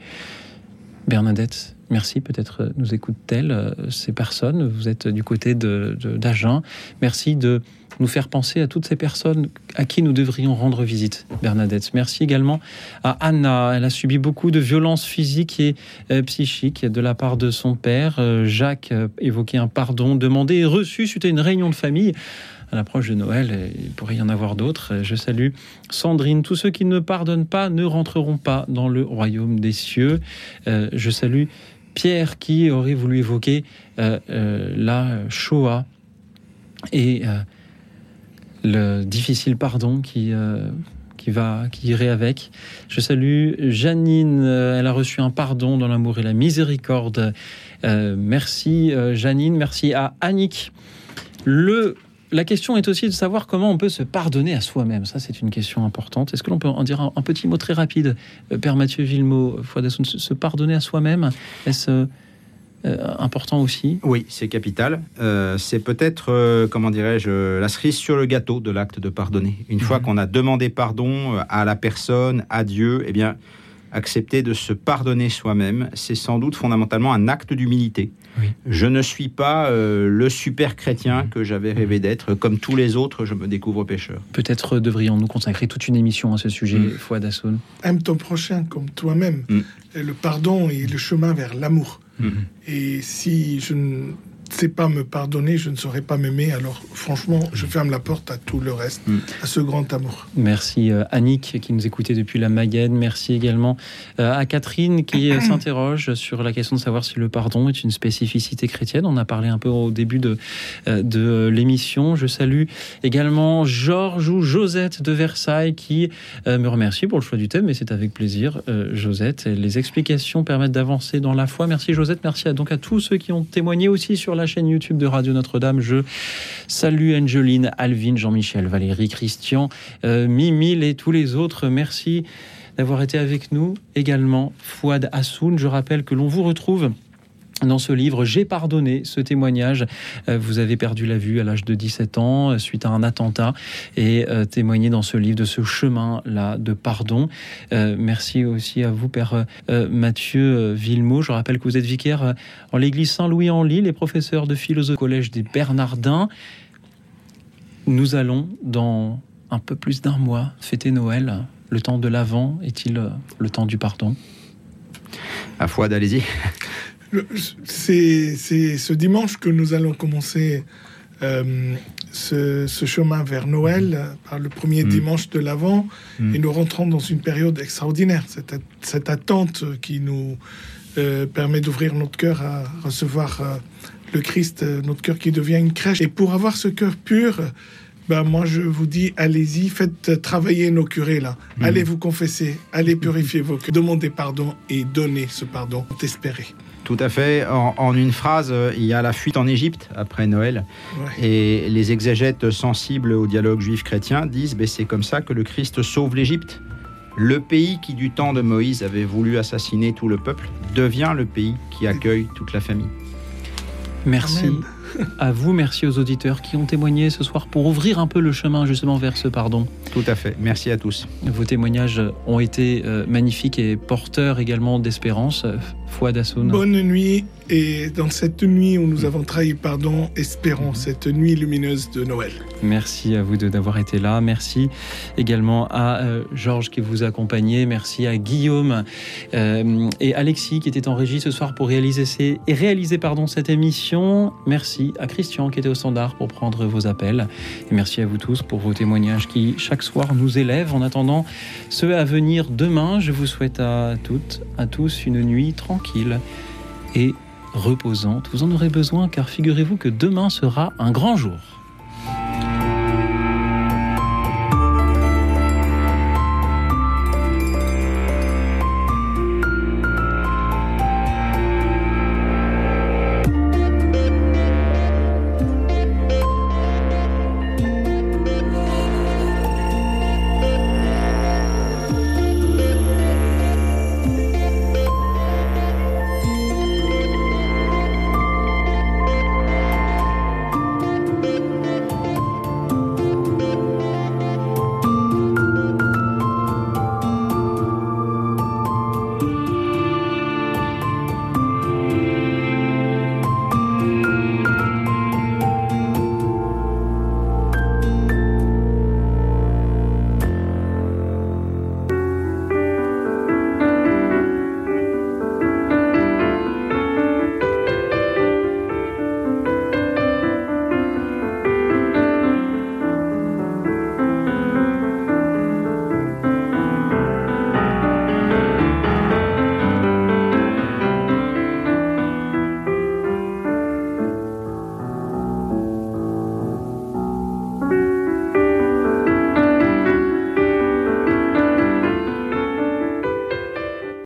Bernadette, merci. Peut-être euh, nous écoute-t-elle euh, ces personnes. Vous êtes du côté de- de- d'Agen. Merci de nous faire penser à toutes ces personnes à qui nous devrions rendre visite, Bernadette. Merci également à Anna. Elle a subi beaucoup de violences physiques et euh, psychiques de la part de son père. Jacques euh, évoquait un pardon demandé et reçu suite à une réunion de famille. À l'approche de Noël, il pourrait y en avoir d'autres. Je salue Sandrine. Tous ceux qui ne pardonnent pas ne rentreront pas dans le royaume des cieux. Je salue Pierre qui aurait voulu évoquer euh, euh, la Shoah et euh, le difficile pardon qui, qui, irait avec. Je salue Janine, elle a reçu un pardon dans l'amour et la miséricorde. Merci Janine, merci à Annick. Le, la question est aussi de savoir comment on peut se pardonner à soi-même. Ça, c'est une question importante. Est-ce que l'on peut en dire un, un petit mot très rapide, euh, Père Mathieu Villemot, Fouadassoun, se, pardonner à soi-même Est-ce euh, euh, important aussi? Oui, c'est capital. Euh, c'est peut-être, euh, comment dirais-je, euh, la cerise sur le gâteau de l'acte de pardonner. Une fois qu'on a demandé pardon euh, à la personne, à Dieu, eh bien, accepter de se pardonner soi-même, c'est sans doute fondamentalement un acte d'humilité. Je ne suis pas euh, le super chrétien que j'avais rêvé d'être. Comme tous les autres, je me découvre pécheur. Peut-être devrions-nous consacrer toute une émission à ce sujet, Mm. Fouad Hassoun. Aime ton prochain comme toi-même. Et Le pardon est le chemin vers l'amour. Mm. Et si je ne sais pas me pardonner, je ne saurais pas m'aimer. Alors franchement, je ferme la porte à tout le reste, Mm. à ce grand amour. Merci euh, Annick qui nous écoutait depuis la Mayenne. Merci également euh, à Catherine qui euh, s'interroge sur la question de savoir si le pardon est une spécificité chrétienne. On a parlé un peu au début de, euh, de l'émission. Je salue également Georges ou Josette de Versailles qui euh, me remercie pour le choix du thème, mais c'est avec plaisir, euh, Josette. Et Les explications permettent d'avancer dans la foi. Merci Josette. Merci à, donc à tous ceux qui ont témoigné aussi sur la chaîne YouTube de Radio Notre-Dame. Je salue Angeline, Alvin, Jean-Michel, Valérie, Christian, euh, Mimile et tous les autres. Merci d'avoir été avec nous également. Fouad Hassoun, je rappelle que l'on vous retrouve dans ce livre, J'ai pardonné ce témoignage. Euh, Vous avez perdu la vue à l'âge de 17 ans euh, suite à un attentat et euh, témoigné dans ce livre de ce chemin-là de pardon. Merci aussi à vous, Père Mathieu Villemot. Je rappelle que vous êtes vicaire en l'église Saint-Louis en Lille et professeur de philosophie au collège des Bernardins. Nous allons, dans un peu plus d'un mois, fêter Noël. Le temps de l'Avent est-il le temps du pardon? À foi, allez-y. C'est ce dimanche que nous allons commencer euh, ce, ce chemin vers Noël par le premier Mm. dimanche de l'Avent Mm. et nous rentrons dans une période extraordinaire. Cette, at- cette attente qui nous euh, permet d'ouvrir notre cœur à recevoir euh, le Christ, notre cœur qui devient une crèche. Et pour avoir ce cœur pur, ben moi je vous dis, allez-y, faites travailler nos curés là. Mhm. Allez vous confesser, allez purifier vos cœurs, demandez pardon et donnez ce pardon, espérez. Tout à fait. En, en une phrase, euh, il y a la fuite en Égypte après Noël. Ouais. Et les exégètes sensibles au dialogue juif-chrétien disent ben, c'est comme ça que le Christ sauve l'Égypte. Le pays qui, du temps de Moïse, avait voulu assassiner tout le peuple, devient le pays qui accueille toute la famille. Merci à vous, merci aux auditeurs qui ont témoigné ce soir pour ouvrir un peu le chemin justement vers ce pardon. Tout à fait. Merci à tous. Vos témoignages ont été euh, magnifiques et porteurs également d'espérance. Fouad Hassoun. Bonne nuit. Et dans cette nuit où nous avons trahi pardon, espérons cette nuit lumineuse de Noël. Merci à vous deux d'avoir été là. Merci également à euh, Georges qui vous accompagnait. Merci à Guillaume euh, et Alexis qui étaient en régie ce soir pour réaliser, ces, et réaliser pardon, cette émission. Merci à Christian qui était au standard pour prendre vos appels. Et merci à vous tous pour vos témoignages qui chaque soir nous élèvent. En attendant ceux à venir demain, je vous souhaite à toutes, à tous une nuit tranquille et reposante. Vous en aurez besoin car figurez-vous que demain sera un grand jour.